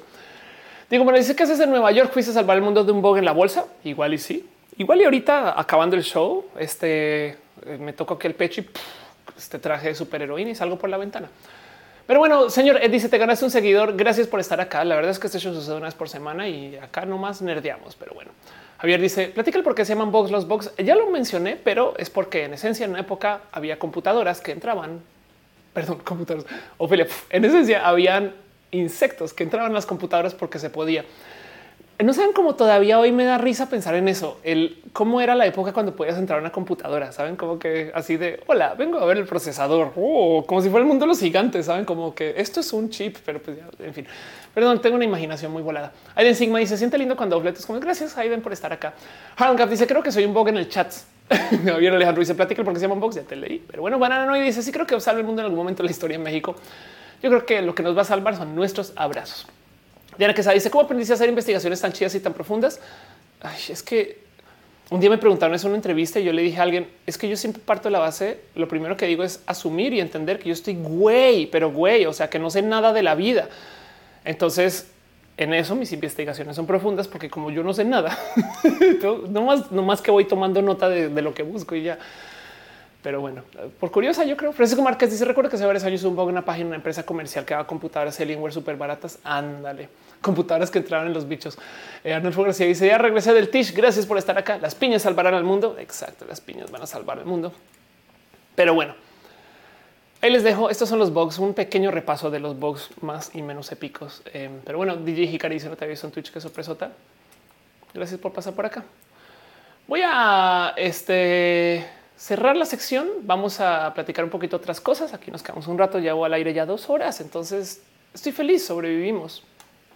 Digo, bueno, dice que haces en Nueva York, fuiste a salvar el mundo de un bug en la bolsa. Igual y sí, igual y ahorita acabando el show, este eh, me toco aquí el pecho y este traje de superheroína y salgo por la ventana. Pero bueno, señor Ed dice: Te ganaste un seguidor. Gracias por estar acá. La verdad es que este show sucede una vez por semana y acá nomás nerdeamos. Pero bueno, Javier dice: Platica el por qué se llaman box los box. Ya lo mencioné, pero es porque en esencia en una época había computadoras que entraban. Perdón, computadoras. Ophelia, en esencia habían insectos que entraban en las computadoras porque se podía. No saben cómo todavía hoy me da risa pensar en eso, el cómo era la época cuando podías entrar a una computadora. Saben como que así de hola, vengo a ver el procesador, oh, como si fuera el mundo de los gigantes. Saben como que esto es un chip, pero pues ya, en fin, perdón, tengo una imaginación muy volada. Aiden Sigma dice: siente lindo cuando es como gracias, Aiden, por estar acá. Harlan Gap dice: Creo que soy un bug en el chat. Javier Alejandro dice: Platica porque se llama un box. Ya te leí, pero bueno, Banana no y dice: Sí, creo que salve el mundo en algún momento de la historia en México. Yo creo que lo que nos va a salvar son nuestros abrazos. Diana Quesada dice cómo aprendiste a hacer investigaciones tan chidas y tan profundas. es que un día me preguntaron en una entrevista y yo le dije a alguien es que yo siempre parto de la base. Lo primero que digo es asumir y entender que yo estoy güey, pero güey, o sea, que no sé nada de la vida. Entonces, en eso mis investigaciones son profundas porque como yo no sé nada, no más, no más que voy tomando nota de, lo que busco y ya. Pero bueno, por curiosa, yo creo. Francisco Márquez dice: Recuerdo que hace varios años hubo un en una página, una empresa comercial que daba computadoras Alienware súper baratas. Ándale, computadoras que entraban en los bichos. Eh, Arnulfo García dice: Ya regresé del Tish. Gracias por estar acá. Las piñas salvarán al mundo. Exacto, las piñas van a salvar el mundo. Pero bueno, ahí les dejo. Estos son los bugs, un pequeño repaso de los bugs más y menos épicos. Eh, pero bueno, DJ Hikari dice: No te visto en Twitch, qué sorpresota. Gracias por pasar por acá. Voy a este cerrar la sección, vamos a platicar un poquito otras cosas. Aquí nos quedamos un rato, llevo al aire ya dos horas, entonces estoy feliz, sobrevivimos.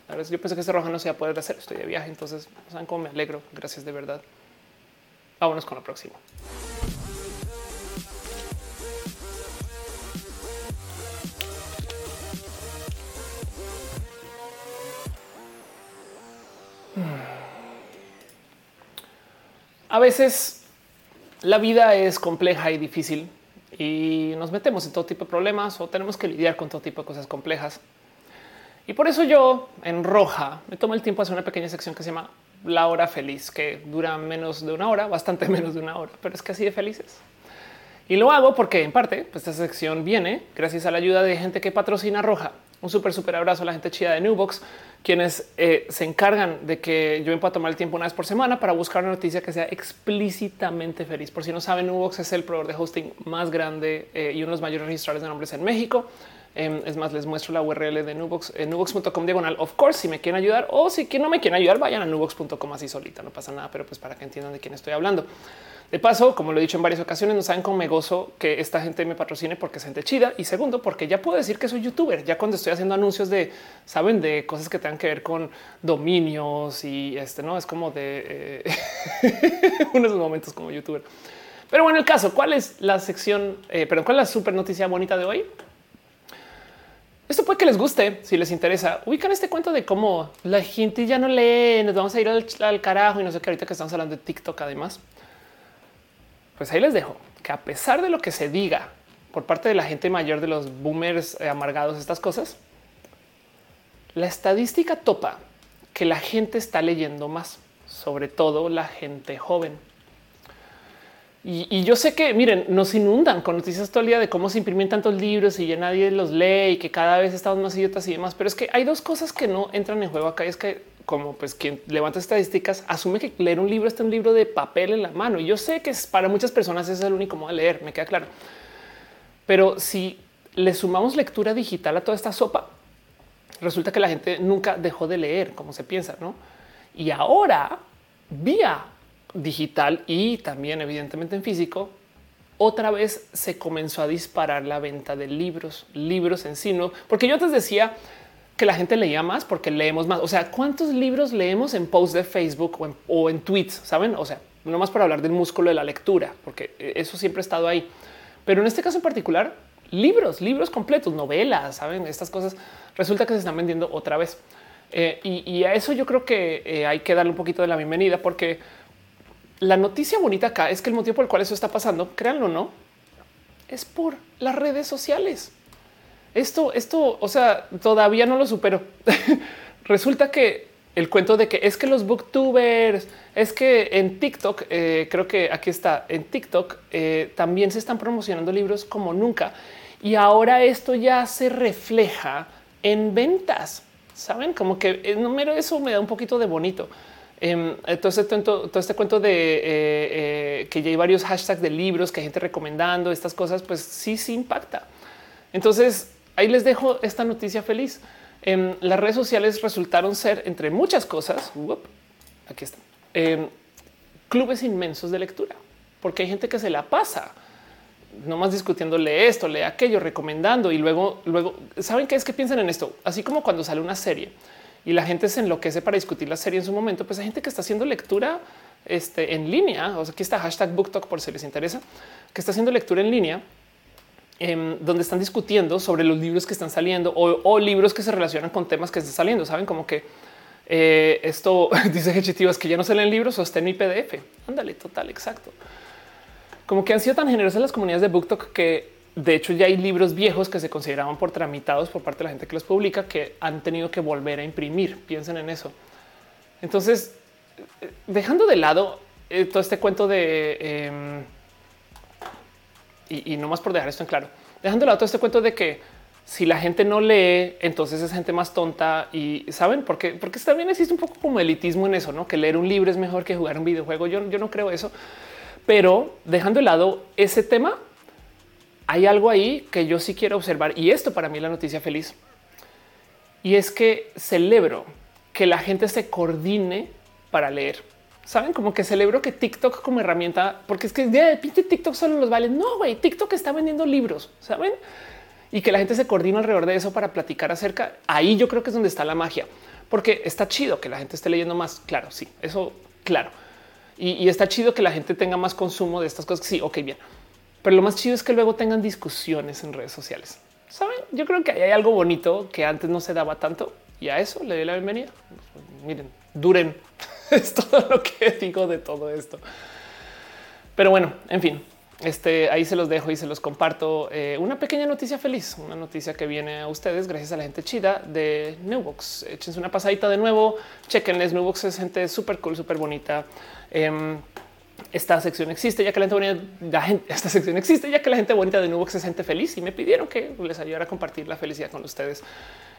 A ver, yo pensé que este roja no se iba a poder hacer, estoy de viaje, entonces saben cómo me alegro. Gracias de verdad. Vámonos con la próxima. A veces la vida es compleja y difícil y nos metemos en todo tipo de problemas o tenemos que lidiar con todo tipo de cosas complejas. Y por eso yo en roja me tomo el tiempo de hacer una pequeña sección que se llama la hora feliz, que dura menos de una hora, bastante menos de una hora, pero es que así de felices. Y lo hago porque en parte pues, esta sección viene gracias a la ayuda de gente que patrocina Roja. Un súper, súper abrazo a la gente chida de Newbox, quienes eh, se encargan de que yo pueda tomar el tiempo una vez por semana para buscar una noticia que sea explícitamente feliz. Por si no saben, Newbox es el proveedor de hosting más grande eh, y uno de los mayores registradores de nombres en México. Em, es más, les muestro la URL de Nubox en nubox.com diagonal. Of course, si me quieren ayudar o si no me quieren ayudar, vayan a nubox.com así solita, no pasa nada, pero pues para que entiendan de quién estoy hablando. De paso, como lo he dicho en varias ocasiones, no saben cómo me gozo que esta gente me patrocine porque es gente chida. Y segundo, porque ya puedo decir que soy youtuber. Ya cuando estoy haciendo anuncios de, saben, de cosas que tengan que ver con dominios y este no es como de eh, unos momentos como youtuber. Pero bueno, el caso, ¿cuál es la sección? Eh, pero cuál es la super noticia bonita de hoy? Esto puede que les guste si les interesa. Ubican este cuento de cómo la gente ya no lee, nos vamos a ir al, al carajo y no sé qué ahorita que estamos hablando de TikTok además. Pues ahí les dejo que a pesar de lo que se diga por parte de la gente mayor de los boomers eh, amargados, estas cosas, la estadística topa que la gente está leyendo más, sobre todo la gente joven. Y, yo sé que, miren, nos inundan con noticias todo el día de cómo se imprimen tantos libros y ya nadie los lee y que cada vez estamos más idiotas y demás. Pero es que hay dos cosas que no entran en juego acá. Y es que como pues quien levanta estadísticas asume que leer un libro está un libro de papel en la mano. Y yo sé que para muchas personas es el único modo de leer, me queda claro. Pero si le sumamos lectura digital a toda esta sopa, resulta que la gente nunca dejó de leer como se piensa, ¿no? Y ahora, vía digital y también evidentemente en físico, otra vez se comenzó a disparar la venta de libros, libros en sí, ¿no? Porque yo antes decía, que la gente leía más porque leemos más. O sea, ¿cuántos libros leemos en posts de Facebook o en, tweets? Saben? O sea, no más para hablar del músculo de la lectura, porque eso siempre ha estado ahí. Pero en este caso en particular, libros, libros completos, novelas, saben estas cosas resulta que se están vendiendo otra vez. Eh, y, a eso yo creo que eh, hay que darle un poquito de la bienvenida, porque la noticia bonita acá es que el motivo por el cual eso está pasando, créanlo o no, es por las redes sociales. Esto, esto, o sea, todavía no lo supero. Resulta que el cuento de que es que los booktubers, es que en TikTok, eh, creo que aquí está, en TikTok eh, también se están promocionando libros como nunca. Y ahora esto ya se refleja en ventas. Saben como que el número eso me da un poquito de bonito. Todo, este, todo, este cuento de eh, eh, que ya hay varios hashtags de libros que hay gente recomendando estas cosas, pues sí, sí impacta. Entonces ahí les dejo esta noticia feliz. Em, las redes sociales resultaron ser, entre muchas cosas, aquí están, em, clubes inmensos de lectura, porque hay gente que se la pasa nomás discutiéndole esto, lee aquello, recomendando y luego, luego, ¿saben qué es que piensan en esto? Así como cuando sale una serie y la gente se enloquece para discutir la serie en su momento, pues hay gente que está haciendo lectura este, en línea. O aquí está hashtag BookTok por si les interesa, que está haciendo lectura en línea em, donde están discutiendo sobre los libros que están saliendo o, libros que se relacionan con temas que están saliendo. Saben como que eh, esto dice es que ya no salen libros o está en PDF. Ándale, total, exacto como que han sido tan generosas las comunidades de BookTok que de hecho ya hay libros viejos que se consideraban por tramitados por parte de la gente que los publica que han tenido que volver a imprimir. Piensen en eso. Entonces, eh, dejando de lado eh, todo este cuento de em, y, no más por dejar esto en claro, dejando de lado todo este cuento de que si la gente no lee, entonces es gente más tonta y saben por qué, porque también existe un poco como elitismo en eso, no que leer un libro es mejor que jugar un videojuego. Yo, yo no creo eso. Pero dejando de lado ese tema, hay algo ahí que yo sí quiero observar y esto para mí es la noticia feliz. Y es que celebro que la gente se coordine para leer. Saben como que celebro que TikTok como herramienta, porque es que de pinche TikTok solo los vale. No, güey, TikTok está vendiendo libros, saben? Y que la gente se coordine alrededor de eso para platicar acerca. Ahí yo creo que es donde está la magia, porque está chido que la gente esté leyendo más. Claro, sí, eso claro y, está chido que la gente tenga más consumo de estas cosas. Sí, ok, bien. Pero lo más chido es que luego tengan discusiones en redes sociales. Saben, yo creo que hay algo bonito que antes no se daba tanto y a eso le doy la bienvenida. Miren, duren. es todo lo que digo de todo esto. Pero bueno, en fin, este ahí se los dejo y se los comparto. Eh, una pequeña noticia feliz, una noticia que viene a ustedes gracias a la gente chida de Newbox. Échense una pasadita de nuevo. Chequenles. Newbox es gente súper cool, súper bonita. Em, esta sección existe ya que la gente bonita, esta sección existe ya que la gente bonita de Nubox se siente feliz y me pidieron que les ayudara a compartir la felicidad con ustedes.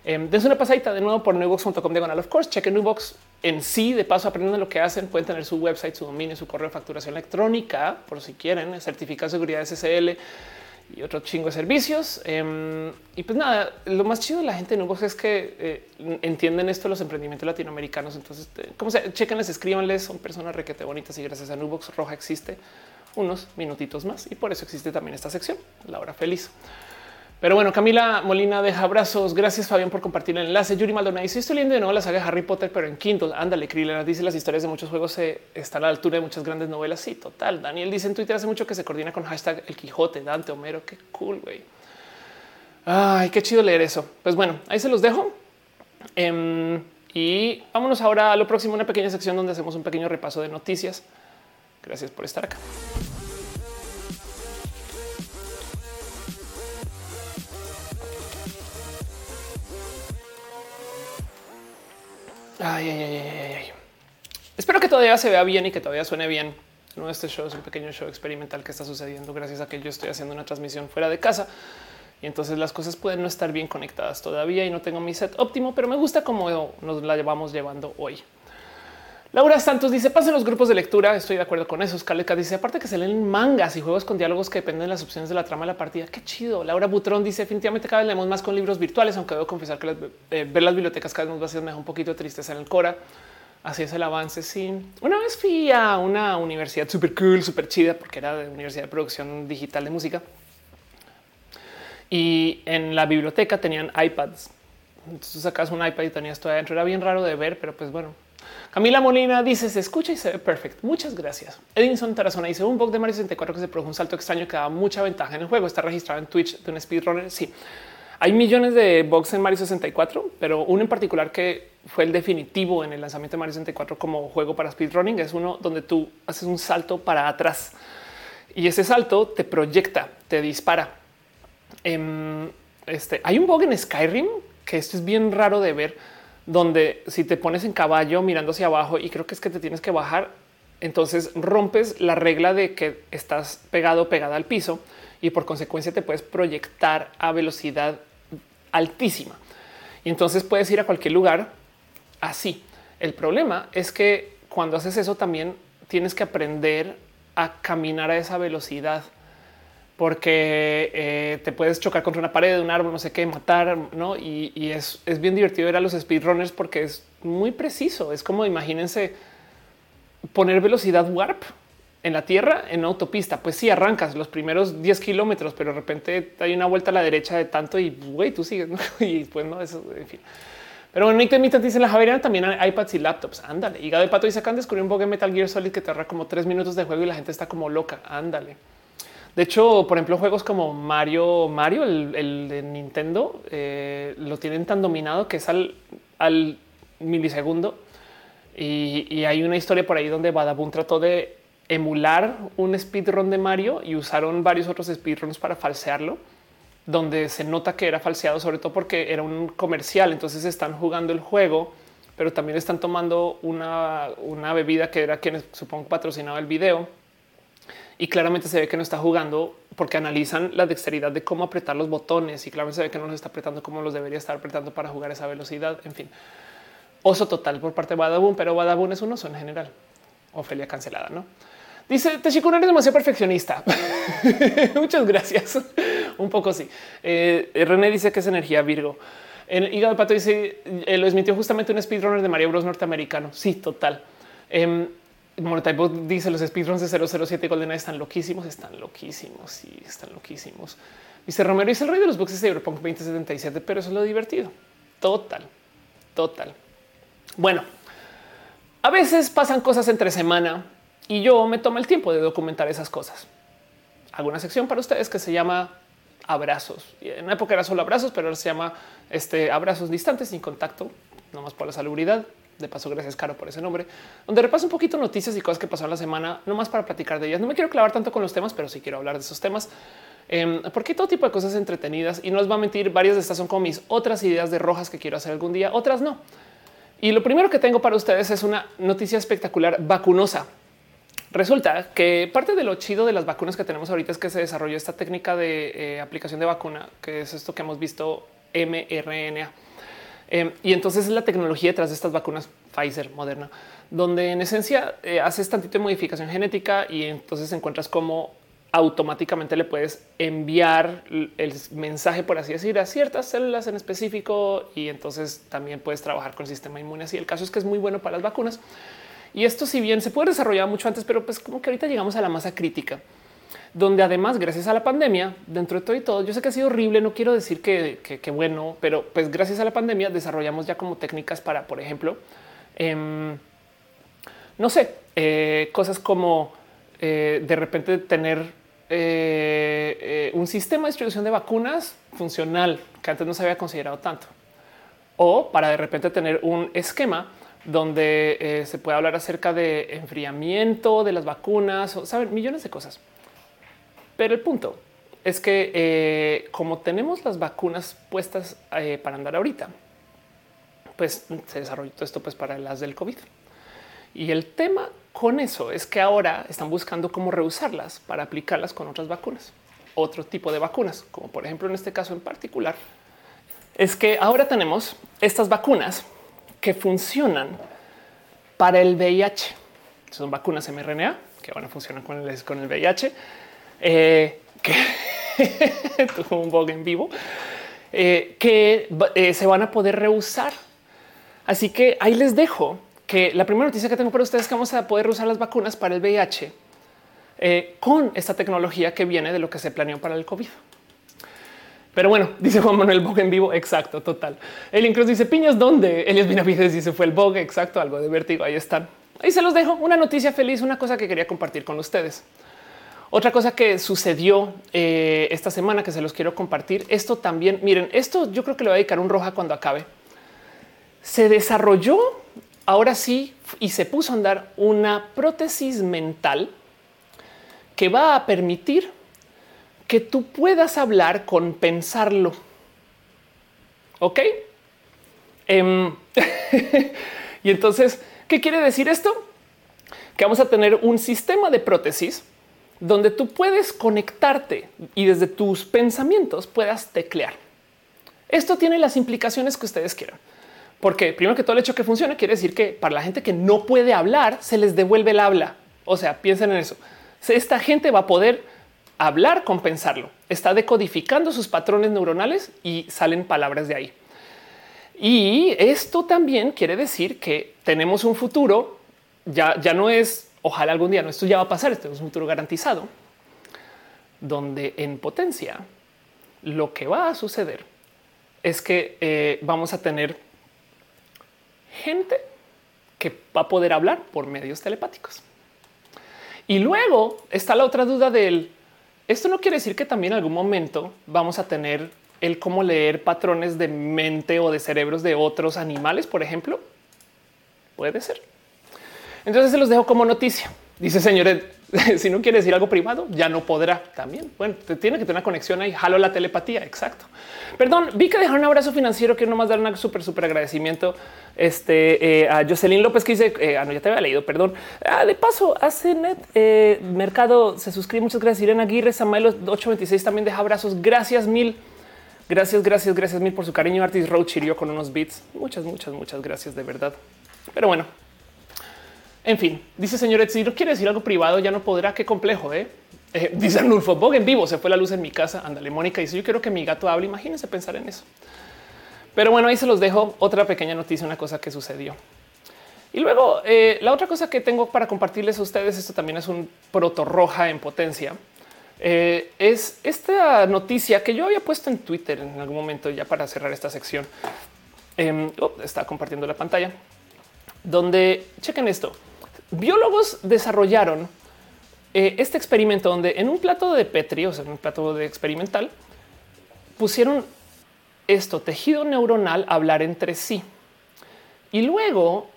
Eh, una pasadita de nuevo por nubox.com diagonal of course. Chequen Nubox en sí. De paso, aprendiendo lo que hacen. Pueden tener su website, su dominio, su correo de facturación electrónica por si quieren certificado de seguridad SSL y otro chingo de servicios. Em, y pues nada, lo más chido de la gente de Nubox es que eh, entienden esto los emprendimientos latinoamericanos. Entonces, como se chequenles, escríbanles, son personas requete bonitas y gracias a Nubox Roja existe unos minutitos más y por eso existe también esta sección, la hora feliz. Pero bueno, Camila Molina deja abrazos. Gracias, Fabián, por compartir el enlace. Yuri Maldonado dice: Estoy leyendo de nuevo la saga Harry Potter, pero en Kindle. Ándale, Krillin dice: Las historias de muchos juegos se están a la altura de muchas grandes novelas. Sí, total. Daniel dice en Twitter hace mucho que se coordina con hashtag El Quijote, Dante, Homero. Qué cool, güey. Ay, qué chido leer eso. Pues bueno, ahí se los dejo. Em, y vámonos ahora a lo próximo, una pequeña sección donde hacemos un pequeño repaso de noticias. Gracias por estar acá. Ay, ay, ay, ay, Espero que todavía se vea bien y que todavía suene bien. No, este show es un pequeño show experimental que está sucediendo gracias a que yo estoy haciendo una transmisión fuera de casa y entonces las cosas pueden no estar bien conectadas todavía y no tengo mi set óptimo, pero me gusta cómo nos la llevamos llevando hoy. Laura Santos dice pasen los grupos de lectura. Estoy de acuerdo con eso. Scaleca dice aparte que se leen mangas y juegos con diálogos que dependen de las opciones de la trama de la partida. Qué chido. Laura Butrón dice definitivamente cada vez leemos más con libros virtuales, aunque debo confesar que eh, ver las bibliotecas cada vez más vacías me da un poquito de tristeza en el Cora. Así es el avance. Sí, una vez fui a una universidad súper cool, súper chida, porque era de universidad de producción digital de música. Y en la biblioteca tenían iPads. Entonces sacas un iPad y tenías todo adentro. Era bien raro de ver, pero pues bueno, Camila Molina dice se escucha y se ve perfecto. Muchas gracias. Edinson Tarazona dice un bug de Mario 64 que se produjo un salto extraño que da mucha ventaja en el juego. Está registrado en Twitch de un speedrunner. Sí, hay millones de bugs en Mario 64, pero uno en particular que fue el definitivo en el lanzamiento de Mario 64 como juego para speedrunning es uno donde tú haces un salto para atrás y ese salto te proyecta, te dispara. Em, este, hay un bug en Skyrim que esto es bien raro de ver, donde si te pones en caballo mirando hacia abajo y creo que es que te tienes que bajar, entonces rompes la regla de que estás pegado pegada al piso y por consecuencia te puedes proyectar a velocidad altísima. Y entonces puedes ir a cualquier lugar así. El problema es que cuando haces eso también tienes que aprender a caminar a esa velocidad porque eh, te puedes chocar contra una pared, un árbol, no sé qué, matar, ¿no? Y, es, es, bien divertido ver a los speedrunners porque es muy preciso. Es como, imagínense, poner velocidad warp en la tierra en autopista. Pues sí, arrancas los primeros 10 kilómetros, pero de repente hay una vuelta a la derecha de tanto y güey, tú sigues. Y pues no, eso, en fin. Pero bueno, Nick Demitan dice la Javeriana también hay iPads y laptops. Ándale. Hígado de pato y sacan descubrió un bug en Metal Gear Solid que te ahorra como tres minutos de juego y la gente está como loca. Ándale. De hecho, por ejemplo, juegos como Mario, Mario, el, de Nintendo, eh, lo tienen tan dominado que es al, milisegundo. Y, hay una historia por ahí donde Badabun trató de emular un speedrun de Mario y usaron varios otros speedruns para falsearlo, donde se nota que era falseado, sobre todo porque era un comercial. Entonces están jugando el juego, pero también están tomando una, una bebida que era quien supongo patrocinaba el video y claramente se ve que no está jugando porque analizan la dexteridad de cómo apretar los botones y claramente se ve que no los está apretando como los debería estar apretando para jugar esa velocidad. En fin, oso total por parte de Badabun, pero Badabun es un oso en general. Ofelia cancelada, no? Dice Techikun eres demasiado perfeccionista. Muchas gracias. un poco sí. Eh, René dice que es energía Virgo. En Hígado de Pato dice eh, lo desmintió justamente un speedrunner de Mario Bros norteamericano. Sí, total. Eh, Monotype dice los speedruns de 007 GoldenEye están loquísimos, están loquísimos y están loquísimos. Dice Romero es el rey de los boxes de Cyberpunk 2077, pero eso es lo divertido. Total, total. Bueno, a veces pasan cosas entre semana y yo me tomo el tiempo de documentar esas cosas. Hago una sección para ustedes que se llama abrazos. En una época era solo abrazos, pero ahora se llama este abrazos distantes sin contacto, nomás por la salubridad. De paso, gracias Caro por ese nombre, donde repaso un poquito noticias y cosas que pasaron la semana, no más para platicar de ellas. No me quiero clavar tanto con los temas, pero sí quiero hablar de esos temas. Em, porque hay todo tipo de cosas entretenidas y no os va a mentir. Varias de estas son como mis otras ideas de rojas que quiero hacer algún día, otras no. Y lo primero que tengo para ustedes es una noticia espectacular vacunosa. Resulta que parte de lo chido de las vacunas que tenemos ahorita es que se desarrolló esta técnica de eh, aplicación de vacuna, que es esto que hemos visto mRNA. Em, y entonces es la tecnología detrás de estas vacunas Pfizer, Moderna, donde en esencia eh, haces tantito de modificación genética y entonces encuentras cómo automáticamente le puedes enviar el mensaje, por así decir, a ciertas células en específico y entonces también puedes trabajar con el sistema inmune. Así el caso es que es muy bueno para las vacunas. Y esto si bien se puede desarrollar mucho antes, pero pues como que ahorita llegamos a la masa crítica donde además, gracias a la pandemia, dentro de todo y todo, yo sé que ha sido horrible, no quiero decir que, bueno, pero pues gracias a la pandemia desarrollamos ya como técnicas para, por ejemplo, em, no sé, eh, cosas como eh, de repente tener eh, un sistema de distribución de vacunas funcional que antes no se había considerado tanto. O para de repente tener un esquema donde se puede hablar acerca de enfriamiento de las vacunas o saben millones de cosas. Pero el punto es que eh, como tenemos las vacunas puestas eh, para andar ahorita, pues se desarrolló todo esto pues para las del COVID. Y el tema con eso es que ahora están buscando cómo reusarlas para aplicarlas con otras vacunas, otro tipo de vacunas, como por ejemplo en este caso en particular, es que ahora tenemos estas vacunas que funcionan para el VIH. Son vacunas mRNA que van a funcionar con el, con el VIH eh, que tuvo un bug en vivo, eh, que eh, se van a poder reusar. Así que ahí les dejo que la primera noticia que tengo para ustedes es que vamos a poder usar las vacunas para el VIH con esta tecnología que viene de lo que se planeó para el COVID. Pero bueno, dice Juan Manuel Bog en vivo. Exacto, total. El incluso dice piñas donde Elias Vinavides dice fue el bug. Exacto, algo de vértigo. Ahí están. Ahí se los dejo. Una noticia feliz, una cosa que quería compartir con ustedes. Otra cosa que sucedió eh, esta semana que se los quiero compartir. Esto también, miren, esto yo creo que le voy a dedicar un roja cuando acabe. Se desarrolló ahora sí y se puso a andar una prótesis mental que va a permitir que tú puedas hablar con pensarlo. Ok. Em, y entonces, ¿qué quiere decir esto? Que vamos a tener un sistema de prótesis donde tú puedes conectarte y desde tus pensamientos puedas teclear. Esto tiene las implicaciones que ustedes quieran. Porque primero que todo el hecho que funcione quiere decir que para la gente que no puede hablar se les devuelve el habla. O sea, piensen en eso. Esta gente va a poder hablar con pensarlo. Está decodificando sus patrones neuronales y salen palabras de ahí. Y esto también quiere decir que tenemos un futuro. Ya, ya no es ojalá algún día, no, esto ya va a pasar. Esto es un futuro garantizado donde en potencia lo que va a suceder es que eh, vamos a tener gente que va a poder hablar por medios telepáticos. Y luego está la otra duda del esto no quiere decir que también en algún momento vamos a tener el cómo leer patrones de mente o de cerebros de otros animales, por ejemplo. Puede ser. Entonces se los dejo como noticia. Dice señores, si no quiere decir algo privado, ya no podrá también. Bueno, te tiene que tener una conexión ahí. Jalo la telepatía. Exacto. Perdón, vi que dejaron un abrazo financiero. Quiero nomás dar un súper, súper agradecimiento este, eh, a Jocelyn López que dice, eh, ah, no, ya te había leído, perdón. Ah, de paso, hace net eh, mercado se suscribe. Muchas gracias. Irene Aguirre, Samuel 826 también deja abrazos. Gracias mil. Gracias, gracias, gracias mil por su cariño. Artis Road chirió con unos beats. Muchas, muchas, muchas gracias de verdad. Pero bueno, en fin, dice señor si no quiere decir algo privado, ya no podrá. Qué complejo, ¿eh? eh dice Arnulfo Bog en vivo. Se fue la luz en mi casa. Ándale, Mónica dice: Yo quiero que mi gato hable. Imagínense pensar en eso. Pero bueno, ahí se los dejo otra pequeña noticia, una cosa que sucedió. Y luego eh, la otra cosa que tengo para compartirles a ustedes, esto también es un proto roja en potencia. Eh, es esta noticia que yo había puesto en Twitter en algún momento ya para cerrar esta sección. Oh, está compartiendo la pantalla donde chequen esto. Biólogos desarrollaron eh, este experimento donde en un plato de Petri, o sea, en un plato de experimental, pusieron esto, tejido neuronal, hablar entre sí. Y luego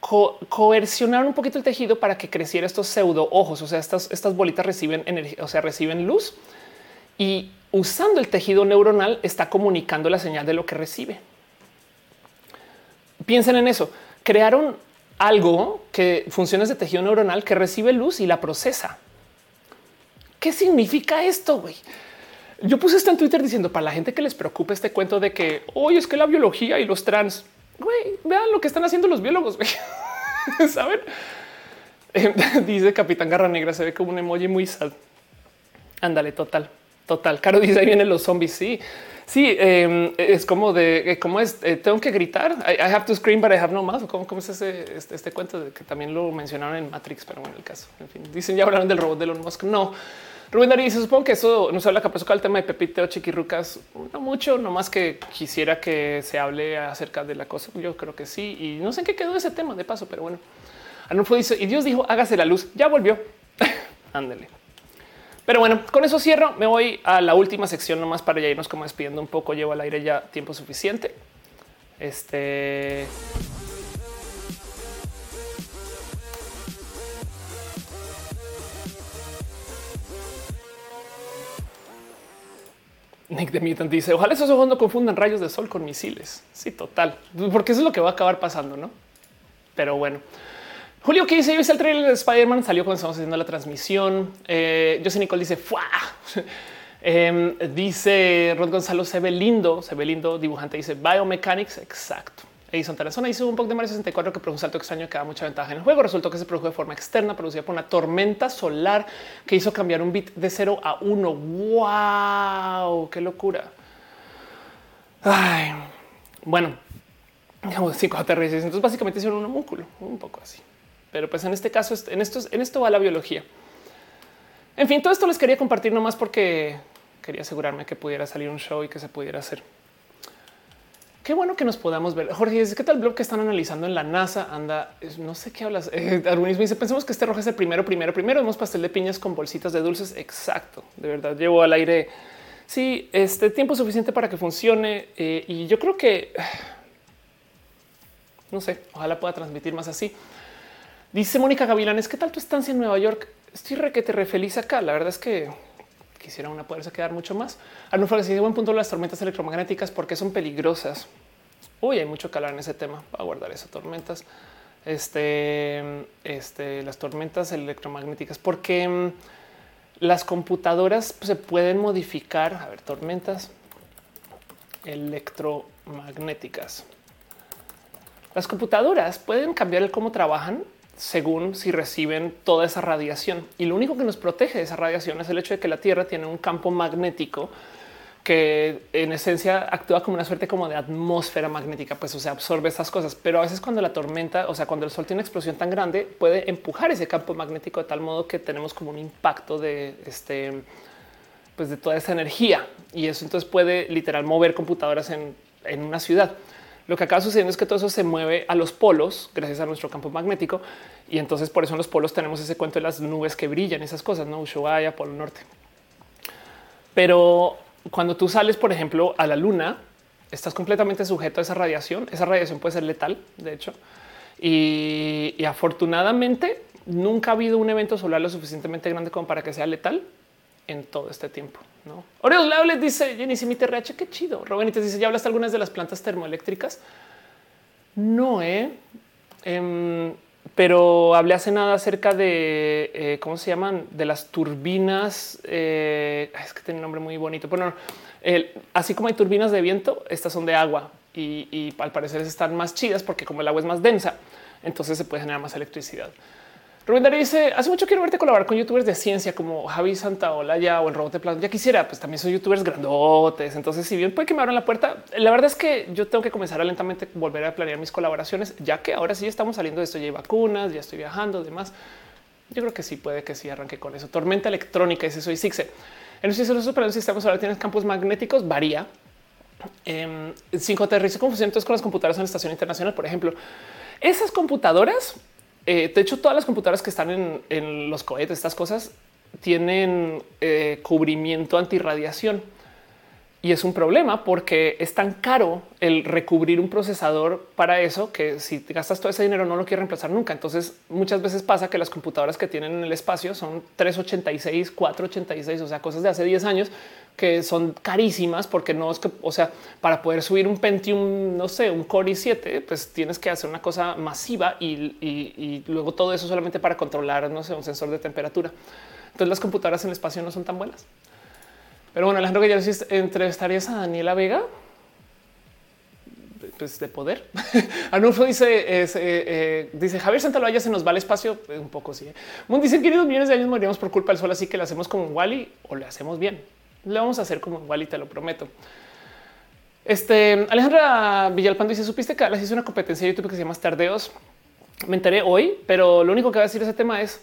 coercionaron un poquito el tejido para que creciera estos pseudo ojos. O sea, estas, estas bolitas reciben energía, o sea, reciben luz y usando el tejido neuronal está comunicando la señal de lo que recibe. Piensen en eso. Crearon algo que funciones de tejido neuronal que recibe luz y la procesa. ¿Qué significa esto? Güey? Yo puse esto en Twitter diciendo para la gente que les preocupe este cuento de que hoy es que la biología y los trans, güey, vean lo que están haciendo los biólogos. Saben? dice Capitán Garra Negra, se ve como un emoji muy sad. Ándale, total, total. Caro dice ahí vienen los zombies. Sí, Sí, em, es como de eh, cómo es. Eh, tengo que gritar. I, have to scream, but I have no mouth. ¿Cómo, es ese, este, este, cuento de que también lo mencionaron en Matrix? Pero bueno, el caso. En fin, dicen ya hablaron del robot de Elon Musk. No, Rubén Darío dice: Supongo que eso no se habla capaz el tema de Pepito Chiquirucas. No mucho, no más que quisiera que se hable acerca de la cosa. Yo creo que sí. Y no sé en qué quedó ese tema de paso, pero bueno. Arnulfo dice: Y Dios dijo: hágase la luz. Ya volvió. Ándele. Pero bueno, con eso cierro. Me voy a la última sección nomás para ya irnos como despidiendo un poco. Llevo al aire ya tiempo suficiente. Este. Nick de Mutant dice: Ojalá esos ojos no confundan rayos de sol con misiles. Sí, total, porque eso es lo que va a acabar pasando, no? Pero bueno. Julio, ¿qué dice? Yo hice el trailer de Spider-Man, salió cuando estamos haciendo la transmisión. Eh, José Nicole dice, ¡Fua! Em, dice Rod Gonzalo, se ve lindo, se ve lindo. Dibujante dice Biomechanics, exacto. Edison Tarazona hizo un poco de Mario 64 que produjo un salto extraño que da mucha ventaja en el juego. Resultó que se produjo de forma externa, producida por una tormenta solar que hizo cambiar un bit de 0 a 1. ¡Wow! ¡Qué locura! Ay, bueno, digamos 5 Entonces, básicamente hicieron un homúnculo, un poco así. Pero pues en este caso, en esto, va la biología. En fin, todo esto les quería compartir nomás porque quería asegurarme que pudiera salir un show y que se pudiera hacer. Qué bueno que nos podamos ver. Jorge, ¿qué tal blog que están analizando en la NASA? Anda, no sé qué hablas. Eh, dice, pensemos que este rojo es el primero, primero, primero. Hemos pastel de piñas con bolsitas de dulces. Exacto. De verdad, llevo al aire. Sí, este tiempo suficiente para que funcione. Eh, y yo creo que, no sé, ojalá pueda transmitir más así. Dice Mónica Gavilanes, ¿qué tal tu estancia en Nueva York? estoy re que te re feliz acá. La verdad es que quisiera una poderse quedar mucho más. Arnulfo si buen punto las tormentas electromagnéticas porque son peligrosas. Uy, hay mucho calor en ese tema. Va a guardar esas tormentas. Este, este, las tormentas electromagnéticas, porque mm, las computadoras se pueden modificar. A ver, tormentas electromagnéticas. Las computadoras pueden cambiar el cómo trabajan según si reciben toda esa radiación. Y lo único que nos protege de esa radiación es el hecho de que la Tierra tiene un campo magnético que en esencia actúa como una suerte como de atmósfera magnética, pues o sea, absorbe estas cosas. Pero a veces cuando la tormenta, o sea, cuando el sol tiene una explosión tan grande, puede empujar ese campo magnético de tal modo que tenemos como un impacto de este, pues de toda esa energía. Y eso entonces puede literal mover computadoras en, en una ciudad. Lo que acaba sucediendo es que todo eso se mueve a los polos gracias a nuestro campo magnético. Y entonces por eso en los polos tenemos ese cuento de las nubes que brillan, esas cosas, no Ushuaia, Polo Norte. Pero cuando tú sales, por ejemplo, a la luna, estás completamente sujeto a esa radiación. Esa radiación puede ser letal, de hecho. Y, y afortunadamente nunca ha habido un evento solar lo suficientemente grande como para que sea letal en todo este tiempo. No Oreos les dice Jenny, si mi TRH, qué chido. te dice: Ya hablaste algunas de las plantas termoeléctricas. No, eh. Em, pero hablé hace nada acerca de eh, cómo se llaman de las turbinas. Eh, es que tiene un nombre muy bonito. Bueno, así como hay turbinas de viento, estas son de agua y, y al parecer están más chidas porque como el agua es más densa, entonces se puede generar más electricidad. Rubén Darío dice hace mucho quiero verte colaborar con youtubers de ciencia como Javi Santaola ya o el robot de plan. Ya quisiera, pues también son youtubers grandotes. Entonces, si bien puede que me abran la puerta, la verdad es que yo tengo que comenzar a lentamente volver a planear mis colaboraciones, ya que ahora sí estamos saliendo de esto. Ya hay vacunas, ya estoy viajando, demás. Yo creo que sí puede que sí arranque con eso. Tormenta electrónica, ese soy Sixe. En los en sistemas ahora tienes campos magnéticos, varía. Eh, 5T confusión con las computadoras en la estación internacional, por ejemplo. Esas computadoras eh, de hecho, todas las computadoras que están en, los cohetes, estas cosas tienen eh, cubrimiento antirradiación. Y es un problema porque es tan caro el recubrir un procesador para eso que si gastas todo ese dinero no lo quieres reemplazar nunca. Entonces muchas veces pasa que las computadoras que tienen en el espacio son 386, 486, o sea, cosas de hace 10 años que son carísimas porque no es que, o sea, para poder subir un Pentium, no sé, un Core i7, pues tienes que hacer una cosa masiva y, y luego todo eso solamente para controlar, no sé, un sensor de temperatura. Entonces las computadoras en el espacio no son tan buenas. Pero bueno, Alejandro que ya entrevistarías a Daniela Vega. Pues de poder. Anulfo dice, eh, eh, dice Javier Santaloya se nos va al espacio. Pues, un poco sí. ¿eh? Moon dice queridos millones de años moriremos por culpa del sol, así que lo hacemos como un Wally o le hacemos bien. Le vamos a hacer como un Wally, te lo prometo. Este Alejandra Villalpando dice: Supiste que les hizo una competencia de YouTube que se llama Tardeos. Me enteré hoy, pero lo único que va a decir ese tema es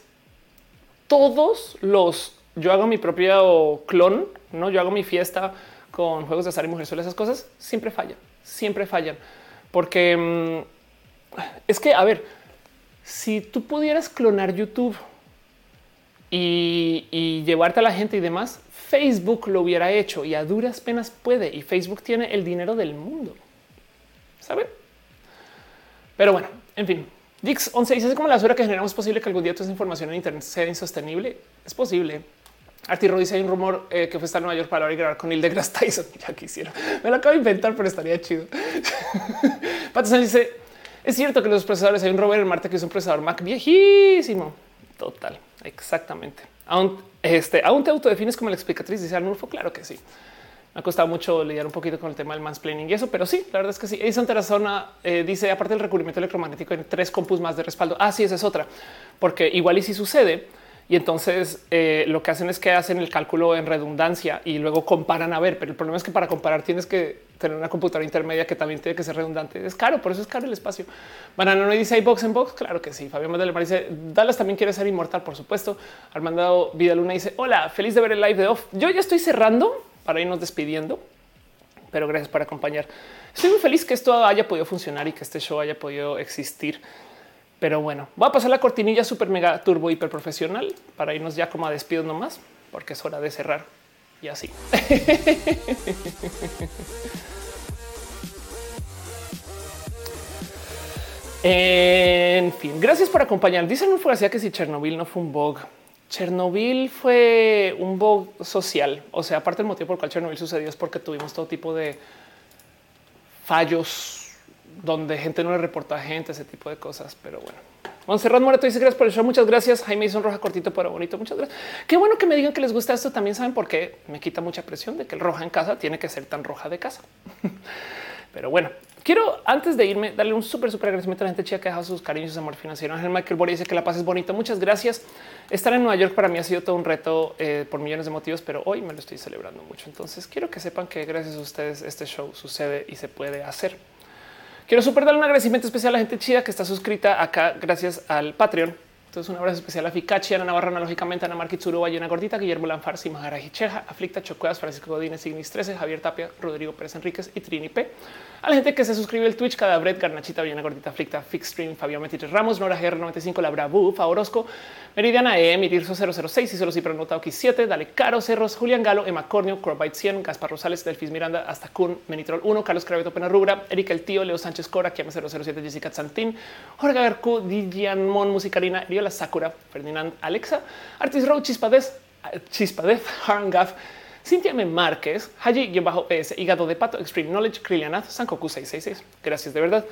todos los yo hago mi propio clon, no yo hago mi fiesta con juegos de azar y mujeres, esas cosas siempre fallan, siempre fallan, porque mm, es que, a ver, si tú pudieras clonar YouTube y, y, llevarte a la gente y demás, Facebook lo hubiera hecho y a duras penas puede. Y Facebook tiene el dinero del mundo. ¿Saben? Pero bueno, en fin. Dix 11 dice como la suerte que generamos posible que algún día toda esa información en Internet sea insostenible. Es posible. Artiro dice hay un rumor eh, que fue estar en Nueva York para y grabar con Neil deGrasse Tyson. Ya quisiera. Me lo acabo de inventar, pero estaría chido. Patterson dice es cierto que los procesadores hay un rover en Marte que es un procesador Mac viejísimo. Total, exactamente. Aún, este, aún te autodefines como la explicatriz, dice Arnulfo. Claro que sí. Me ha costado mucho lidiar un poquito con el tema del mansplaining y eso, pero sí, la verdad es que sí. Edison Terrazona eh, dice, aparte del recubrimiento electromagnético, en tres compus más de respaldo. Ah, sí, esa es otra, porque igual y si sucede, y entonces eh, lo que hacen es que hacen el cálculo en redundancia y luego comparan a ver. Pero el problema es que para comparar tienes que tener una computadora intermedia que también tiene que ser redundante. Es caro, por eso es caro el espacio. Banana no dice box en box. Claro que sí. Fabián Mar dice Dallas también quiere ser inmortal, por supuesto. Armando Vidaluna dice hola, feliz de ver el live de off. Yo ya estoy cerrando para irnos despidiendo, pero gracias por acompañar. Estoy muy feliz que esto haya podido funcionar y que este show haya podido existir. Pero bueno, voy a pasar la cortinilla super mega turbo hiper profesional para irnos ya como a despido nomás, porque es hora de cerrar y así. en fin, gracias por acompañar. Dicen un que si Chernobyl no fue un bug. Chernobyl fue un bug social. O sea, aparte del motivo por el cual Chernobyl sucedió es porque tuvimos todo tipo de fallos donde gente no le reporta a gente, ese tipo de cosas. Pero bueno, Monserrat Moreto dice gracias por el show. Muchas gracias. Jaime hizo roja cortito pero bonito. Muchas gracias. Qué bueno que me digan que les gusta esto. También saben por qué me quita mucha presión de que el roja en casa tiene que ser tan roja de casa. pero bueno, quiero antes de irme darle un súper, súper agradecimiento a la gente chica que ha dejado sus cariños y su amor financiero. Ángel Michael Boris dice que la paz es bonita. Muchas gracias. Estar en Nueva York para mí ha sido todo un reto eh, por millones de motivos, pero hoy me lo estoy celebrando mucho. Entonces quiero que sepan que gracias a ustedes este show sucede y se puede hacer. Quiero super dar un agradecimiento especial a la gente chida que está suscrita acá gracias al Patreon. Entonces, un abrazo especial a Ficachi, Ana Navarra, analógicamente, Ana Marquitsuru, Bayona Gordita, Guillermo Lanfarsi, Maharaji Cheja, Aflicta Chocuedas, Francisco Godínez, Signis 13, Javier Tapia, Rodrigo Pérez Enríquez y Trini P. A la gente que se suscribe al Twitch, cada Brett, Garnachita, Bayona Gordita, Aflicta, Fixstream, Fabián 23 Ramos, Nora GR95, La Bravu, Favorosco, Meridiana E, Mirirso 006 y solo si pronotado aquí 7, Dale Caro, Cerros, Julián Galo, Emma Cornio, Corbite 100, Gaspar Rosales, Delfis Miranda, hasta Kun, Menitrol 1, Carlos Craveto Pena Rubra, Erika El Tío, Leo Sánchez Cora, Kiam 007, Jessica Santín, Jorge Garcu, Dijan Mon, Musicarina, Riola Sakura, Ferdinand Alexa, Artis Row, Chispadez, Chispadez, Harangaf, Cintia M. Márquez, Haji-PS, Hígado de Pato, Extreme Knowledge, Krilianath, Sankoku 666. Gracias de verdad.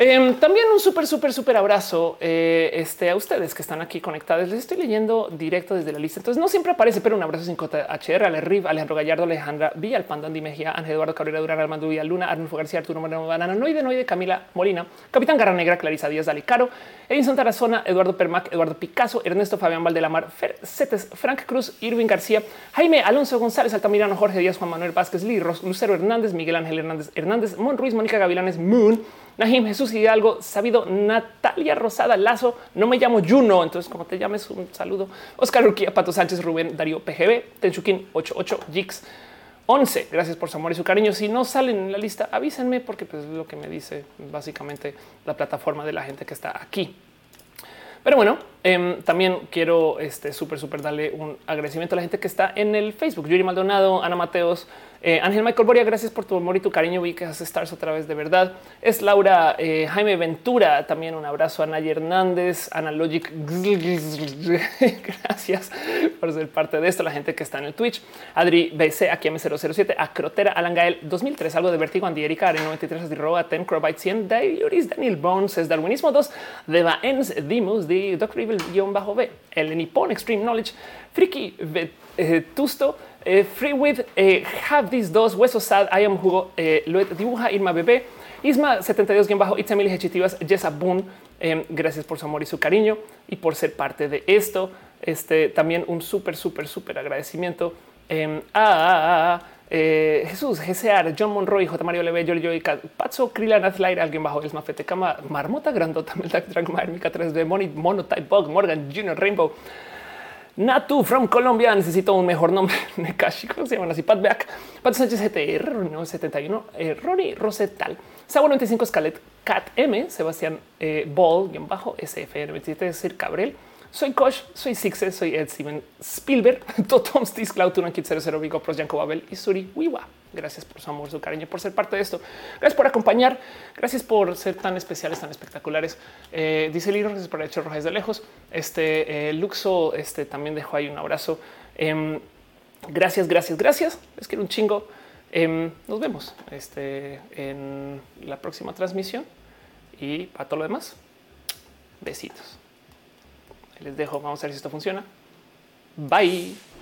Em, también un súper, súper, súper abrazo eh, este, a ustedes que están aquí conectados. Les estoy leyendo directo desde la lista. Entonces no siempre aparece, pero un abrazo sin cota HR, Ale Riv, Alejandro Gallardo, Alejandra Villa, Panda Andy Mejía, Ángel Eduardo Cabrera Durán, Armando Luna, Arnulfo García, Arturo Moreno Banana, Noide, Noide, Camila Molina, Capitán Garra Negra, Clarisa Díaz, Dali Caro, Edison Tarazona, Eduardo Permac, Eduardo Picasso, Ernesto Fabián Valdelamar, Fer Cetes, Frank Cruz, Irving García, Jaime Alonso González, Altamirano, Jorge Díaz, Juan Manuel Vázquez, Lee, Lucero Hernández, Miguel Ángel Hernández, Hernández, Mon Ruiz, Mónica Gavilanes, Moon, Nahim Jesús Hidalgo, sabido Natalia Rosada Lazo, no me llamo Juno, entonces como te llames, un saludo. Oscar Urquía, Pato Sánchez, Rubén, Darío PGB, Tenchuquín 88, Jix 11. Gracias por su amor y su cariño. Si no salen en la lista, avísenme porque pues, es lo que me dice básicamente la plataforma de la gente que está aquí. Pero bueno, eh, también quiero este súper, súper darle un agradecimiento a la gente que está en el Facebook. Yuri Maldonado, Ana Mateos, eh, Ángel Michael Boria, gracias por tu amor y tu cariño. Vi que hace stars otra vez de verdad. Es Laura eh, Jaime Ventura. También un abrazo a Naya Hernández, Analogic. gracias por ser parte de esto. La gente que está en el Twitch, Adri BC, aquí M007, Acrotera, Alan Gael 2003, algo de Vertigo, Andy Erika, Aren 93, Roa, Ten, Crobyte 100, Daiuris, Daniel Bones, es Darwinismo 2, Deva Ens, Dimus, de Dr. Evil-Bajo-B, el Nippon Extreme Knowledge, Friki, eh, Tusto, eh, free with eh, have these dos huesos sad. I am jugo. Eh, lo dibuja Irma Bebé. Isma 72 bien bajo. Itzamil Ejetivas. Jessa Boone. Em, gracias por su amor y su cariño y por ser parte de esto. Este también un súper, súper, súper agradecimiento em, a, Jesús, GCR, John Monroy, J. Mario Leve, Giorgio y Pazzo, Krila, Nathlight, alguien bajo el Mafete Cama, Marmota Grandota, Meldak Drag, Mica 3D, Monotype Bug, Morgan Junior Rainbow, Natu from Colombia. Necesito un mejor nombre. Nekashi, ¿cómo se llaman así? Pat Beck, Pat Sánchez GTR, 71, eh, Ronnie Rosetal, Sago 95, Scalet, Cat M, Sebastián eh, Ball, guion bajo, SFR 27, Sir Cabrel. Soy Kosh, soy Sixes, soy Ed Steven Spielberg, Totom Stis, Cloud, Tunan Kit 00, Vigo Pros, Yanko Babel y Suri Wiwa. Gracias por su amor, su cariño, por ser parte de esto. Gracias por acompañar. Gracias por ser tan especiales, tan espectaculares. Eh, dice Lino, gracias por hecho rojas de lejos. Este eh, Luxo este, también dejó ahí un abrazo. Eh, gracias, gracias, gracias. Les quiero un chingo. Em, nos vemos este, en la próxima transmisión y para todo lo demás, besitos. Les dejo. Vamos a ver si esto funciona. Bye.